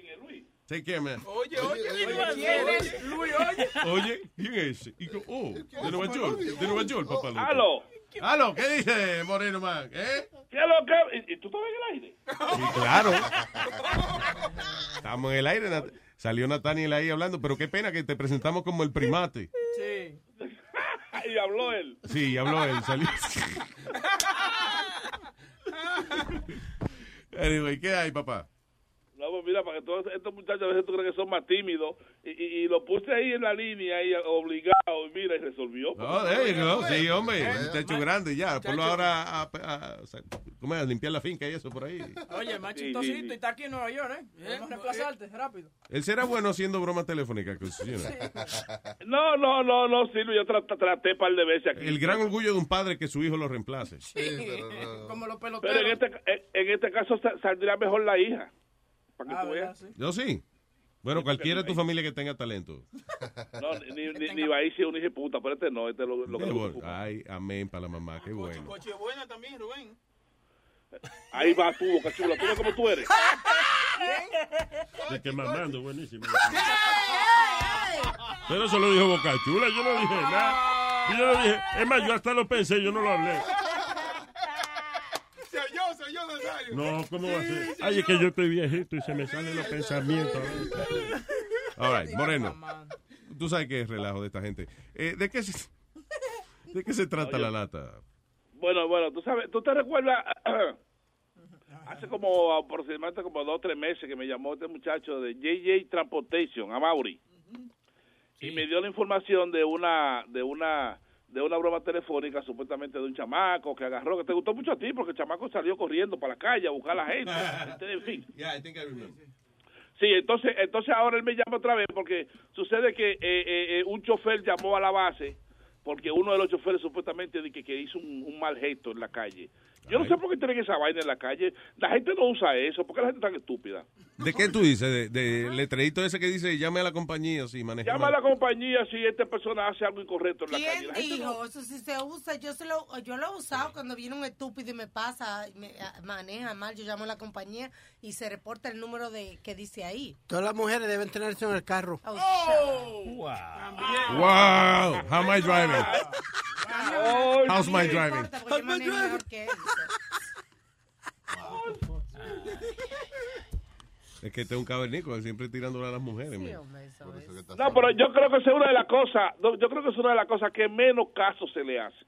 Take care, man. Oye, oye, oye, ¿quién es? Luis, oye. Oye, ¿quién es ese? Y co- oh, de Nueva York, de Nueva York, papá. Luco. Aló. Aló, ¿qué dice Moreno Man? ¿Eh? ¿Qué lo que? ¿Y, y tú estás en el aire? Sí, claro. Estamos en el aire. Nat- Salió Nathaniel ahí hablando, pero qué pena que te presentamos como el primate. Sí. [laughs] y habló él. Sí, habló él, salió. [laughs] Anyway, ¿qué hay, papá? No, pues mira, para que todos estos muchachos a veces tú crees que son más tímidos. Y, y, y lo puse ahí en la línea, ahí obligado. Y mira, y resolvió. There you go. Sí, hombre, un muchacho grande ya. Ponlo ahora a, a- a- ¿cómo es? a limpiar la finca y eso por ahí. Oye, más Sí, chistosito sí, sí. y está aquí en Nueva York, ¿eh? Podemos reemplazarte rápido. Él será bueno haciendo bromas telefónicas. know. No, no, no, no, Silvio. Yo tra- tra- traté un par de veces aquí. El gran orgullo de un padre es que su hijo lo reemplace. [laughs] Como los Pero peloteros. en este, en, en este caso sa- saldría mejor la hija. Para que Ah, tú ¿verdad? veas. Sí. Yo sí. Bueno, cualquiera de tu familia que tenga talento. [laughs] No, ni, ni, ni va a irse un hijo de puta, pero este no, este lo, lo que bueno. Ay, amén para la mamá, qué bueno. Coche buena también, Rubén. Ahí va tú, boca chula. Tú ves cómo tú eres. De que mamando, buenísimo. [laughs] Pero eso lo dijo Boca Chula, yo no dije nada. Yo no dije, es más, yo hasta lo pensé, yo no lo hablé. Yo, Nazario. No, ¿cómo va a ser? sí, Ay, es que yo estoy viejito y se me salen los pensamientos. [laughs] All right, Moreno. Tú sabes qué es relajo de esta gente. Eh, ¿de, qué se, ¿De qué se trata Oye. la lata? Bueno, bueno, tú sabes, ¿tú te recuerdas? [clears throat] Hace como aproximadamente como dos o tres meses que me llamó este muchacho de JJ Transportation, a Mauri. Y me dio la información de una, de una, de una broma telefónica supuestamente de un chamaco que agarró, que te gustó mucho a ti porque el chamaco salió corriendo para la calle a buscar a la gente. [laughs] En fin. Yeah, I think I remember. Sí, entonces, entonces ahora él me llama otra vez porque sucede que eh, eh, eh, un chofer llamó a la base porque uno de los choferes supuestamente de que, que hizo un, un mal gesto en la calle. Yo no sé por qué tienen esa vaina en la calle. La gente no usa eso. ¿Por qué la gente es tan estúpida? ¿De qué tú dices? ¿De, de letrerito ese que dice llame a la compañía si maneja Llama a mal"? la compañía si esta persona hace algo incorrecto en la calle. ¿Quién La gente no- dijo? Eso sí se usa. Yo, se lo, yo lo he usado cuando viene un estúpido y me pasa, y me maneja mal. Yo llamo a la compañía y se reporta el número de que dice ahí. Todas las mujeres deben tener eso en el carro. Oh, Wow, how am I driving? How's my driving? Porque yo manejo mejor que él. Es que este es un cavernícola, siempre tirándole a las mujeres. man. No, pero yo creo que es una de las cosas, yo creo que es una de las cosas que menos caso se le hace.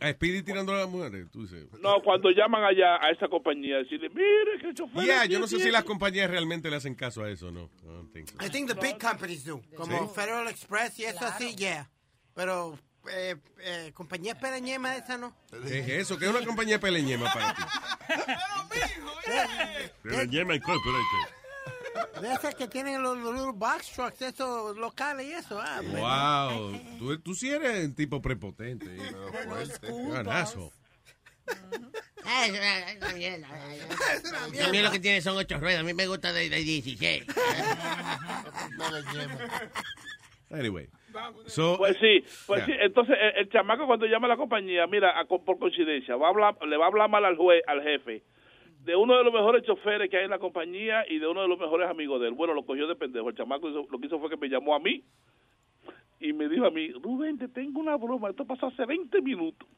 A Speedy tirándole a las mujeres, tú dices. No, cuando llaman allá a esa compañía, decirle, mire que chofer... Yeah, yo no sé si las compañías realmente le hacen caso a eso, ¿no? I don't think so. I think the big companies do. Como Sí. Federal Express y eso así, yeah. Pero eh, eh, compañía pereñema esa no. ¿Qué es eso? ¿Qué es una compañía peleñema para ti? [laughs] Yema Incorporated. De esas que tienen los, los little box trucks, esos locales y eso. Ah. Wow, tú, tú sí eres un tipo prepotente. Ganazo. A mí lo que tiene son ocho ruedas. A mí me gusta de, de 16. Anyway. So, Pues sí, pues Yeah. sí. Entonces, el, el chamaco cuando llama a la compañía, mira, a- por coincidencia, va a hablar, le va a hablar mal al juez, al jefe, de uno de los mejores choferes que hay en la compañía y de uno de los mejores amigos de él. Bueno, lo cogió de pendejo. El chamaco hizo- lo que hizo fue que me llamó a mí y me dijo a mí, Rubén, te tengo una broma. Esto pasó hace 20 minutos.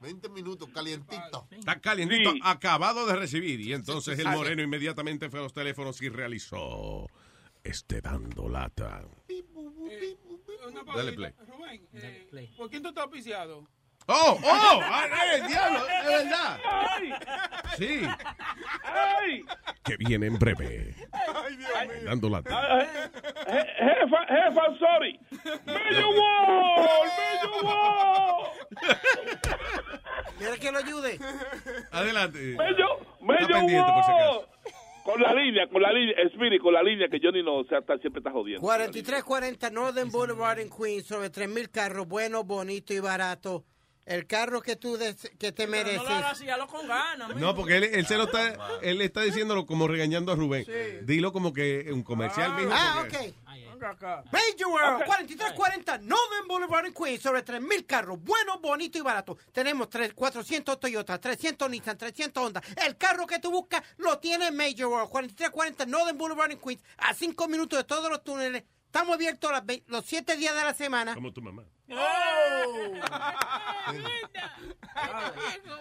20 minutos, calientito. Está calientito, Sí. acabado de recibir. Y entonces el Sí. moreno inmediatamente fue a los teléfonos y realizó este dando lata. Una Dale play. Rubén, eh, ¿por quién tú estás auspiciado? ¡Oh! ¡Oh! ¡Ay, ay, el diablo! ¡Es verdad! ¡Ay! Sí. ¡Ay! Que viene en breve. Ay, Dios mío. Dando lata. Ay, je- Jefa, jefa, sorry. ¡Medio wall! ¡Medio wall! que lo ayude? Adelante. Está Mello pendiente, por si acaso. Con la línea, con la línea, Spirit, con la línea que Johnny no, o sea, está- siempre está jodiendo. 4340 Northern Boulevard en Queens, sobre 3.000 carros, bueno, bonito y barato. El carro que tú des- que te No lo hagas mereces. así, hazlo con ganas. No, porque él, él se lo está, él está diciéndolo como regañando a Rubén. Sí. Dilo como que un comercial. Ah, porque- ok. Venga acá. Major World, 4340 Northern Boulevard en Queens, sobre 3.000 carros, bueno, bonito y barato. Tenemos tres- 400 Toyota, 300 Nissan, 300 Honda. El carro que tú buscas lo tiene Major World, 4340 Northern Boulevard en Queens, a 5 minutos de todos los túneles. Estamos abiertos las los 7 días de la semana. Como tu mamá.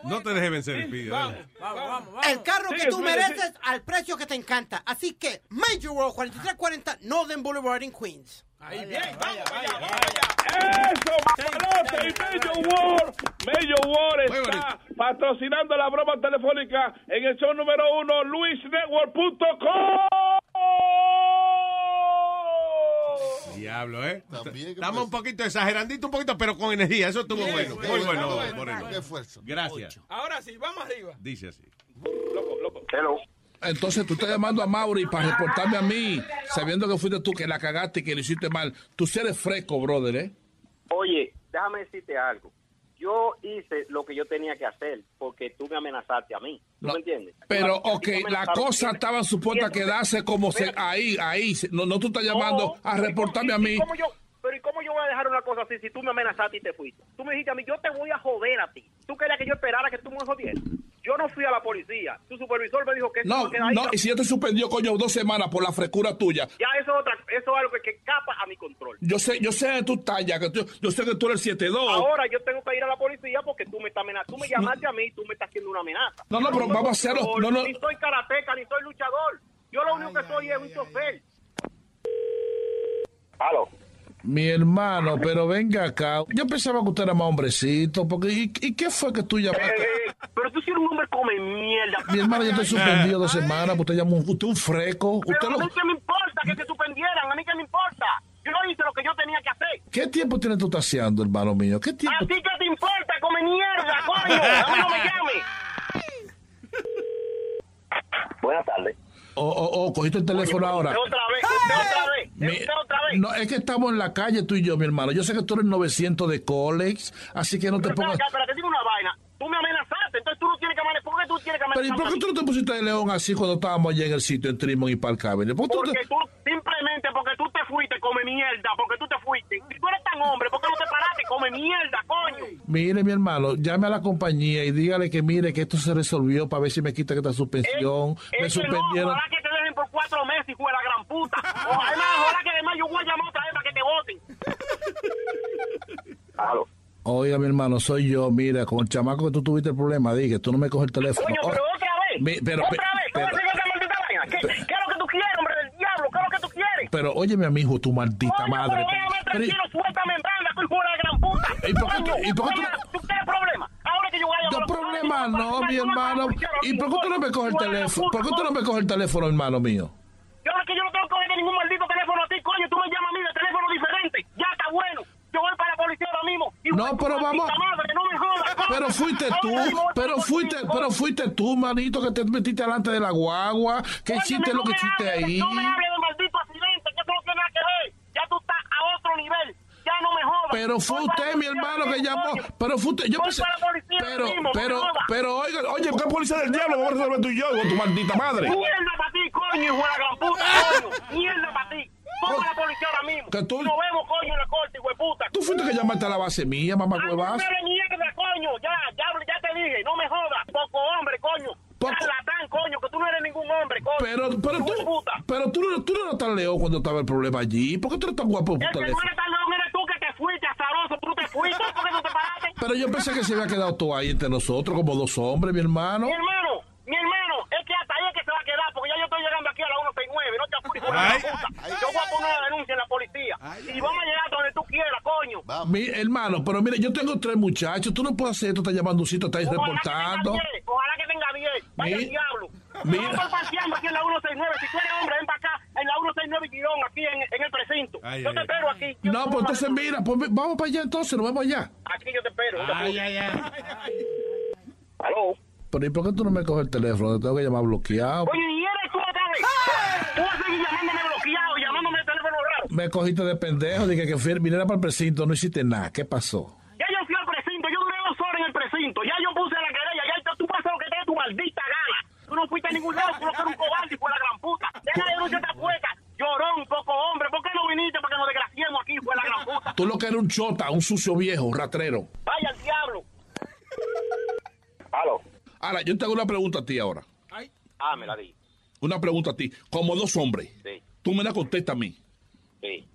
No te dejes vencer, Speedy. dale. Vamos, vamos, vamos. El carro que tú mereces al precio que te encanta. Así que Major World 4340 Northern Boulevard en Queens. Ahí, bien, vamos, vaya, Eso, papalote y War. Mello War Muy está patrocinando la broma telefónica en el show número uno, luisnetwork.com. Diablo, ¿eh? También, ¿qué Estamos un poquito exagerandito, un poquito, pero con energía. Eso estuvo Bien, bueno. muy bueno, bueno, bueno, Moreno. Qué esfuerzo. Gracias. Ahora sí, vamos arriba. Dice así. Loco, loco. Entonces tú estás llamando a Mauri para reportarme a mí, sabiendo que fuiste tú que la cagaste y que lo hiciste mal. Tú sí eres fresco, brother, ¿eh? Oye, déjame decirte algo. Yo hice lo que yo tenía que hacer porque tú me amenazaste a mí. ¿Tú No, me entiendes? Pero, ok, la cosa estaba supuesta a quedarse como se, ahí, ahí. No, no tú estás llamando a reportarme a ¿y mí. cómo yo- pero ¿y cómo yo voy a dejar una cosa así si tú me amenazaste y te fuiste? Tú me dijiste a mí, yo te voy a joder a ti. ¿Tú querías que yo esperara que tú me jodieras? Yo no fui a la policía. Tu supervisor me dijo que... No, ahí. no, y si yo te suspendió, coño, dos semanas por la frescura tuya. Ya eso es, otra, eso es algo que, que escapa a mi control. Yo sé, yo sé de tu talla, que tú- yo sé que tú eres 7'2". Ahora yo tengo que ir a la policía porque tú me estás amenazando. Tú me llamaste a mí y tú me estás haciendo una amenaza. No, no, pero vamos a hacerlo. No, no. Ni soy karateca, ni soy luchador. Yo lo único que soy es un chofer. Aló. Mi hermano, pero venga acá. Yo pensaba que usted era más hombrecito, porque ¿y, y qué fue que tú [laughs] llamaste? Eh, pero tú sí eres un hombre come mierda. Mi hermano, yo te suspendido dos semanas, usted llamó un, usted un freco. Usted Pero a lo, mí que me importa que te suspendieran, a mí que me importa. Yo hice lo que yo tenía que hacer. ¿Qué tiempo tienes tú taseando, hermano mío? ¿Qué tiempo? ¿A ti qué te importa, come mierda, coño? A mí no me llames. Buenas tardes. O, o, o cogiste el teléfono ahora. Usted otra vez, otra vez, Mi- otra vez. No, es que estamos en la calle tú y yo, mi hermano. Yo sé que tú eres 900 de Colex, así que no te Pero pongas... acá, pero te digo una vaina. Tú me amenazaste, entonces tú no tienes que amenazar. ¿Por qué tú tienes que Pero ¿y amenazar? por qué tú no te pusiste de león así cuando estábamos allá en el sitio en Trimon y Park Avenue? ¿Por qué tú te- Porque tú, simplemente porque tú te fuiste, come mierda, porque tú te fuiste. Si tú eres tan hombre, ¿por qué no te paraste? Come mierda, coño. Mire, mi hermano, llame a la compañía y dígale que mire que esto se resolvió para ver si me quita esta suspensión. me Es que no, suspendieron. ojalá que te dejen por cuatro meses, hijo de la gran puta. Ojalá, ojalá que además yo voy a llamar otra vez para que te voten. Aló. Oiga, mi hermano, soy yo. Mira, con el chamaco que tú tuviste el problema, dije, tú no me coges el teléfono. Coño, Oh, pero otra vez. mi- pero, otra vez. ¿Cómo pero-? ¿Qué, ¿Qué es lo que tú quieres, hombre del diablo? ¿Qué es lo que tú quieres? pero óyeme a mi hijo, tu maldita Coño, madre. pero déjame tranquilo, suéltame en banda, tú hijo de la gran puta. ¿Y por qué tú- y por qué tú- ¿tú tienes problema? Ahora que yo voy a llamar No problema, no, mi hermano. ¿Y por qué tú no me coges el teléfono? ¿Por qué tú no me coges el teléfono, hermano mío? Yo ahora que yo no tengo que coger ningún maldito teléfono a ti, coño, tú me llamas a mí de teléfono diferente. Ya está bueno. Yo ahora mismo. No, pero vamos- maldita Madre, no me jodas, coño. Pero fuiste tú, pero fuiste, pero fuiste tú, manito, que te metiste delante de la guagua, que hiciste no lo que hiciste hables, ahí. No me hables de maldito accidente, que eso no tiene nada que ver. Ya tú estás a otro nivel. Ya no me. Pero fue usted, mi hermano, que llamó. Pero fue usted. Yo pensé. Pero, pero, pero, oiga, oye, ¿qué policía del diablo? Vamos a resolver tú y yo, con tu maldita madre. Mierda para ti, coño, hijo de la gran puta, coño. Mierda para ti. A la policía ahora mismo. Que tú- Nos vemos, coño, en la corte, hijo de puta. Tú fuiste que llamaste a la base mía, mamá Ay, no mierda, coño. Ya, ya, ya te dije. No me jodas. Poco hombre, coño. Charlatán, coño, que tú no eres ningún hombre, coño. Pero, pero tú, pero tú, no- tú no eras tan león cuando estaba el problema allí. ¿Por qué tú eres tan guapo El que teléfono? eres tan fuiste, azaroso. Tú te fuiste. ¿Por qué no te paraste? Pero yo pensé que se había quedado tú ahí entre nosotros como dos hombres, mi hermano. Mi hermano, mi hermano, es que hasta ahí es que se va a quedar, porque ya yo estoy llegando aquí a la 169, no te apures por la Ay. puta. Yo voy a poner una denuncia en la policía. y vamos a llegar donde tú quieras, coño. Mi hermano, pero mire, yo tengo tres muchachos. Tú no puedes hacer esto, estás llamando un sitio, estás reportando. Ojalá que tenga 10, Ojalá que tenga 10. Vaya Mi- diablo. mira. Yo estoy paseando aquí en la 169. Si tú eres hombre, ven para acá en la 169 guion, aquí en, en el precinto. Ay, yo ay, te ay. espero aquí. Yo No, pues entonces mira, pues vamos para allá entonces, nos vemos allá. Aquí yo te espero. Ay, ay, ay. Pero ¿y por qué tú no me coges el teléfono? Te tengo que llamar bloqueado. Oye, ¿y eres tú vez? Tú vas a seguir llamándome bloqueado, llamándome de teléfono raro. Me cogiste de pendejo, dije que fui, viniera para el precinto, no hiciste nada. ¿Qué pasó? Ya yo fui al precinto, yo duré dos horas en el precinto, ya yo puse la querella, ya tú pasas lo que te dé tu maldita gana. Tú no fuiste a ningún lado, tú no eres un cobarde y fue la gran puta. Ya la denuncia está puesta. Llorón, poco hombre, ¿por qué no viniste para que nos desgraciemos aquí? Fue la gran puta. Tú lo que eres un chota, un sucio viejo, ratrero. Vaya al diablo. Aló. Ahora, yo te hago una pregunta a ti ahora. Ah, me la di. Una pregunta a ti. Como dos hombres. Sí. Tú me la contestas a mí. Sí.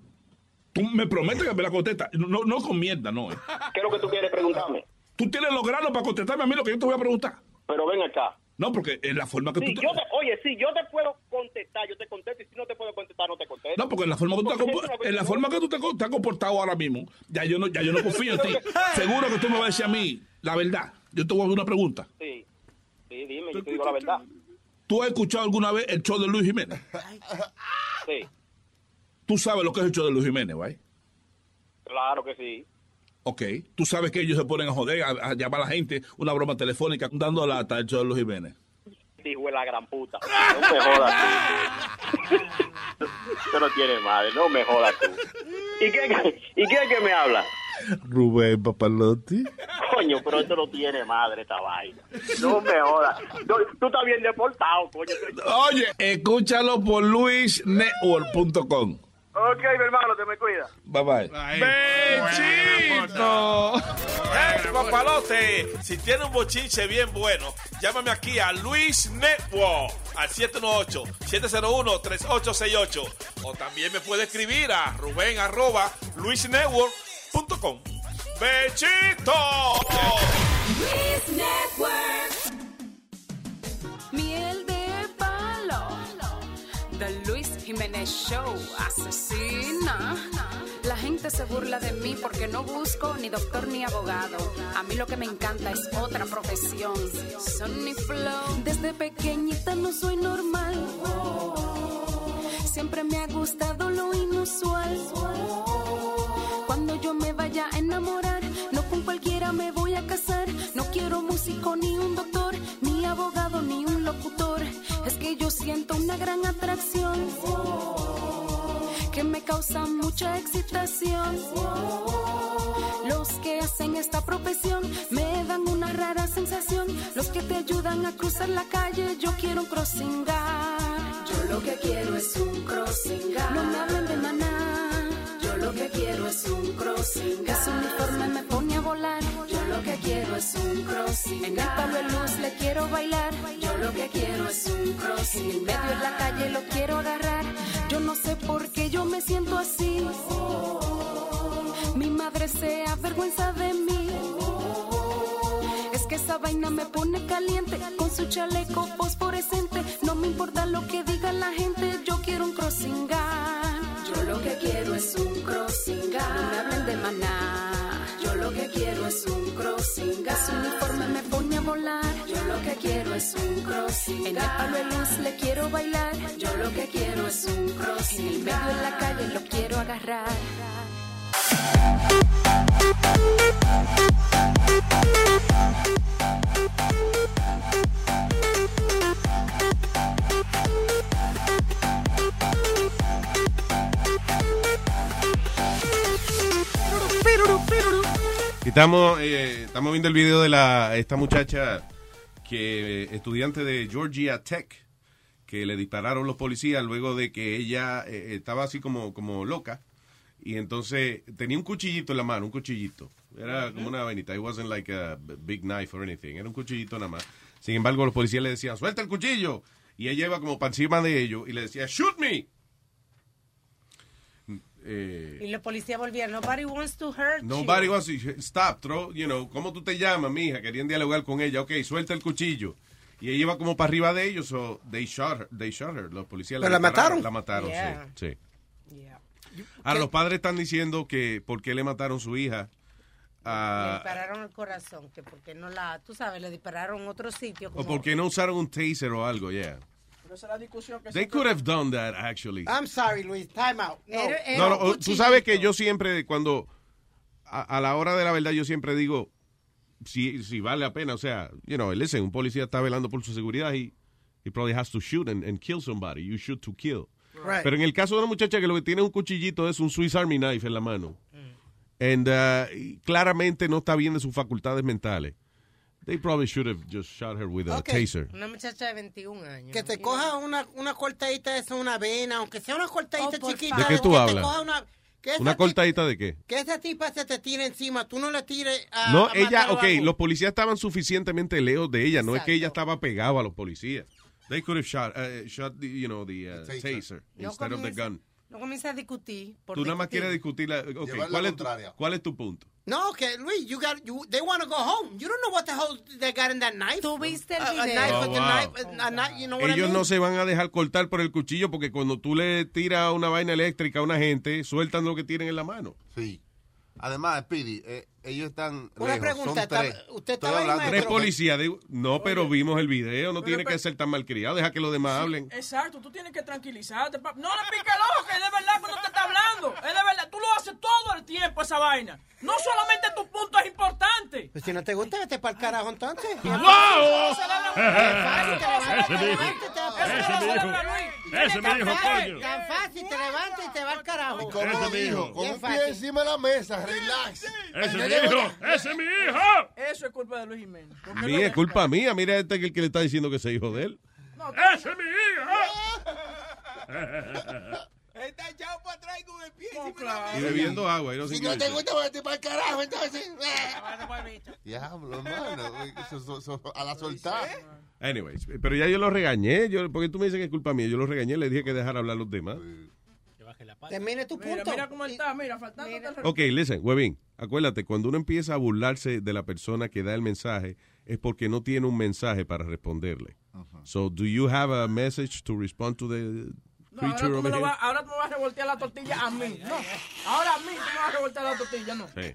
Tú me prometes que me la contestas. No, no con mierda, no. eh. ¿Qué es lo que tú quieres preguntarme? Tú tienes los granos para contestarme a mí lo que yo te voy a preguntar. Pero ven acá. No, porque es la forma que Sí, tú te... yo te, oye, sí, yo te puedo contestar, yo te contesto, y si no te puedo contestar, no te contesto. No, porque en la forma que tú te, en la forma que tú te, has comportado ahora mismo, ya yo no, ya yo no confío en [laughs] ti. Seguro que tú me vas a decir a mí la verdad. Yo te voy a hacer una pregunta. Sí, sí, dime, yo te digo la verdad. ¿Tú has escuchado alguna vez el show de Luis Jiménez? Sí, Tú sabes lo que es el show de Luis Jiménez, ¿right? claro que sí. Ok. Tú sabes que ellos se ponen a joder, a, a llamar a la gente, una broma telefónica, dando lata al show de Luis Jiménez. Dijo de la gran puta. No me jodas tú. Tú no tienes madre, no me jodas tú. ¿Y qué, y qué es que me habla? Rubén Papalotti. Coño, pero esto no tiene madre esta vaina. No me jodas. No, tú estás bien deportado, coño. Oye, escúchalo por luisnetwork.com. Ok, mi hermano, te me cuida. Bye bye. ¡Bechito! ¡Eh, papalote! Si tiene un bochinche bien bueno, llámame aquí a Luis Network al 718-701-3868. O también me puede escribir a Rubén arroba luisnetwork.com. ¡Bechito! Miel de palo. The Luis Show asesina. La gente se burla de mí porque no busco ni doctor ni abogado. A mí lo que me encanta es otra profesión. Sonny Flow. Desde pequeñita no soy normal. Siempre me ha gustado lo inusual. Cuando yo me vaya a enamorar, no con cualquiera me voy a casar. No quiero músico ni un doctor, ni abogado ni un locutor. Es que yo siento una gran atracción que me causa mucha excitación. Los que hacen esta profesión me dan una rara sensación. Los que te ayudan a cruzar la calle, yo quiero un crossing guard. Yo lo que quiero es un crossing guard. No me hablen de maná. Yo lo que quiero es un crossing guard. Ese uniforme me pone a volar. Lo que quiero es un crossing En el palo de luz le quiero bailar. Yo lo que quiero es un crossing En medio de la calle lo quiero agarrar. Yo no sé por qué yo me siento así. Mi madre se avergüenza de mí. Es que esa vaina me pone caliente con su chaleco fosforescente. No me importa lo que diga la gente, yo quiero un crossing. Yo lo que quiero es un crossing. No me hablen de maná. Es un crossing guard. Su uniforme me pone a volar. Yo lo que quiero es un crossing guard. En el palo de luz le quiero bailar. Yo lo que quiero es un crossing En el medio de la calle lo quiero agarrar. Estamos, eh, estamos viendo el video de la esta muchacha que estudiante de Georgia Tech que le dispararon los policías luego de que ella eh, estaba así como, como loca y entonces tenía un cuchillito en la mano, un cuchillito. Era como una vainita. It wasn't like a big knife or anything. Era un cuchillito nada más. Sin embargo, los policías le decían, suelta el cuchillo. Y ella iba como para encima de ellos y le decía, shoot me. Eh, Y los policías volvían, nobody wants to hurt you. Nobody wants to stop, throw, you know, ¿cómo tú te llamas, mija? Querían dialogar con ella. Ok, suelta el cuchillo. Y ella iba como para arriba de ellos, so they shot her. They shot her. Los policías ¿Pero la mataron? La mataron, Yeah. sí. sí. Ahora, los padres están diciendo que por qué le mataron su hija. Le ah, dispararon el corazón, que porque no la, tú sabes, le dispararon en otro sitio. o Como, por qué no usaron un taser o algo, yeah. Pero esa es la discusión que They could have done that, actually. I'm sorry, Luis. Time out. No. No, no, tú sabes que yo siempre, cuando a, a la hora de la verdad, yo siempre digo, si, si vale la pena. O sea, you know, listen, un policía está velando por su seguridad y he probably has to shoot and, and kill somebody. You shoot to kill. Right. Pero en el caso de una muchacha que lo que tiene es un cuchillito es un Swiss Army knife en la mano. And uh, y claramente no está bien de sus facultades mentales. They probably should have just shot her with a Ok. taser. Una muchacha de 21 años. Que te coja una, una cortadita de una vena, aunque sea una cortadita Oh, por chiquita. ¿De qué tú que te hablas? coja una, que ¿Una cortadita de qué? Que esa tipa se te tire encima, tú no le tires a. No, a ella, ok, los policías estaban suficientemente lejos de ella, no es que ella estaba pegado a los policías. They could have shot, uh, shot the, you know, the uh, taser, No instead of the comienza- gun. No comienza a discutir. Por Tú nada más discutir. quieres discutir la, ok, Llevar la ¿cuál, es tu. ¿cuál es tu punto? No, que Luis, you got, you, they want to go home. You don't know what the hell they got in that knife. ¿Tú viste el A- a video? knife Oh, wow. knife, a knife, you know what I Ellos mean? no se van a dejar cortar por el cuchillo porque cuando tú le tiras una vaina eléctrica a una gente, sueltan lo que tienen en la mano. Sí. Además, Speedy, eh, ellos están Una lejos, pregunta, son tres. usted estaba ahí, hablando- Tres policías, de- no, pero vimos el video, no tiene que ser tan malcriado, deja que los demás hablen. Exacto, tú tienes que tranquilizarte. pa- No le piques el ojo, que es de verdad cuando te está hablando. Es de verdad, tú lo haces todo el tiempo esa vaina. No solamente tu punto es importante. Pues si no te gusta, vete para el carajo entonces. ¡Wow! Ese Ese me dijo, ese me dijo, ese me dijo, coño. Tan fácil, te levantas y te va al carajo. ¿Cómo Ese lo me dijo? dijo. Con un pie encima de la mesa, relax. Ese me dijo, ese es mi hijo. Eso es culpa de Luis Jiménez. Lo- es culpa mía, mira este que el que le está diciendo que es hijo de él. Ese es mi hijo. [laughs] Está echado para atrás con el pie. No, claro. Y bebiendo agua. y no Si no te gusta, vete para el carajo, entonces. [laughs] Diablo, hermano. A la soltar. Anyways, pero ya yo lo regañé, yo, porque tú me dices que es culpa mía, yo lo regañé, le dije que dejara hablar los demás. Termine tu Mira, punto. mira cómo está, mira, faltando Ok, listen, huevín, acuérdate, cuando uno empieza a burlarse de la persona que da el mensaje, es porque no tiene un mensaje para responderle. So, do you have a message to respond to the No, ahora, tú me lo vas, ahora tú me vas a revoltear la tortilla a mí. No, ahora a mí tú me vas a revoltear la tortilla, no. Sí.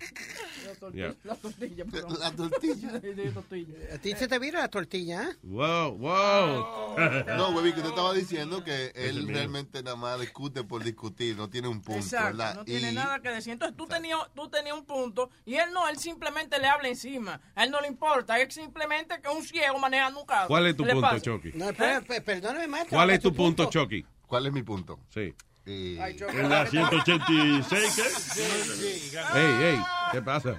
La tortilla, Yeah. la tortilla, perdón. La tortilla. [laughs] A ti se te vira la tortilla, ¿eh? Wow, wow. No, huevín, que usted estaba diciendo que él realmente nada más discute por discutir, no tiene un punto, Exacto, ¿verdad? no tiene Y- nada que decir. Entonces tú tenías, tú tenías un punto y él no, él simplemente le habla encima. A él no le importa, es simplemente que es un ciego manejando un carro. ¿Cuál es tu ¿Qué le punto, pasa? Chucky? No, perdóname, maestro. ¿Cuál es ¿cuál tu punto, Chucky? ¿Cuál es mi punto? Sí. Eh, Ay, En la 186, ¿qué? Ey, ey, ¿qué pasa?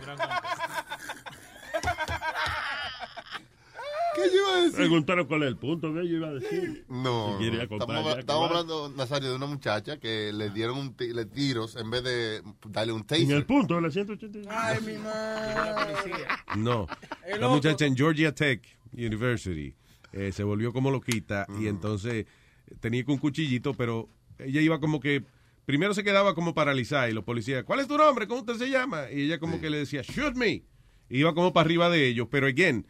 ¿Qué yo iba a decir? Preguntaron cuál es el punto que yo iba a decir. No, Si quería no. contar estamos, hablando, Nazario, de una muchacha que le dieron un le tiros en vez de darle un taser. En el punto de la 186. Ay, mi madre. No. La muchacha en Georgia Tech University eh, se volvió como loquita y entonces tenía que un cuchillito, pero ella iba como que primero se quedaba como paralizada y los policías, ¿cuál es tu nombre? ¿Cómo usted se llama? Y ella como que le decía, shoot me. Y iba como para arriba de ellos, pero again,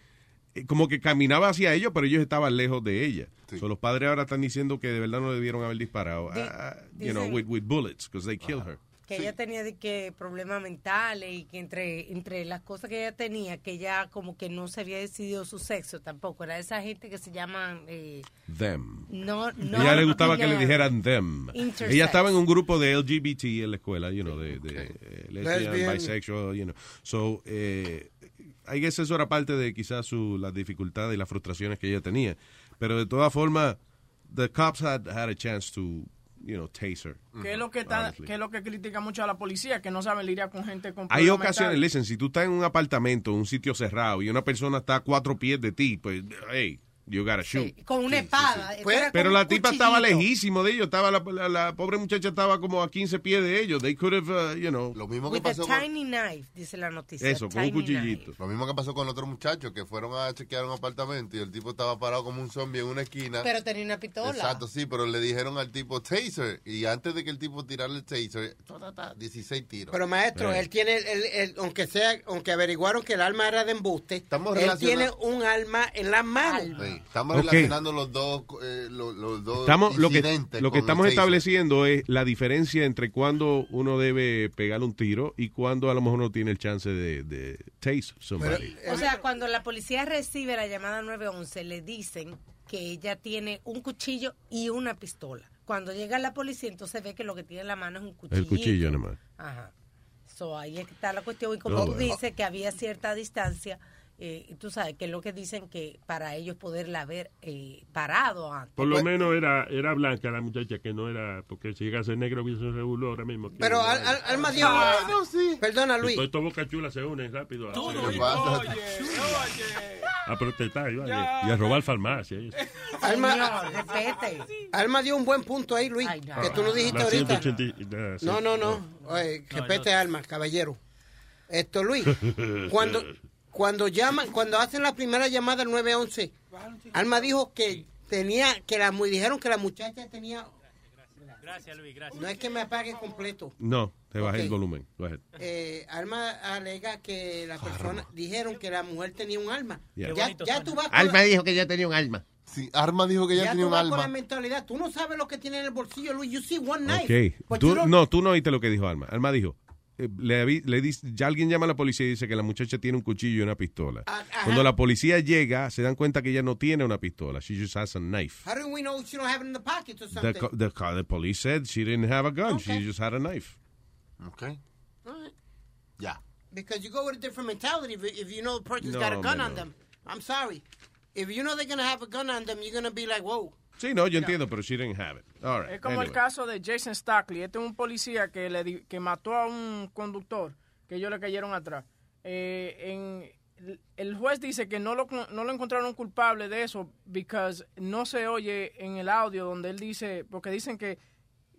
eh, como que caminaba hacia ellos, pero ellos estaban lejos de ella. So, los padres ahora están diciendo que de verdad no debieron haber disparado. Di- Ah, you know, with, with bullets, because they killed her. Que ella tenía de que problemas mentales y que entre entre las cosas que ella tenía que ella como que no se había decidido su sexo tampoco era esa gente que se llaman eh, Them. no no ella le gustaba que le dijeran them. Intersex. Ella estaba en un grupo de LGBT en la escuela, you know, de, de eh, lesbian, Lesbian. bisexual, you know. So, eh, I guess eso era parte de quizás su, las dificultades y las frustraciones que ella tenía. Pero de todas formas, the cops had, had a chance to, you know, tase her. ¿Qué es lo que está, es lo que critica mucho a la policía? Que no saben lidiar con gente con Hay ocasiones, listen, si tú estás en un apartamento, en un sitio cerrado y una persona está a cuatro pies de ti, pues, hey, you gotta shoot. con una espada Pero la tipa estaba lejísimo de ellos, estaba la, la- la pobre muchacha estaba como a 15 pies de ellos. They could have, uh, you know. Lo mismo que with a pasó con, tiny knife dice la noticia Eso, con un tiny cuchillito. knife. lo mismo que pasó con otro muchacho que fueron a chequear un apartamento y el tipo estaba parado como un zombie en una esquina. pero tenía una pistola Exacto, sí, pero le dijeron al tipo taser y antes de que el tipo tirara el taser, ta, ta, ta, 16 tiros. Pero maestro, Eh. él tiene, el, el- el- aunque sea, aunque averiguaron que el arma era de embuste, Estamos él tiene un arma en las manos. Estamos relacionando los dos, eh, los, los dos Estamos, lo que, incidentes lo que con el estamos estableciendo es la diferencia entre cuando uno debe pegar un tiro y cuando a lo mejor no tiene el chance de, de tase somebody. o sea cuando la policía recibe la llamada 911 le dicen que ella tiene un cuchillo y una pistola cuando llega la policía entonces ve que lo que tiene en la mano es un cuchillo el cuchillo nada más. Ajá. So, ahí está la cuestión. Y como No, tú bueno. dices que había cierta distancia eh, y tú sabes que es lo que dicen que para ellos poderla haber eh, parado antes. Por lo menos era, era blanca la muchacha, que no era, porque si llega a ser negro, hubiese un regulo ahora mismo. Pero Al- Al- Alma dijo... Perdona, Luis. Todos estos bocas chulas se unen rápido a, Todo, a- oye, a protestar y, vaya, y a robar farmacia. Alma, Señor, respete. Alma dio un buen punto ahí, Luis, que tú lo dijiste La ahorita. 180 y- ah, sí. No, no, no. Oye, respete Alma, caballero. Esto, Luis, [laughs] cuando, cuando llaman, cuando hacen la primera llamada al 911, Alma dijo que tenía, que la, dijeron que la muchacha tenía, Gracias, Luis, gracias. no es que me apague completo. No, te bajé Ok. el volumen. Go ahead. Eh, Alma alega que la persona, dijeron que la mujer tenía un alma. Yeah. Ya, ya tú vas Alma la- dijo que ya tenía un alma. Sí, Arma dijo que ella ya tenía tú un vas con la alma. mentalidad. Tú no sabes lo que tiene en el bolsillo, Luis. You see one knife. Ok. But Tú- no, tú no oíste lo que dijo Alma. Alma dijo, le, avi- le dice, ya alguien llama a la policía y dice que la muchacha tiene un cuchillo y una pistola. Ajá. Cuando la policía llega, se dan cuenta que ella no tiene una pistola. She just has a knife. How do we know she don't have it in the pocket or The, something? the, co- the police said she didn't have a gun. She just had a knife. Okay. Ya. Because you go with a different mentality if, if you know the person's No, got a gun on no. them. I'm sorry. If you know they're going to have a gun on them, you're going to be like, whoa. Sí, no, yo entiendo, pero she didn't have it. All right. Es como el caso de Jason Stackley. Este es un policía que le que mató a un conductor que ellos le cayeron atrás. Eh, en, el juez dice que no lo, no lo encontraron culpable de eso because no se oye en el audio donde él dice, porque dicen que,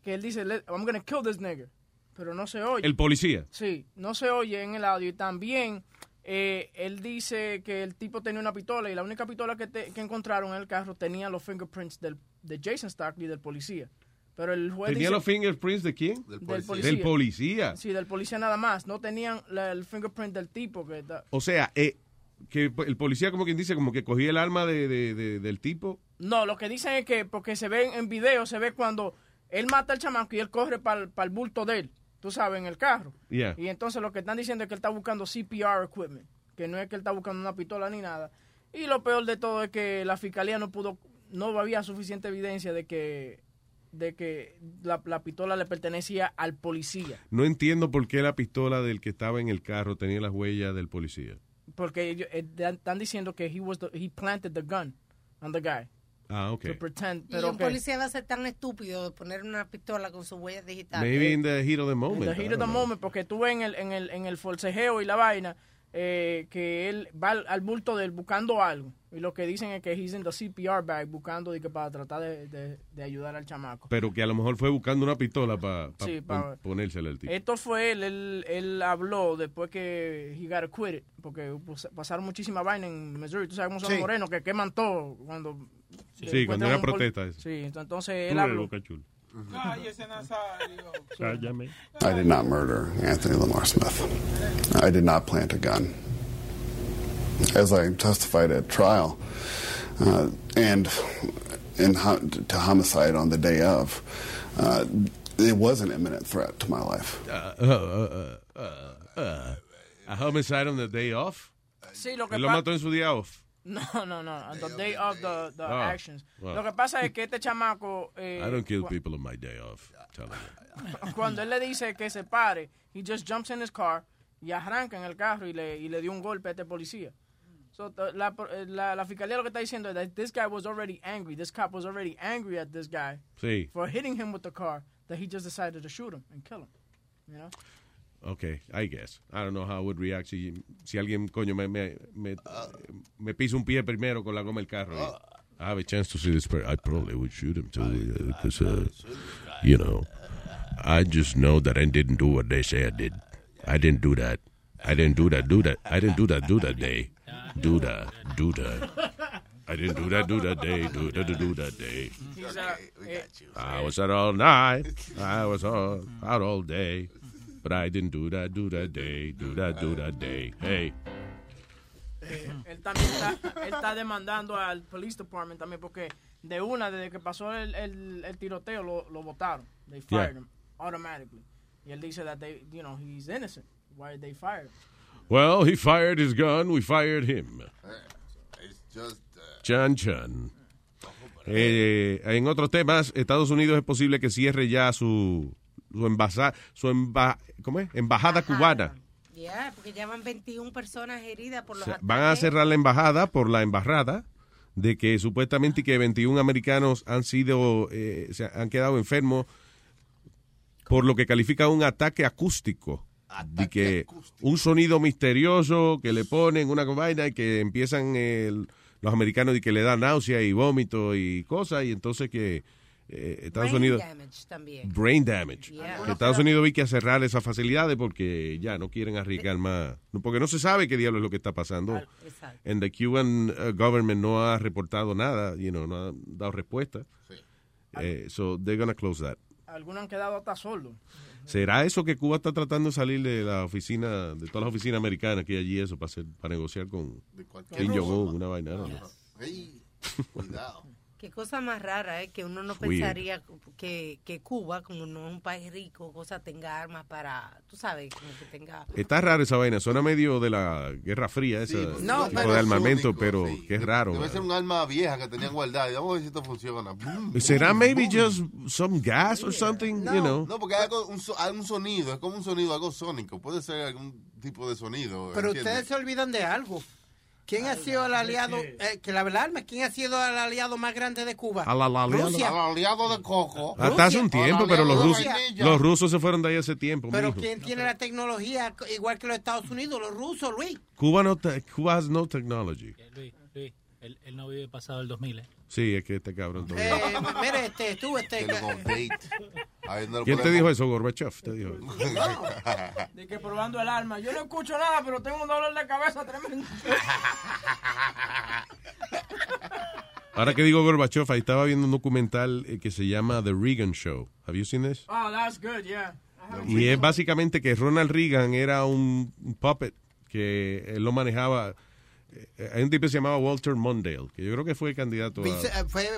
que él dice, "Let- I'm gonna kill this nigger, pero no se oye. El policía. Sí, no se oye en el audio y también eh, él dice que el tipo tenía una pistola y la única pistola que, te- que encontraron en el carro tenía los fingerprints del, de Jason Stackley del policía. Pero el juez ¿Tenía dice- los fingerprints de quién? Del policía. Del policía. Sí, del policía nada más. No tenían la- el fingerprint del tipo que O sea, eh, que el policía como quien dice, como que cogía el arma de, de- de- del tipo. No, lo que dicen es que, porque se ve en video, se ve cuando él mata al chamaco y él corre para el bulto de él, tú sabes, en el carro. Yeah. Y entonces lo que están diciendo es que él está buscando CPR equipment, que no es que él está buscando una pistola ni nada. Y lo peor de todo es que la fiscalía no pudo, no había suficiente evidencia de que, de que la, la pistola le pertenecía al policía. No entiendo por qué la pistola del que estaba en el carro tenía las huellas del policía. Porque ellos eh, están diciendo que he, was the- he planted the gun on the guy. Ah, ok. To pretend, Y pero un que- policía va a ser tan estúpido de poner una pistola con su huella digital. Maybe in the heat of the In moment. the I heat of the know. moment, porque tú ves en el, en el, en el forcejeo y la vaina eh, que él va al, al bulto de él buscando algo. Y lo que dicen es que he's in the CPR bag buscando de que para tratar de, de- de ayudar al chamaco. Pero que a lo mejor fue buscando una pistola para Sí, pa- ponérsela al tipo. Esto fue él, él, él habló después que he got acquitted, porque pues, pasaron muchísima vaina en Missouri. Tú sabes cómo son Sí. los morenos, que queman todo cuando... Sí, encuentran cuando era protesta eso. Sí, entonces él habló. boca chula. Cállese, Nazario. Cállame. I did not murder Anthony Lamar Smith. I did not plant a gun. As I testified at trial, uh, and in ho- to homicide on the day of, uh, it was an imminent threat to my life. Uh, uh, uh, uh, uh, a homicide on the day off. Sí, lo que Él lo mató en su día off. No, no, no. On the day of the, the Oh, actions. wow. Lo que pasa es que este chamaco. eh, I don't kill people on my day off. Tell you. [laughs] Cuando él le dice que se pare, he just jumps in his car y arranca en el carro y le, y le dio un golpe a este policía. So, t- la, la, la fiscalía lo que está diciendo es that this guy was already angry. This cop was already angry at this guy Sí. for hitting him with the car that he just decided to shoot him and kill him. You know? Okay, I guess. I don't know how I would react si, si alguien, coño, me, me, me, me pisa un pie primero con la goma del carro. y I have a chance to see this person. I probably would shoot him too. Because, uh, you know, I just know that I didn't do what they say I did. I didn't do that. I didn't do that, do that. I didn't do that, do that day. Do that, do that. I didn't do that, do that day. Do that, do that day. He's, uh, eh, I was out all night. I was all, out all day. But I didn't do that, do that day. Do that, do that day. Hey. Eh, él también está, él está demandando al police department también porque de una desde que pasó el, el, el tiroteo lo, lo votaron they Yeah. fired him automatically y él dice that they you know he's innocent why did they fire him Well, he fired his gun. We fired him. It's just, Chan Chan. Eh, en otros temas, Estados Unidos es posible que cierre ya su su, embasa- su emba- ¿cómo es? embajada cubana Ya, porque ya van 21 personas heridas por O los sea, ataques. van a cerrar la embajada por la embarrada de que supuestamente que 21 americanos han sido, eh, se han quedado enfermos por lo que califica un ataque acústico. de que un sonido misterioso que le ponen una vaina y que empiezan el- los americanos y que le da náusea y vómito y cosas y entonces que eh, Estados Brain Unidos damage también. brain damage. Yeah. Que Estados Unidos vi que cerrar esas facilidades porque ya no quieren arriesgar más, porque no se sabe qué diablo es lo que está pasando. And the Cuban uh, government no ha reportado nada, you know, no ha dado respuesta. Eh, so they're gonna close that. Algunos han quedado hasta sordos. ¿Será eso que Cuba está tratando de salir de la oficina, de todas las oficinas americanas que hay allí eso para hacer, para negociar con Kim Jong-un, una vaina? Don't know. cuidado. Qué cosa más rara, ¿eh? Que uno no Weird. pensaría que, que Cuba, como no es un país rico, cosa tenga armas para, tú sabes, como que tenga... Está raro esa vaina, suena medio de la Guerra Fría, ese No, tipo pero de armamento, pero sí. que es raro. Debe ser un arma vieja que tenían guardada. Y vamos a ver si esto funciona. Boom, ¿Será boom, maybe boom. just some gas or something? No, you know? no, porque hay, algo- un, so- hay un sonido, es como un sonido, algo sónico. Puede ser algún tipo de sonido. Pero ¿entiendes? ustedes se olvidan de algo. ¿Quién ha sido el aliado, eh, que la alarma, quién ha sido el aliado más grande de Cuba? Al- al aliado. Rusia. Al aliado de Coco. Hasta hace un tiempo, pero los rusos, los rusos se fueron de ahí hace tiempo. Pero mijo. ¿quién tiene la tecnología igual que los Estados Unidos? Los rusos, Luis. Cuba no, Cuba has no technology. Luis, Luis, él, él no vive pasado el 2000, ¿eh? Sí, es que este cabrón. Eh, mire, este, tú, este... No ¿Quién te dijo eso, Gorbachev? Te dijo. [laughs] De que probando el arma. Yo no escucho nada, pero tengo un dolor de cabeza tremendo. [laughs] Ahora que digo Gorbachev, ahí estaba viendo un documental eh, que se llama The Reagan Show. Have you seen this? Oh, that's good, yeah. Y es básicamente que Ronald Reagan era un, un puppet que él lo manejaba. Eh, Hay un tipo que se llamaba Walter Mondale, que yo creo que fue candidato a, eh, fue,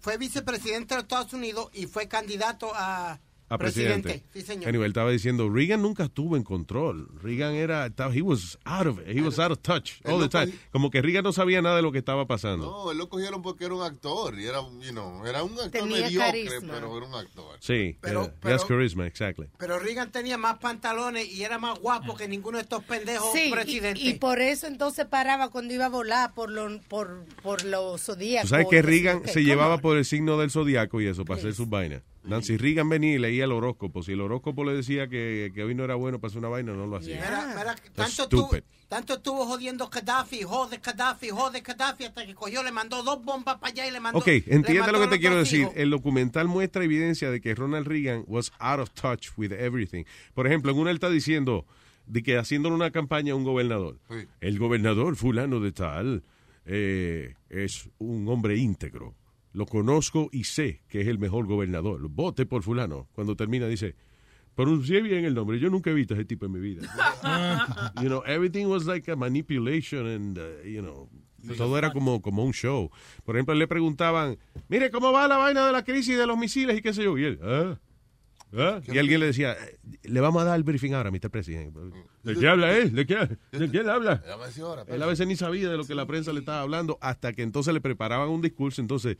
fue vicepresidente de Estados Unidos y fue candidato a, a presidente. Sí, señor. Anyway, él estaba diciendo, Reagan nunca estuvo en control. Reagan era, estaba, he was out of it. He was out of touch all the time. Como que Reagan no sabía nada de lo que estaba pasando. No, él lo cogieron porque era un actor. Y era, you know, era un actor Tenía mediocre, carisma. pero era un actor. Sí, Pero- yeah, pero- has charisma, exactly. Pero Reagan tenía más pantalones y era más guapo que ninguno de estos pendejos Sí, y- presidentes. y, por eso entonces paraba cuando iba a volar por lo, por, por los zodíacos. Tú sabes que Reagan se llevaba por el signo del zodiaco y eso, para hacer sus vainas. Nancy Reagan venía y leía el horóscopo. Si el horóscopo le decía que, que hoy no era bueno para hacer una vaina, no lo hacía. Mira, mira, That's tanto, estuvo, stupid. tanto estuvo jodiendo Gaddafi, jode Gaddafi, jode Gaddafi, hasta que cogió, le mandó dos bombas para allá y le mandó. Ok, entiende mandó lo que te quiero decir. El documental muestra evidencia de que Ronald Reagan was out of touch with everything. Por ejemplo, en una él está diciendo de que haciéndole una campaña a un gobernador. Sí. El gobernador fulano de tal eh, es un hombre íntegro. Lo conozco y sé que es el mejor gobernador. Vote por fulano. Cuando termina dice, pronuncié bien el nombre. Yo nunca he visto ese tipo en mi vida. [laughs] you know, everything was like a manipulation and, uh, you know, todo era como, como un show. Por ejemplo, le preguntaban, mire, ¿cómo va la vaina de la crisis de los misiles y qué sé yo? Y él, ¿ah? ¿Ah? Y alguien le decía, "Eh, le vamos a dar el briefing ahora, Mr. President. ¿De qué habla él? ¿De qué, de qué él habla? Él a veces ni sabía de lo que la prensa le estaba hablando hasta que entonces le preparaban un discurso. Entonces,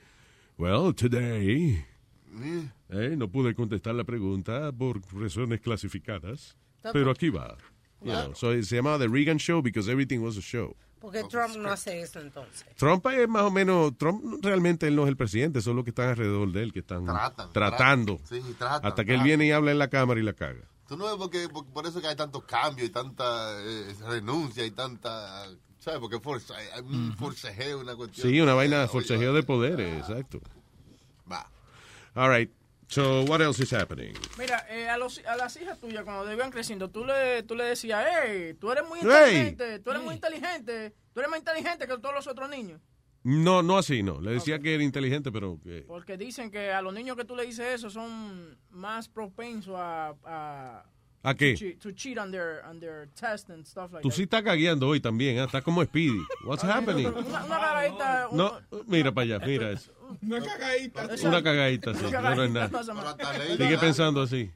well, today, eh, no pude contestar la pregunta por razones clasificadas, pero aquí va. You know, so se llamaba The Reagan Show because everything was a show. Porque Trump no hace eso entonces. Trump es más o menos, Trump realmente él no es el presidente, son los que están alrededor de él, que están Tratan, tratando. tratan. Sí, tratan, hasta que él viene y habla en la cámara y la caga. Tú no ves porque, por, por eso que hay tantos cambios y tanta eh, renuncia y tanta. ¿Sabes? Porque forza, hay un forcejeo, una cuestión. Sí, una vaina de forcejeo de poderes, exacto. Va. All right. So, what else is happening? Mira, eh, a, los, a las hijas tuyas, cuando iban creciendo, tú le, tú le decías, hey, tú eres muy Hey. inteligente, tú eres muy inteligente, tú eres más inteligente que todos los otros niños. No, no así, no. Le decía que era inteligente, pero que... Porque dicen que a los niños que tú le dices eso son más propensos a... ¿A, ¿A qué? To cheat, to cheat on their, on their test and stuff like Tú that. sí estás cagueando hoy también, ¿eh? Estás como Speedy. What's [laughs] happening? Una, una cagadita, No, mira para allá, mira eso. Una cagadita. Una cagadita, sí. No, no es nada. no Sigue pensando así.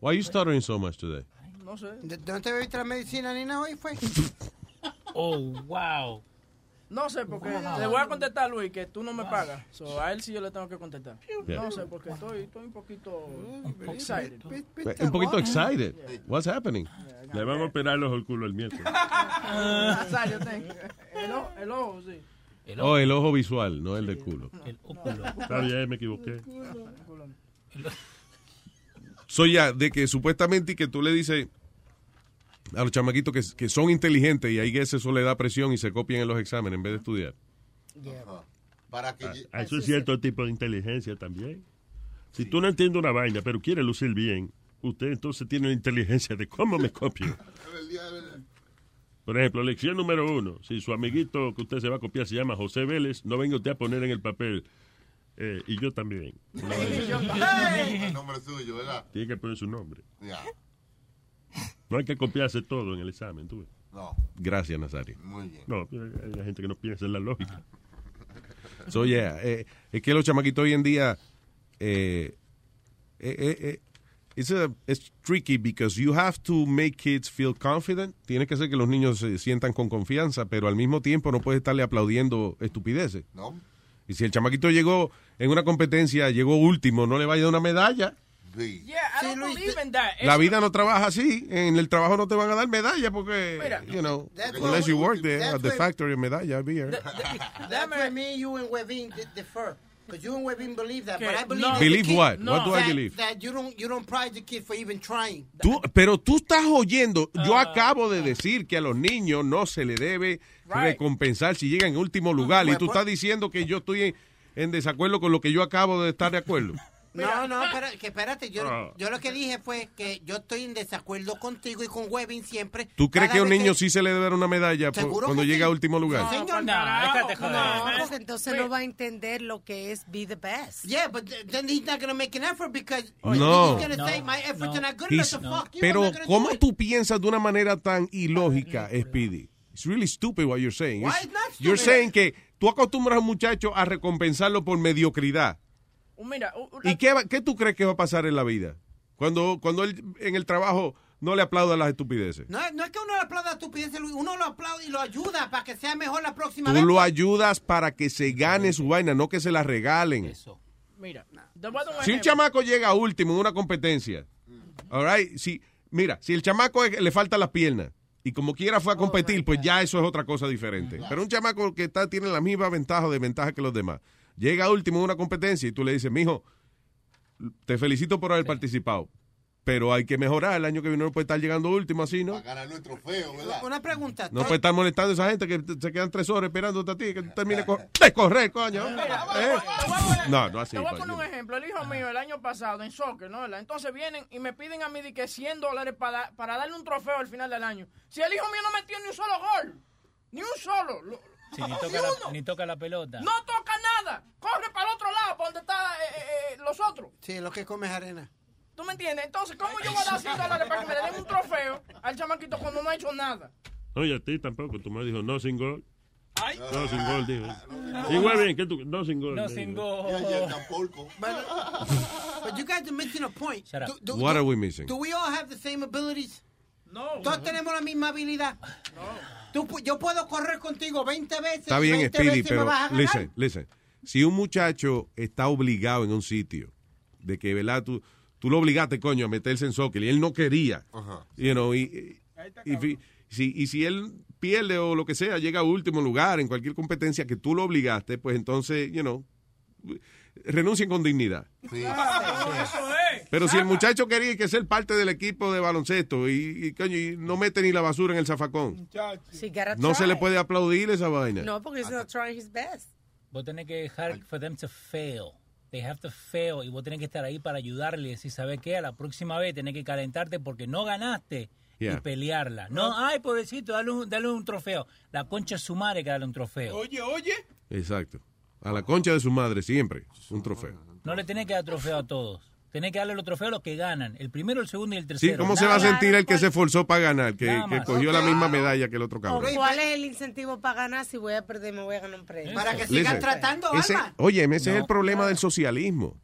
Why are you stuttering so much today? No sé. ¿De- ¿Dónde te bebiste la medicina ni nada hoy fue? Oh, wow. No sé, porque Wow. le voy a contestar, Luis, que tú no me pagas. So, a él sí yo le tengo que contestar. Yeah. No sé, porque estoy, estoy un poquito excited. Un poquito excited. What's happening? Le vamos a operar los el culo el miércoles. [laughs] El, ojo- el ojo, sí. Oh, el ojo visual, no el del culo. Está bien, me equivoqué. Soy ya, de que supuestamente y que tú le dices a los chamaquitos que, que son inteligentes y ahí que eso le da presión y se copian en los exámenes en vez de estudiar. Para que... Ah, Eso es cierto tipo de inteligencia también. Si tú no entiendes una vaina, pero quieres lucir bien, usted entonces tiene la inteligencia de cómo me copio. [laughs] Por ejemplo, lección número uno. Si su amiguito que usted se va a copiar se llama José Vélez, no venga usted a poner en el papel. eh, y yo también. [laughs] No, El nombre suyo, ¿verdad? tiene que poner su nombre. Ya. No hay que copiarse todo en el examen. ¿tú ves? No. Gracias, Nazario. Muy bien. No, hay gente que no piensa en la lógica. [laughs] So, yeah, eh, es que los chamaquitos hoy en día eh, eh, eh, eh, it's, a- it's tricky because you have to make kids feel confident. Tiene que ser que los niños se sientan con confianza, pero al mismo tiempo no puedes estarle aplaudiendo estupideces. No. Y si el chamaquito llegó en una competencia, llegó último, no le vaya a dar una medalla. Yeah, I don't believe in that. La vida no trabaja así. En el trabajo no te van a dar medalla porque, Mira, you know, unless you work there at the factory, medalla, beer. [laughs] That's where me, you, and Webin di- differ. Because you and Webin believe that, but Okay, I believe no. Believe kid- what? What do I that- believe? That you don't, you don't prize the kid for even trying. Tú- pero tú estás oyendo, Ah. yo acabo de decir que a los niños no se le debe recompensar si llegan en último lugar y Pues, tú pues- estás diciendo que yo estoy en, en desacuerdo con lo que yo acabo de estar de acuerdo. No, no, pero, que espérate, yo, Ah. yo lo que dije fue que yo estoy en desacuerdo contigo y con Webin siempre. ¿Tú crees que a un niño sí se le debe dar una medalla por- cuando que llega sí. a último lugar? No, señor. déjate joder. No, porque entonces no va a entender lo que es be the best. Yeah, but th- then he's not going to make an effort because No. he's going to No, say my efforts are not good enough to fuck you. Pero ¿cómo tú piensas de una manera tan ilógica, Speedy? It's really stupid what you're saying. Why It's- not You're stupid? saying que tú acostumbras a un muchacho a recompensarlo por mediocridad. Mira, ¿Y qué, qué tú crees que va a pasar en la vida? Cuando, cuando él en el trabajo no le aplauda las estupideces. No, no es que uno le aplauda estupideces, Luis, uno lo aplaude y lo ayuda para que sea mejor la próxima Tú vez. lo ayudas para que se gane su vaina, no que se la regalen. mira, te voy a dar un Si un chamaco llega último en una competencia, all right, si, mira, si el chamaco es- le falta las piernas y como quiera fue a competir, pues ya eso es otra cosa diferente. Pero un chamaco que está, tiene la misma ventaja o desventaja que los demás, llega último en una competencia y tú le dices, mijo, te felicito por haber participado, pero hay que mejorar. El año que viene no puede estar llegando último así, ¿no? Ganar nuestro trofeo, ¿verdad? Una pregunta. No puede estar molestando a esa gente que se quedan tres horas esperándote a ti, que tú termines [laughs] co- de correr, coño. ¿Eh? No, no así. Te voy a pa- poner un ejemplo. El hijo mío el año pasado en soccer, ¿no? ¿verdad? Entonces vienen y me piden a mí de que 100 dólares para, para darle un trofeo al final del año. Si el hijo mío no metió ni un solo gol, ni un solo, lo- Sí, ni, toca uno, la, ni toca la pelota. no toca nada, corre para el otro lado, para donde están los otros. Sí, lo que come es arena. ¿Tú me entiendes? Entonces, ¿cómo yo voy a dar 100 dólares para que me le den un trofeo al chamaquito cuando no ha hecho nada? Oye, a ti tampoco. Tu madre dijo, no sin gol. No sin gol, dijo. Igual bien, que tú, no sin gol. No sin gol. But you guys are missing a point. Shut up. Do- do- What do- are we missing? Do we all have the same abilities? No. Todos tenemos la misma habilidad. Tú pu- yo puedo correr contigo 20 veces. Está bien, 20 Speedy, veces me pero vas a ganar. listen, listen. Si un muchacho está obligado en un sitio, de que, ¿verdad? Tú, tú lo obligaste, coño, a meterse en soccer y él no quería, you know, y, y, y si, y si él pierde o lo que sea, llega a último lugar en cualquier competencia que tú lo obligaste, pues entonces, you know, renuncien con dignidad. Pero si el muchacho quería que ser parte del equipo de baloncesto y, y, coño, y no mete ni la basura en el zafacón, no se le puede aplaudir esa vaina. No, porque he's not trying his best. Vos tenés que dejar for them to fail. They have to fail. Y vos tenés que estar ahí para ayudarle y decir, ¿sabes qué? A la próxima vez tenés que calentarte porque no ganaste Yeah. y pelearla. No, ay, pobrecito, dale un, dale un trofeo. La concha es su madre que dale un trofeo. Oye, oye. Exacto. A la concha de su madre siempre, un trofeo. No le tenés que dar trofeo a todos. Tenés que darle los trofeos a los que ganan. El primero, el segundo y el Sí, tercero. ¿cómo se va a Nada. sentir el que se esforzó para ganar, que, cogió la misma medalla que el otro ¿O cabrón? ¿Cuál es el incentivo para ganar? Si voy a perder, me voy a ganar un premio. Para que Listen, sigan tratando, ese- Alma. Oye, ese es el problema del socialismo.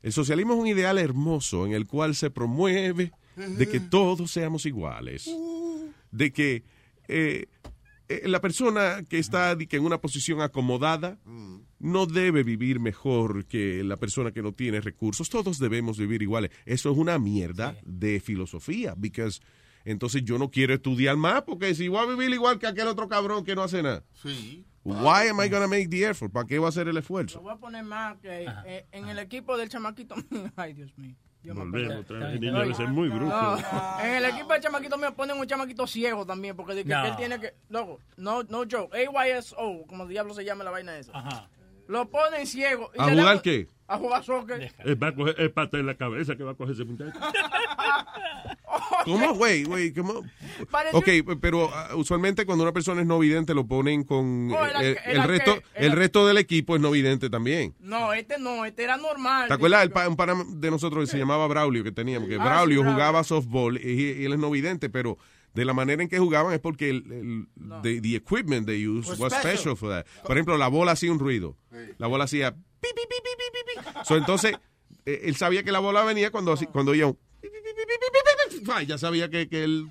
El socialismo es un ideal hermoso en el cual se promueve de que todos seamos iguales, de que eh, eh, la persona que está en una posición acomodada no debe vivir mejor que la persona que no tiene recursos. Todos debemos vivir iguales. Eso es una mierda de filosofía, because entonces yo no quiero estudiar más porque si voy a vivir igual que aquel otro cabrón que no hace nada. Sí. Why am I gonna make the effort? ¿Para qué va a hacer el esfuerzo? Lo voy a poner más que eh, en el equipo del chamaquito mío. [laughs] Ay, Dios mío. Yo Volvemos. El niño debe ser muy bruto. No, en el equipo del chamaquito mío ponen un chamaquito ciego también, porque de que, No. él tiene que. Loco, no, no joke. AYSO, como diablo se llama la vaina esa. Lo ponen ciego. y ¿A le jugar qué? A jugar soccer. Él va a coger el pata en la cabeza que va a coger ese muchacho. [laughs] ¿Cómo, güey? güey, ¿cómo? Parece- Ok, pero ah, usualmente cuando una persona es no vidente lo ponen con... Oh, el eh, el, resto, el resto del equipo es no vidente también. No, este no, este era normal. ¿Te acuerdas el pa- un pana de nosotros que se llamaba Braulio que teníamos? Que Ah, sí, Braulio Braulio. jugaba softball y, y él es no vidente, pero de la manera en que jugaban es porque el, el no. the, the, equipment they used was, was special. special. for that. Por ejemplo, la bola hacía un ruido. Sí. La bola hacía pi, pi, pi, pi, pi, so, entonces, él sabía que la bola venía cuando, no. cuando oía un ya sabía que, que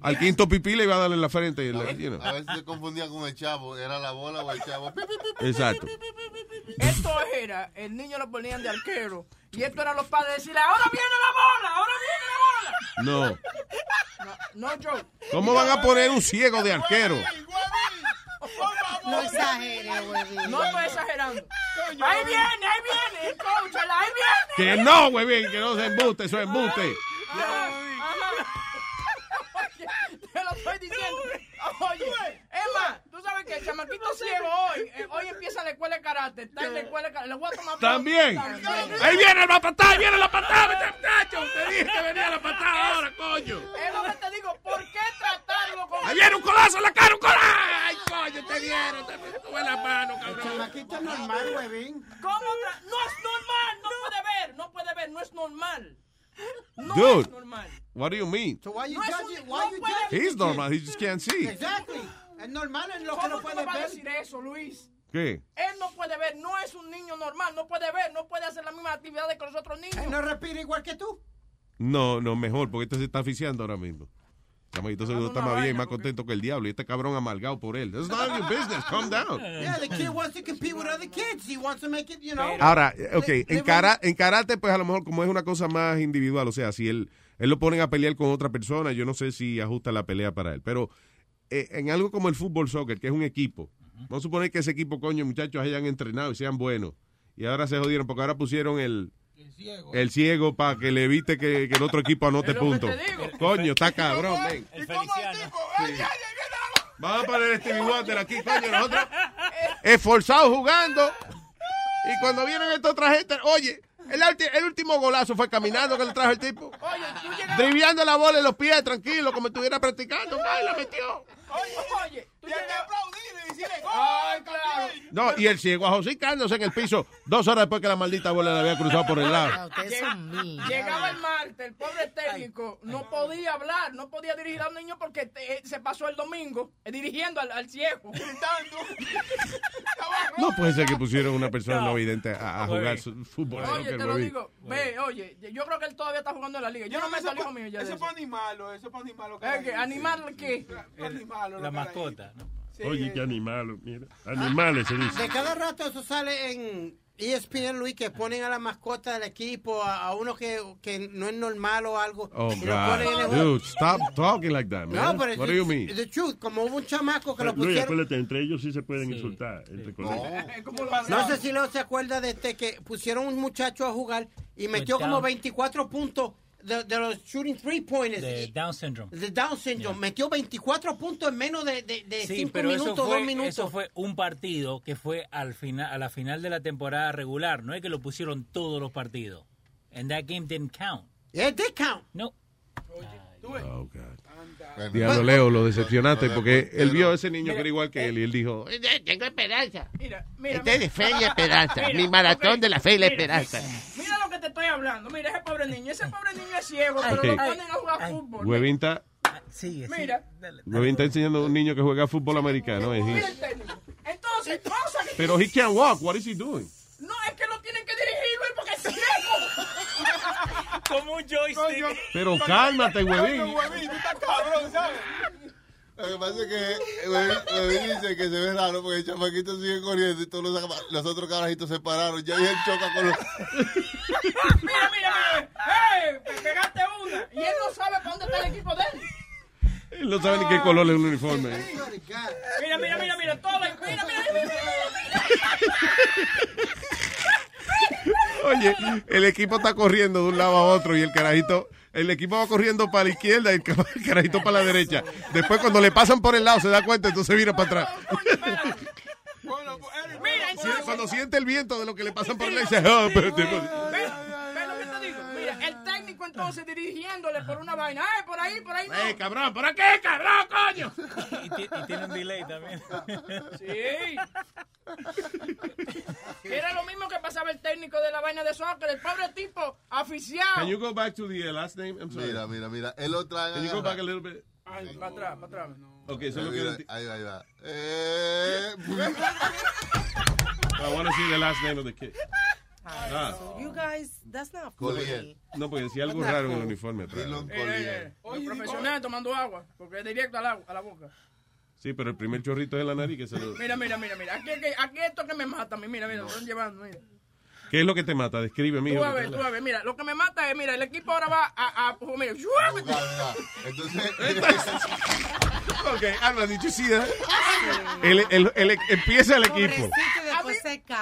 al quinto pipí le iba a darle en la frente. A, ver, you know. a veces se confundía con el chavo. Era la bola o el chavo. Exacto. Esto era, el niño lo ponían de arquero y esto era los padres decirle, ahora viene la bola, ahora viene la bola. No. No, no joke. ¿Cómo van a poner un ciego de arquero? No exagere, huevín. No estoy exagerando. Ahí viene, ahí viene, el coach, ahí viene. Que no, güey, que no se embuste, eso es embuste. [laughs] Oye, te lo estoy diciendo. Oye, Emma, tú sabes que el chamaquito [laughs] ciego hoy, eh, hoy empieza la escuela de karate, está en la escuela de karate, le voy a tomar También. Ahí viene la patada, ahí viene la patada, muchacho. Te dije que venía la patada ahora, coño. Es lo que te digo, ¿por qué tratarlo con Ahí viene un colazo en la cara, un colazo. Ay, coño, te dieron, te tuve la mano, cabrón. chamaquito es normal, huevín. ¿Cómo? No es normal, no puede ver, no puede ver, no es normal. No Dude. es normal. What do you mean? So why you No judging? Why no you judging He's normal, he just can't see. Exactly. Es normal en lo que ¿Cómo no puede ver. decir eso, Luis? ¿Qué? Él no puede ver, no es un niño normal, no puede ver, no puede hacer las mismas actividades que los otros niños. Él no respira igual que tú. No, no, mejor, porque este se está aficiando ahora mismo. Chamaquito seguro está más bien, más contento que el diablo. Y este cabrón amargado por él. That's not your business. Calm down. Yeah, the kid wants to compete with other kids. He wants to make it, you know. Ahora, eh, ok, en, karate, pues a lo mejor como es una cosa más individual, o sea, si él, él lo ponen a pelear con otra persona, yo no sé si ajusta la pelea para él. Pero eh, en algo como el fútbol soccer, que es un equipo, vamos a suponer que ese equipo, coño, muchachos hayan entrenado y sean buenos. Y ahora se jodieron porque ahora pusieron el, el ciego para que le evite que, que el otro equipo anote puntos. Coño, está cabrón, ven. El. Vamos a poner este Wonder aquí, coño, nosotros esforzados jugando. Y cuando vienen esta otra gente, oye, el, el último golazo fue caminando que le trajo el tipo. Oye, tú llegas... Driviando la bola en los pies, tranquilo, como estuviera practicando. ¡Ay, la metió! Oye, oye, tú llegas... aplaudir y decirle ¡Ay, claro! No, y el ciego ajosicándose en el piso dos horas después que la maldita bola le había cruzado por el lado. Llega- Llegaba el martes, el pobre técnico no podía hablar, no podía dirigir a un niño porque te- eh, se pasó el domingo eh, dirigiendo al, al ciego. Gritando. No puede ser que pusieron una persona no vidente a, a jugar su- fútbol. Oye, te lo digo, ve, oye, yo creo que él todavía está jugando en la liga. Yo no meto al hijo mío ya Eso es para animarlo, eso es para animarlo. Eh, que ¿Animal qué? Animarlo. La mascota. ¿No? Oye, qué animal, mira. Animales se dice. De cada rato eso sale en ESPN, Luis, que ponen a la mascota del equipo, a, a uno que, que no es normal o algo. Oh, y lo ponen en el God. Dude, stop talking like that, man. No, pero What do es you mean? the truth. Como hubo un chamaco que lo Luis, pusieron. acuérdate, entre ellos sí se pueden insultar. Entre colegas. No [laughs] sé si lo se acuerda de este que pusieron un muchacho a jugar y metió como down. 24 puntos de, de los shooting three pointers. De Down syndrome. De Down syndrome. Metió 24 puntos en menos de 5 de, de Sí, cinco pero minutos, eso fue, 2 minutos. eso fue un partido que fue al final, a la final de la temporada regular. No es que lo pusieron todos los partidos. And that game didn't count. Yeah, it did count. No. Oh, God. Diablo, Leo, lo decepcionaste porque él vio a ese niño que era igual que él y él dijo, Tengo esperanza. Mira, mira. Este es de fe y esperanza. Mira, Mi maratón de la fe y la Mira, esperanza. Mira lo que te estoy hablando. Mira ese pobre niño. Ese pobre niño es ciego, pero Ok. lo ponen a jugar fútbol. Huevín está, Mira, Huevín está enseñando a un niño que juega fútbol americano. eh, mira el técnico. Entonces, a... Pero he can't walk. What is he doing? No, es que lo tienen que dirigir, güey, porque es ciego. Como un joystick. Pero cálmate, huevín. Huevín, tú estás cabrón, ¿sabes? Lo que pasa es que Huevín dice que se ve raro porque el chamaquito sigue corriendo y todos los, los otros carajitos se pararon. Ya él choca con los... Mira, mira, mira. ¡Hey! Pe- Pegaste una. Y él no sabe para dónde está el equipo de él. Él no sabe ni qué color es el uniforme. Mira, mira, mira, mira, todo. Mira, mira, mira, mira. [laughs] Oye, el equipo está corriendo de un lado a otro y el carajito, el equipo va corriendo para la izquierda y el ca- el carajito para la derecha. Después cuando le pasan por el lado se da cuenta, entonces vira para atrás. Mira, entonces. Cuando siente el viento de lo que le pasan por el lado, dice, "Ah, espérate, espérate". ¿Ves? ¿Ves lo que te digo? Mira, entonces dirigiéndole por una vaina. ¡Eh, por ahí, por ahí! No. ¡Eh, cabrón! ¿Por aquí, cabrón, coño! Y, ti- y tiene un delay también. Sí. Era lo mismo que pasaba el técnico de la vaina de soccer, el pobre tipo aficiado. Can you go back to the uh, last name? I'm sorry. Mira, mira, mira. El otro Can you go back a little bit? Ay, para atrás, para atrás. Lo Mira, enti- Ahí va, ahí va. Eh, I want to see the last name of the kid. Ah. So you guys, that's not Collier. funny. No, porque decía algo raro en el uniforme atrás. Dillon Eh, eh, eh, los profesionales tomando agua, porque es directo al agua- a la boca. Sí, pero el primer chorrito es en la nariz que se lo... Mira, mira, mira, mira. Aquí, aquí, aquí esto que me mata a mí. Mira, mira, lo están llevando. Mira. ¿Qué es lo que te mata? Describe, Tú mijo. vas a ver, tú vas a ver. Mira, lo que me mata es, mira, el equipo ahora va a. a pues, mira, Entonces, [laughs] Ok, Alma, did you see that? El, el, el- empieza el equipo.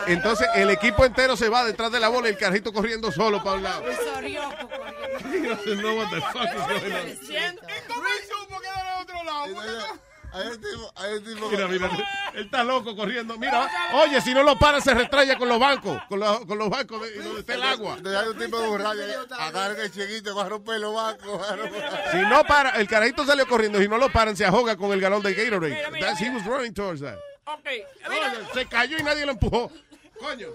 Y. Entonces el equipo entero se va detrás de la bola y el carajito corriendo solo para un lado. He doesn't know what the fuck is going on. ¿Cómo supo que era del otro lado? Hay un tipo, tipo. Mira, mira, él está loco corriendo. Mira, oye, si no lo paran se retraya con los bancos, con los, con los bancos de, donde está el agua. Hay un tipo de borracho. Agarra el chiquito, va a romper los bancos. va a romper- Si no para, el carajito salió corriendo, si no lo paran se ahoga con el galón de Gatorade. That's, he was running towards that. Ok, Oye, se cayó y nadie lo empujó. Coño.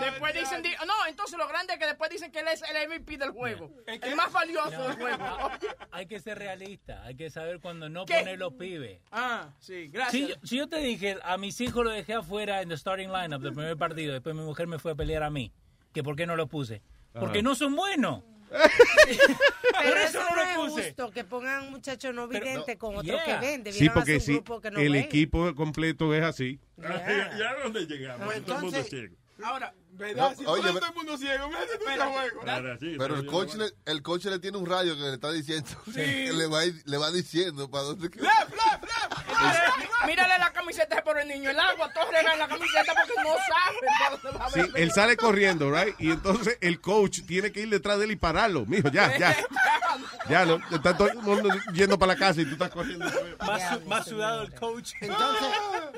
Después dicen, di- no, entonces lo grande es que después dicen que él es el MVP del juego. El más valioso del juego. [laughs] Hay que ser realista, hay que saber cuándo no ¿Qué? poner los pibes. Ah, sí, Si gracias. yo, si yo te dije, a mis hijos lo dejé afuera en the starting lineup del primer partido, después mi mujer me fue a pelear a mí, que por qué no lo puse. Porque Ajá. no son buenos. [laughs] Pero Por eso eso no es puse. justo que pongan un muchacho no Pero- vidente con otro Yeah. que vende. Sí, porque si grupo que no el ven. equipo completo es así. [laughs] Yeah. ¿Ya a dónde llegamos? Pues Todo el mundo es entonces- ciego. Ahora, ¿Verdad? Si No, oye, todo pero- el mundo ciego, mira Espera, juego. Ahora sí, Pero el yo coach, le, el coach le tiene un radio que le está diciendo. [laughs] que le, va, le va diciendo para dónde. que- mírale la camiseta por el niño, el agua, todos regan la camiseta porque no saben para dónde va a Sí, ver. él sale corriendo, right? Y entonces el coach tiene que ir detrás de él y pararlo. Mijo, ya, ya. [laughs] Ya, no, está todo el mundo yendo para la casa y tú estás corriendo. Más, su- más sudado el coach. Entonces,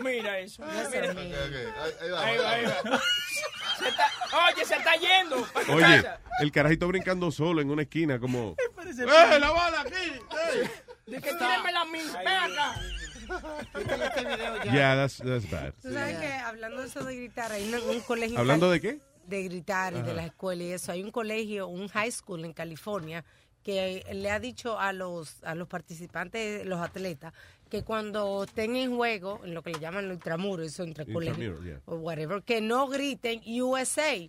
Mira eso. Mira. es mío. Ok, ahí, ahí va. Ahí va, ahí va. Se está- oye, se está yendo. Oye, el carajito brincando solo en una esquina como... [laughs] ¡Eh, la bola aquí! ¡Eh! De que tírenme la misma. Ven acá. este video ya. Yeah, that's, that's bad. Tú sabes que hablando de eso de gritar, hay un, un colegio. ¿Hablando de qué? De gritar y de las escuelas y eso. Hay un colegio, un high school en California que le ha dicho a los a los participantes, los atletas, que cuando estén en juego, en lo que le llaman los intramuros, eso entre colegios, yeah. o whatever, que no griten USA.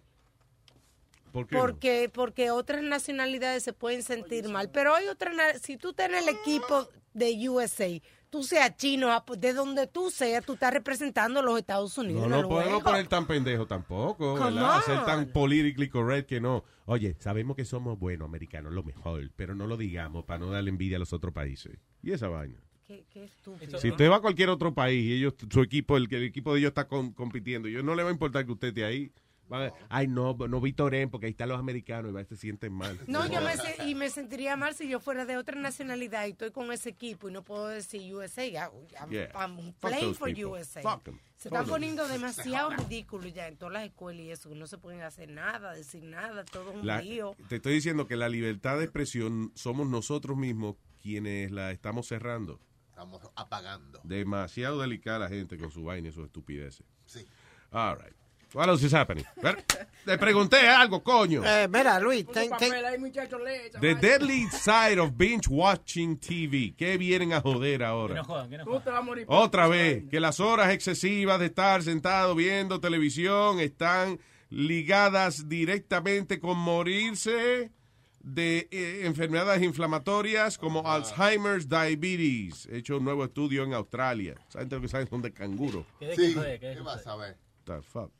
¿Por qué? no? Porque, porque otras nacionalidades se pueden sentir mal. Pero hay otras, na- si tú estás en el equipo de USA, tú seas chino, japo- de donde tú seas, tú estás representando a los Estados Unidos. No lo el podemos poner tan pendejo tampoco, ¿verdad? Ser tan politically correct que no. Oye, sabemos que somos buenos americanos, lo mejor, pero no lo digamos para no darle envidia a los otros países. Y esa vaina. Qué, qué estúpido. Si usted va a cualquier otro país y ellos, su equipo, el, que el equipo de ellos está con- compitiendo, yo no le va a importar que usted esté ahí. Va a- Ay, no, no vitoren porque ahí están los americanos y va, se sienten mal. No, yo me, y me sentiría mal si yo fuera de otra nacionalidad y estoy con ese equipo y no puedo decir USA. I'm, I'm- Yeah. I'm Fuck playing for people. USA. Fuck. Se están poniendo demasiado ridículos ya en todas las escuelas y eso, que no se pueden hacer nada, decir nada, todo es un La- lío. te estoy diciendo que la libertad de expresión somos nosotros mismos quienes la estamos cerrando. Estamos apagando. Demasiado delicada la gente con su vaina y sus estupideces. Sí. All right. What else is happening? Ver, Le pregunté algo, coño. Eh, mira, Luis, ten- ten- papel ahí, muchachos, lee esa The deadly side of binge watching TV. ¿Qué vienen a joder ahora? Te vas a morir. por Otra vez, que las horas excesivas de estar sentado viendo televisión están ligadas directamente con morirse de eh, enfermedades inflamatorias como Alzheimer's, diabetes. He hecho un nuevo estudio en Australia. ¿Saben lo que saben? Son de canguro. Sí, ¿qué vas a ver? The fuck?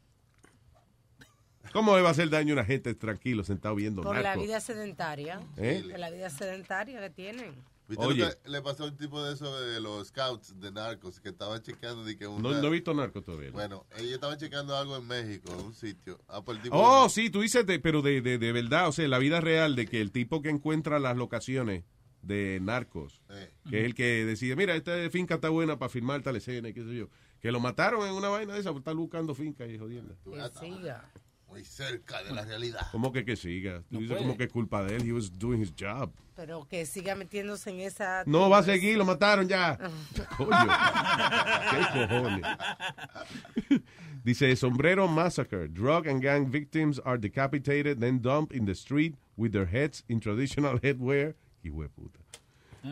¿Cómo le va a hacer daño a una gente tranquilo sentado viendo Por la narco? vida sedentaria. ¿Eh? Por la vida sedentaria que tienen. ¿Viste Oye. lo que le pasó a un tipo de eso de los scouts de narcos que estaban chequeando de que No, una- no he visto narco todavía. Bueno, ellos estaban chequeando algo en México, en un sitio. Ah, pues el tipo Oh, sí, tú dices, de- pero de, de, de verdad, o sea, la vida real de que el tipo que encuentra las locaciones de narcos, Eh. que es el que decide, mira, esta finca está buena para filmar tal escena y qué sé yo, que lo mataron en una vaina de esa, por estar buscando finca y jodiendo. Muy cerca de la realidad. ¿Cómo que que siga? Tú No dices puede. como que es culpa de él, he was doing his job. Pero que siga metiéndose en esa... No va a seguir, lo mataron ya. [laughs] Coño. ¿Qué cojones? Dice, sombrero massacre. Drug and gang victims are decapitated, then dumped in the street with their heads in traditional headwear. Hijo de puta.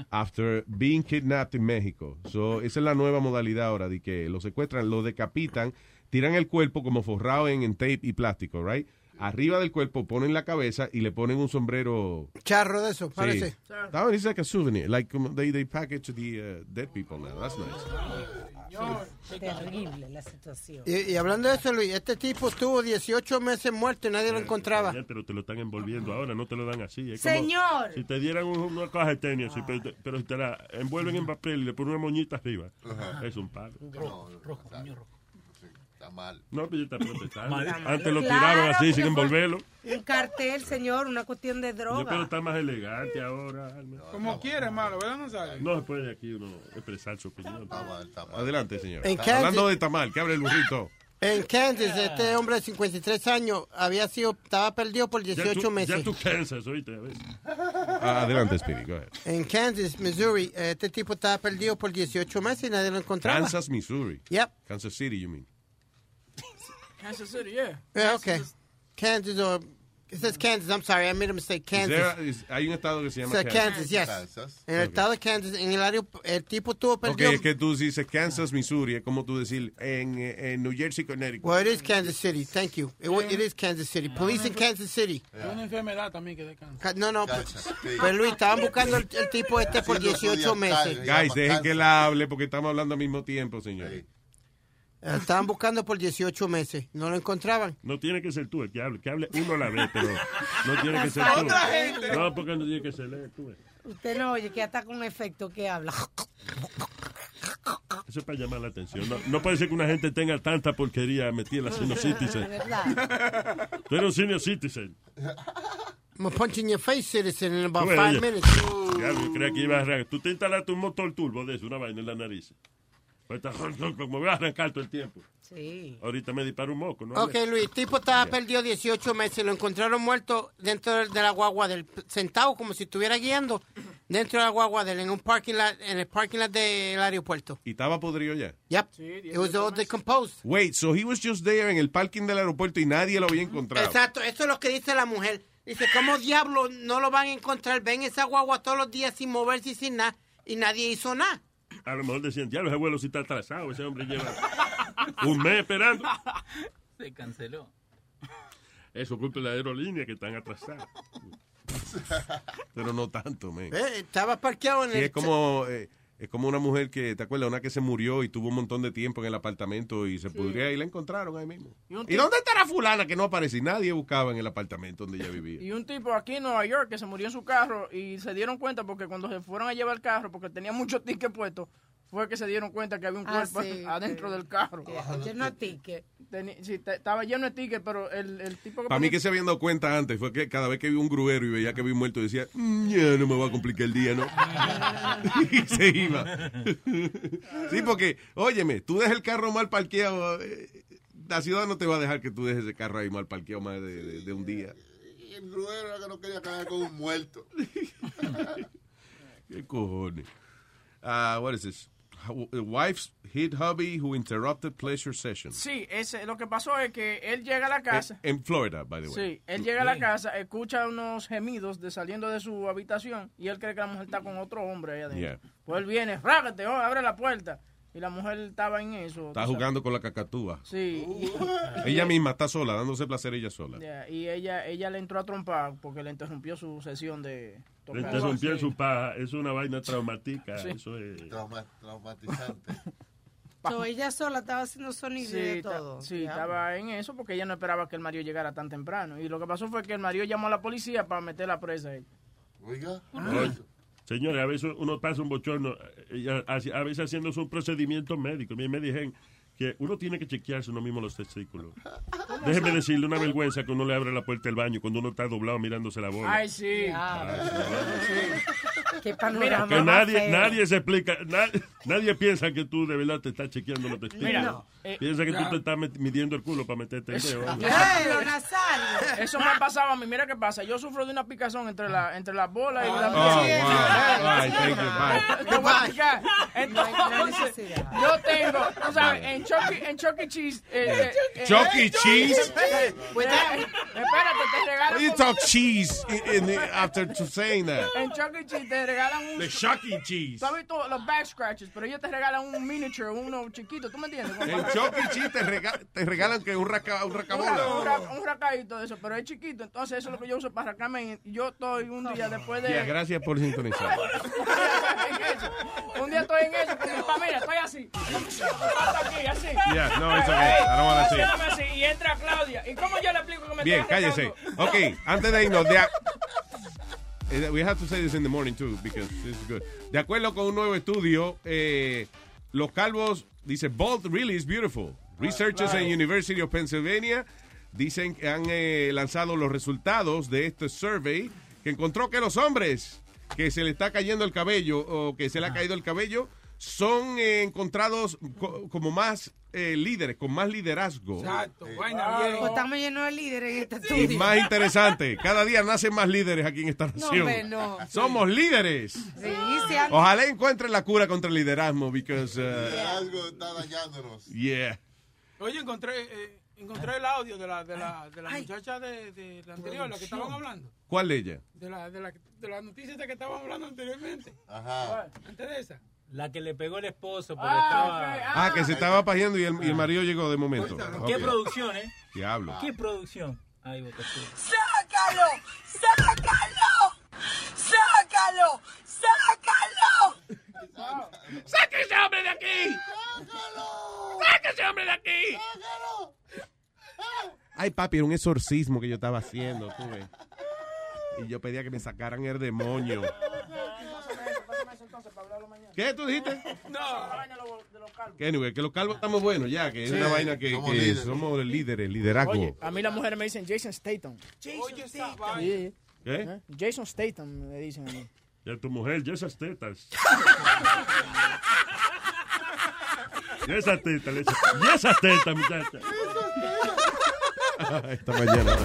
After being kidnapped in México. So, esa es la nueva modalidad ahora, de que lo secuestran, lo decapitan, tiran el cuerpo como forrado en, en tape y plástico, right? Arriba del cuerpo ponen la cabeza y le ponen un sombrero Charro de eso, Sí. parece. That one is like a souvenir. Like um, they, they package the uh, dead people now. That's nice. Terrible la situación. Y, y hablando de eso, Luis, este tipo estuvo 18 meses muerto y nadie lo encontraba. Ya, Pero te lo están envolviendo ahora, no te lo dan así. Es como Señor. Si te dieran un- una caja de tenis, así, pero, te- pero si te la envuelven en papel y le ponen una moñita arriba, es un palo. rojo, Está mal. No, pero yo te protestando. Mal. Antes lo Claro, tiraron así, porque sin envolverlo. Un cartel, señor, una cuestión de Yo pero droga. está más elegante ahora. Como quiera, hermano, ¿verdad? No sabe. No se puede aquí uno expresar su opinión. Adelante, señor. En Kansas- Hablando de tamal, que abre el burrito. En Kansas, este hombre de 53 años había sido, estaba perdido por Ya 18 tú, meses. ya tú cansas, oíste, a veces. [laughs] Ah, adelante, Speedy, go ahead. En Kansas, Missouri, este tipo estaba perdido por 18 meses y nadie lo encontraba. Kansas, Missouri. Yep. Kansas City, you mean. Kansas City, yeah. Yeah, okay. Kansas or it says Kansas. I'm sorry, I made a mistake. Is Kansas. there- is- hay un estado que se llama So, Kansas, yes. En el estado de Kansas, en el área, el tipo estuvo Ok, perdido. es que tú dices Kansas, Missouri, es como tú decir en, eh, en New Jersey, Connecticut. Well, it is Kansas City. Thank you. It, is Kansas City. Police in Kansas City. Es una enfermedad también que descansa. Ca- No, no. Pues, pues, Luis, estaban buscando el, el tipo este por 18 meses. Guys, dejen que la hable porque estamos hablando al mismo tiempo, señores. Estaban buscando por 18 meses. No lo encontraban. No tiene que ser tú el que hable, que hable uno a la vez, pero no tiene que ser tú. Otra gente. No, porque no tiene que ser tú. Usted no oye que hasta con efecto que habla. Eso es para llamar la atención. No, no puede ser que una gente tenga tanta porquería metida en la senior [laughs] citizen. ¿Verdad? Tú eres un senior citizen. I'm gonna punch in your face, citizen, in about five minutes. Ya, yo creía que iba a arrancar. Tú te instalaste un motor turbo de eso, una vaina en la nariz. Pues está- como voy a arrancar todo el tiempo. Sí. Ahorita me dispara un moco, ¿no? Ok, Luis, el tipo estaba perdido 18 meses. Lo encontraron muerto dentro de, la guagua del sentado como si estuviera guiando dentro de la guagua del en un parking lot, en el parking lot del aeropuerto. ¿Y estaba podrido ya? Yep. It was all decomposed. Wait, so he was just there en el parking del aeropuerto y nadie lo había encontrado. Exacto, eso es lo que dice la mujer. Dice, ¿cómo diablo no lo van a encontrar? Ven esa guagua todos los días sin moverse y sin nada. Y nadie hizo nada. A lo mejor decían, ya, ese abuelo sí está atrasado. Ese hombre lleva un mes esperando. Se canceló. Eso culpa de la aerolínea que están atrasados. [laughs] Pero no tanto. Eh, Estaba parqueado en Sí, el... es como, eh, es como una mujer que, ¿te acuerdas? Una que se murió y tuvo un montón de tiempo en el apartamento y se pudría y la encontraron ahí mismo. Y ¿Y dónde está la fulana que no aparece? Nadie buscaba en el apartamento donde ella vivía. Y un tipo aquí en Nueva York que se murió en su carro y se dieron cuenta porque cuando se fueron a llevar el carro, porque tenía muchos tickets puestos, fue que se dieron cuenta que había un Ah, cuerpo sí, [laughs] adentro sí. del carro. Lleno de tickets. Sí, estaba lleno de tickets, pero el, el tipo que Para mí que se habían dado cuenta antes fue que cada vez que vi un gruero y veía que había un muerto decía, "Mm, ya no me va a complicar el día, ¿no? [laughs] [laughs] y se iba. sí, porque, óyeme, tú dejas el carro mal parqueado, eh, la ciudad no te va a dejar que tú dejes ese carro ahí mal parqueado más de, de- de un día. Y el gruero era que no quería caer con un muerto. ¿Qué cojones? Ah, what is this? Wife's hit hubby who interrupted pleasure session. Sí, ese, lo que pasó es que él llega a la casa. En Florida, by the way. Sí, él llega a la casa, escucha unos gemidos de saliendo de su habitación y él cree que la mujer está con otro hombre ahí adentro. Yeah. Pues él viene, rágate, oh, abre la puerta. Y la mujer estaba en eso. Está sabes. jugando con la cacatúa. Sí. Ella misma está sola, dándose placer ella sola. Y ella ella le entró a trompar porque le interrumpió su sesión de Le tocar. interrumpieron su paja. Es una vaina traumática. Sí. Eso es. traumatizante. [laughs] So, ella sola estaba haciendo sonido Sí, y de todo. sí, estaba en eso porque ella no esperaba que el marido llegara tan temprano. Y lo que pasó fue que el marido llamó a la policía para meter la presa a ella. Oiga. Oye, Señores, a veces uno pasa un bochorno, eh, y a, veces haciendo un procedimiento médico. A mí me dijeron que uno tiene que chequearse uno mismo los testículos. [laughs] Déjeme decirle una vergüenza que uno le abre la puerta del baño cuando uno está doblado mirándose la bola. Ay, sí. Qué Que panorama más nadie, nadie se explica, na- nadie piensa que tú de verdad te estás chequeando los testículos. Mira, no. Eh, piensa que ya. tú te estás midiendo el culo para meterte el dedo. Eso me pasaba a mí. Mira qué pasa. Yo sufro de una picazón entre la entre las bolas y la Oh, Entonces, yo tengo, tú sabes, en Chuck, E- en Chuck E. Cheese. eh, eh, eh, Chuck E. Cheese? Pues, eh, espérate, te regalan. Why you un- talk cheese in, in the, after to saying that? En Chuck E. Cheese te regalan un. The Chuck E. Cheese. Tú has visto los back scratches, pero ellos te regalan un miniature, uno chiquito, ¿tú me entiendes? En Chuck E. Cheese te, rega- te regalan que un, raca, un Un, ra- racabola. un ra- un racadito de eso, pero es chiquito, entonces eso es lo que yo uso para racarme. y Yo estoy un día después de. Gracias por sintonizar. [laughs] Un día estoy en eso, con mi familia, estoy así. Aquí, así. Yeah, no, it's okay. I don't see. Así, Y entra Claudia. ¿Y cómo yo le explico que me Bien, cállese. Ok, antes de irnos, de Eh, we have to say this in the morning too, because this is good. De acuerdo con un nuevo estudio, eh, los calvos, dice, bald really is beautiful. Researchers en University of Pennsylvania dicen que han eh, lanzado los resultados de este survey que encontró que los hombres que se le está cayendo el cabello o que se le ha caído el cabello son eh, encontrados co- como más eh, líderes, con más liderazgo. Exacto, bien. Pues estamos llenos de líderes en este Y estudio. más interesante, cada día nacen más líderes aquí en esta No, nación. hombre, no. Somos líderes. Sí, han- Ojalá encuentren la cura contra el liderazgo, because, uh, Algo está dañándonos. yeah. Oye, encontré, eh, encontré el audio de la, de la, de la muchacha de, de la anterior, la que estaban hablando. ¿Cuál de ella? De la, de la, de la noticia que estaban hablando anteriormente. Ajá. Antes de esa. La que le pegó el esposo porque Ah, estaba... Ah, que se estaba pajeando y el, y el marido llegó de momento. ¿Qué producción, eh? Diablo. ¿Qué producción? Ahí vos te ¡Sácalo! ¡Sácalo! ¡Sácalo! ¡Sácalo! ¡Saca ese hombre de aquí! ¡Saca ese hombre de aquí! Ay, papi, era un exorcismo que yo estaba haciendo, tú ves. Y yo pedía que me sacaran el demonio. ¿Qué tú dijiste? [laughs] No. Que anyway, que los calvos estamos buenos ya, que es Sí, una vaina que, somos que líderes. somos líderes, liderazgo. Oye, a mí las mujeres me dicen Jason Statham. Oye, esa Sí. vaina. ¿Qué? ¿Eh? Jason Statham me dicen a mí. Ya tu mujer, ya esas tetas. Ya esas tetas, ya esas tetas, muchacha. Esta mañana.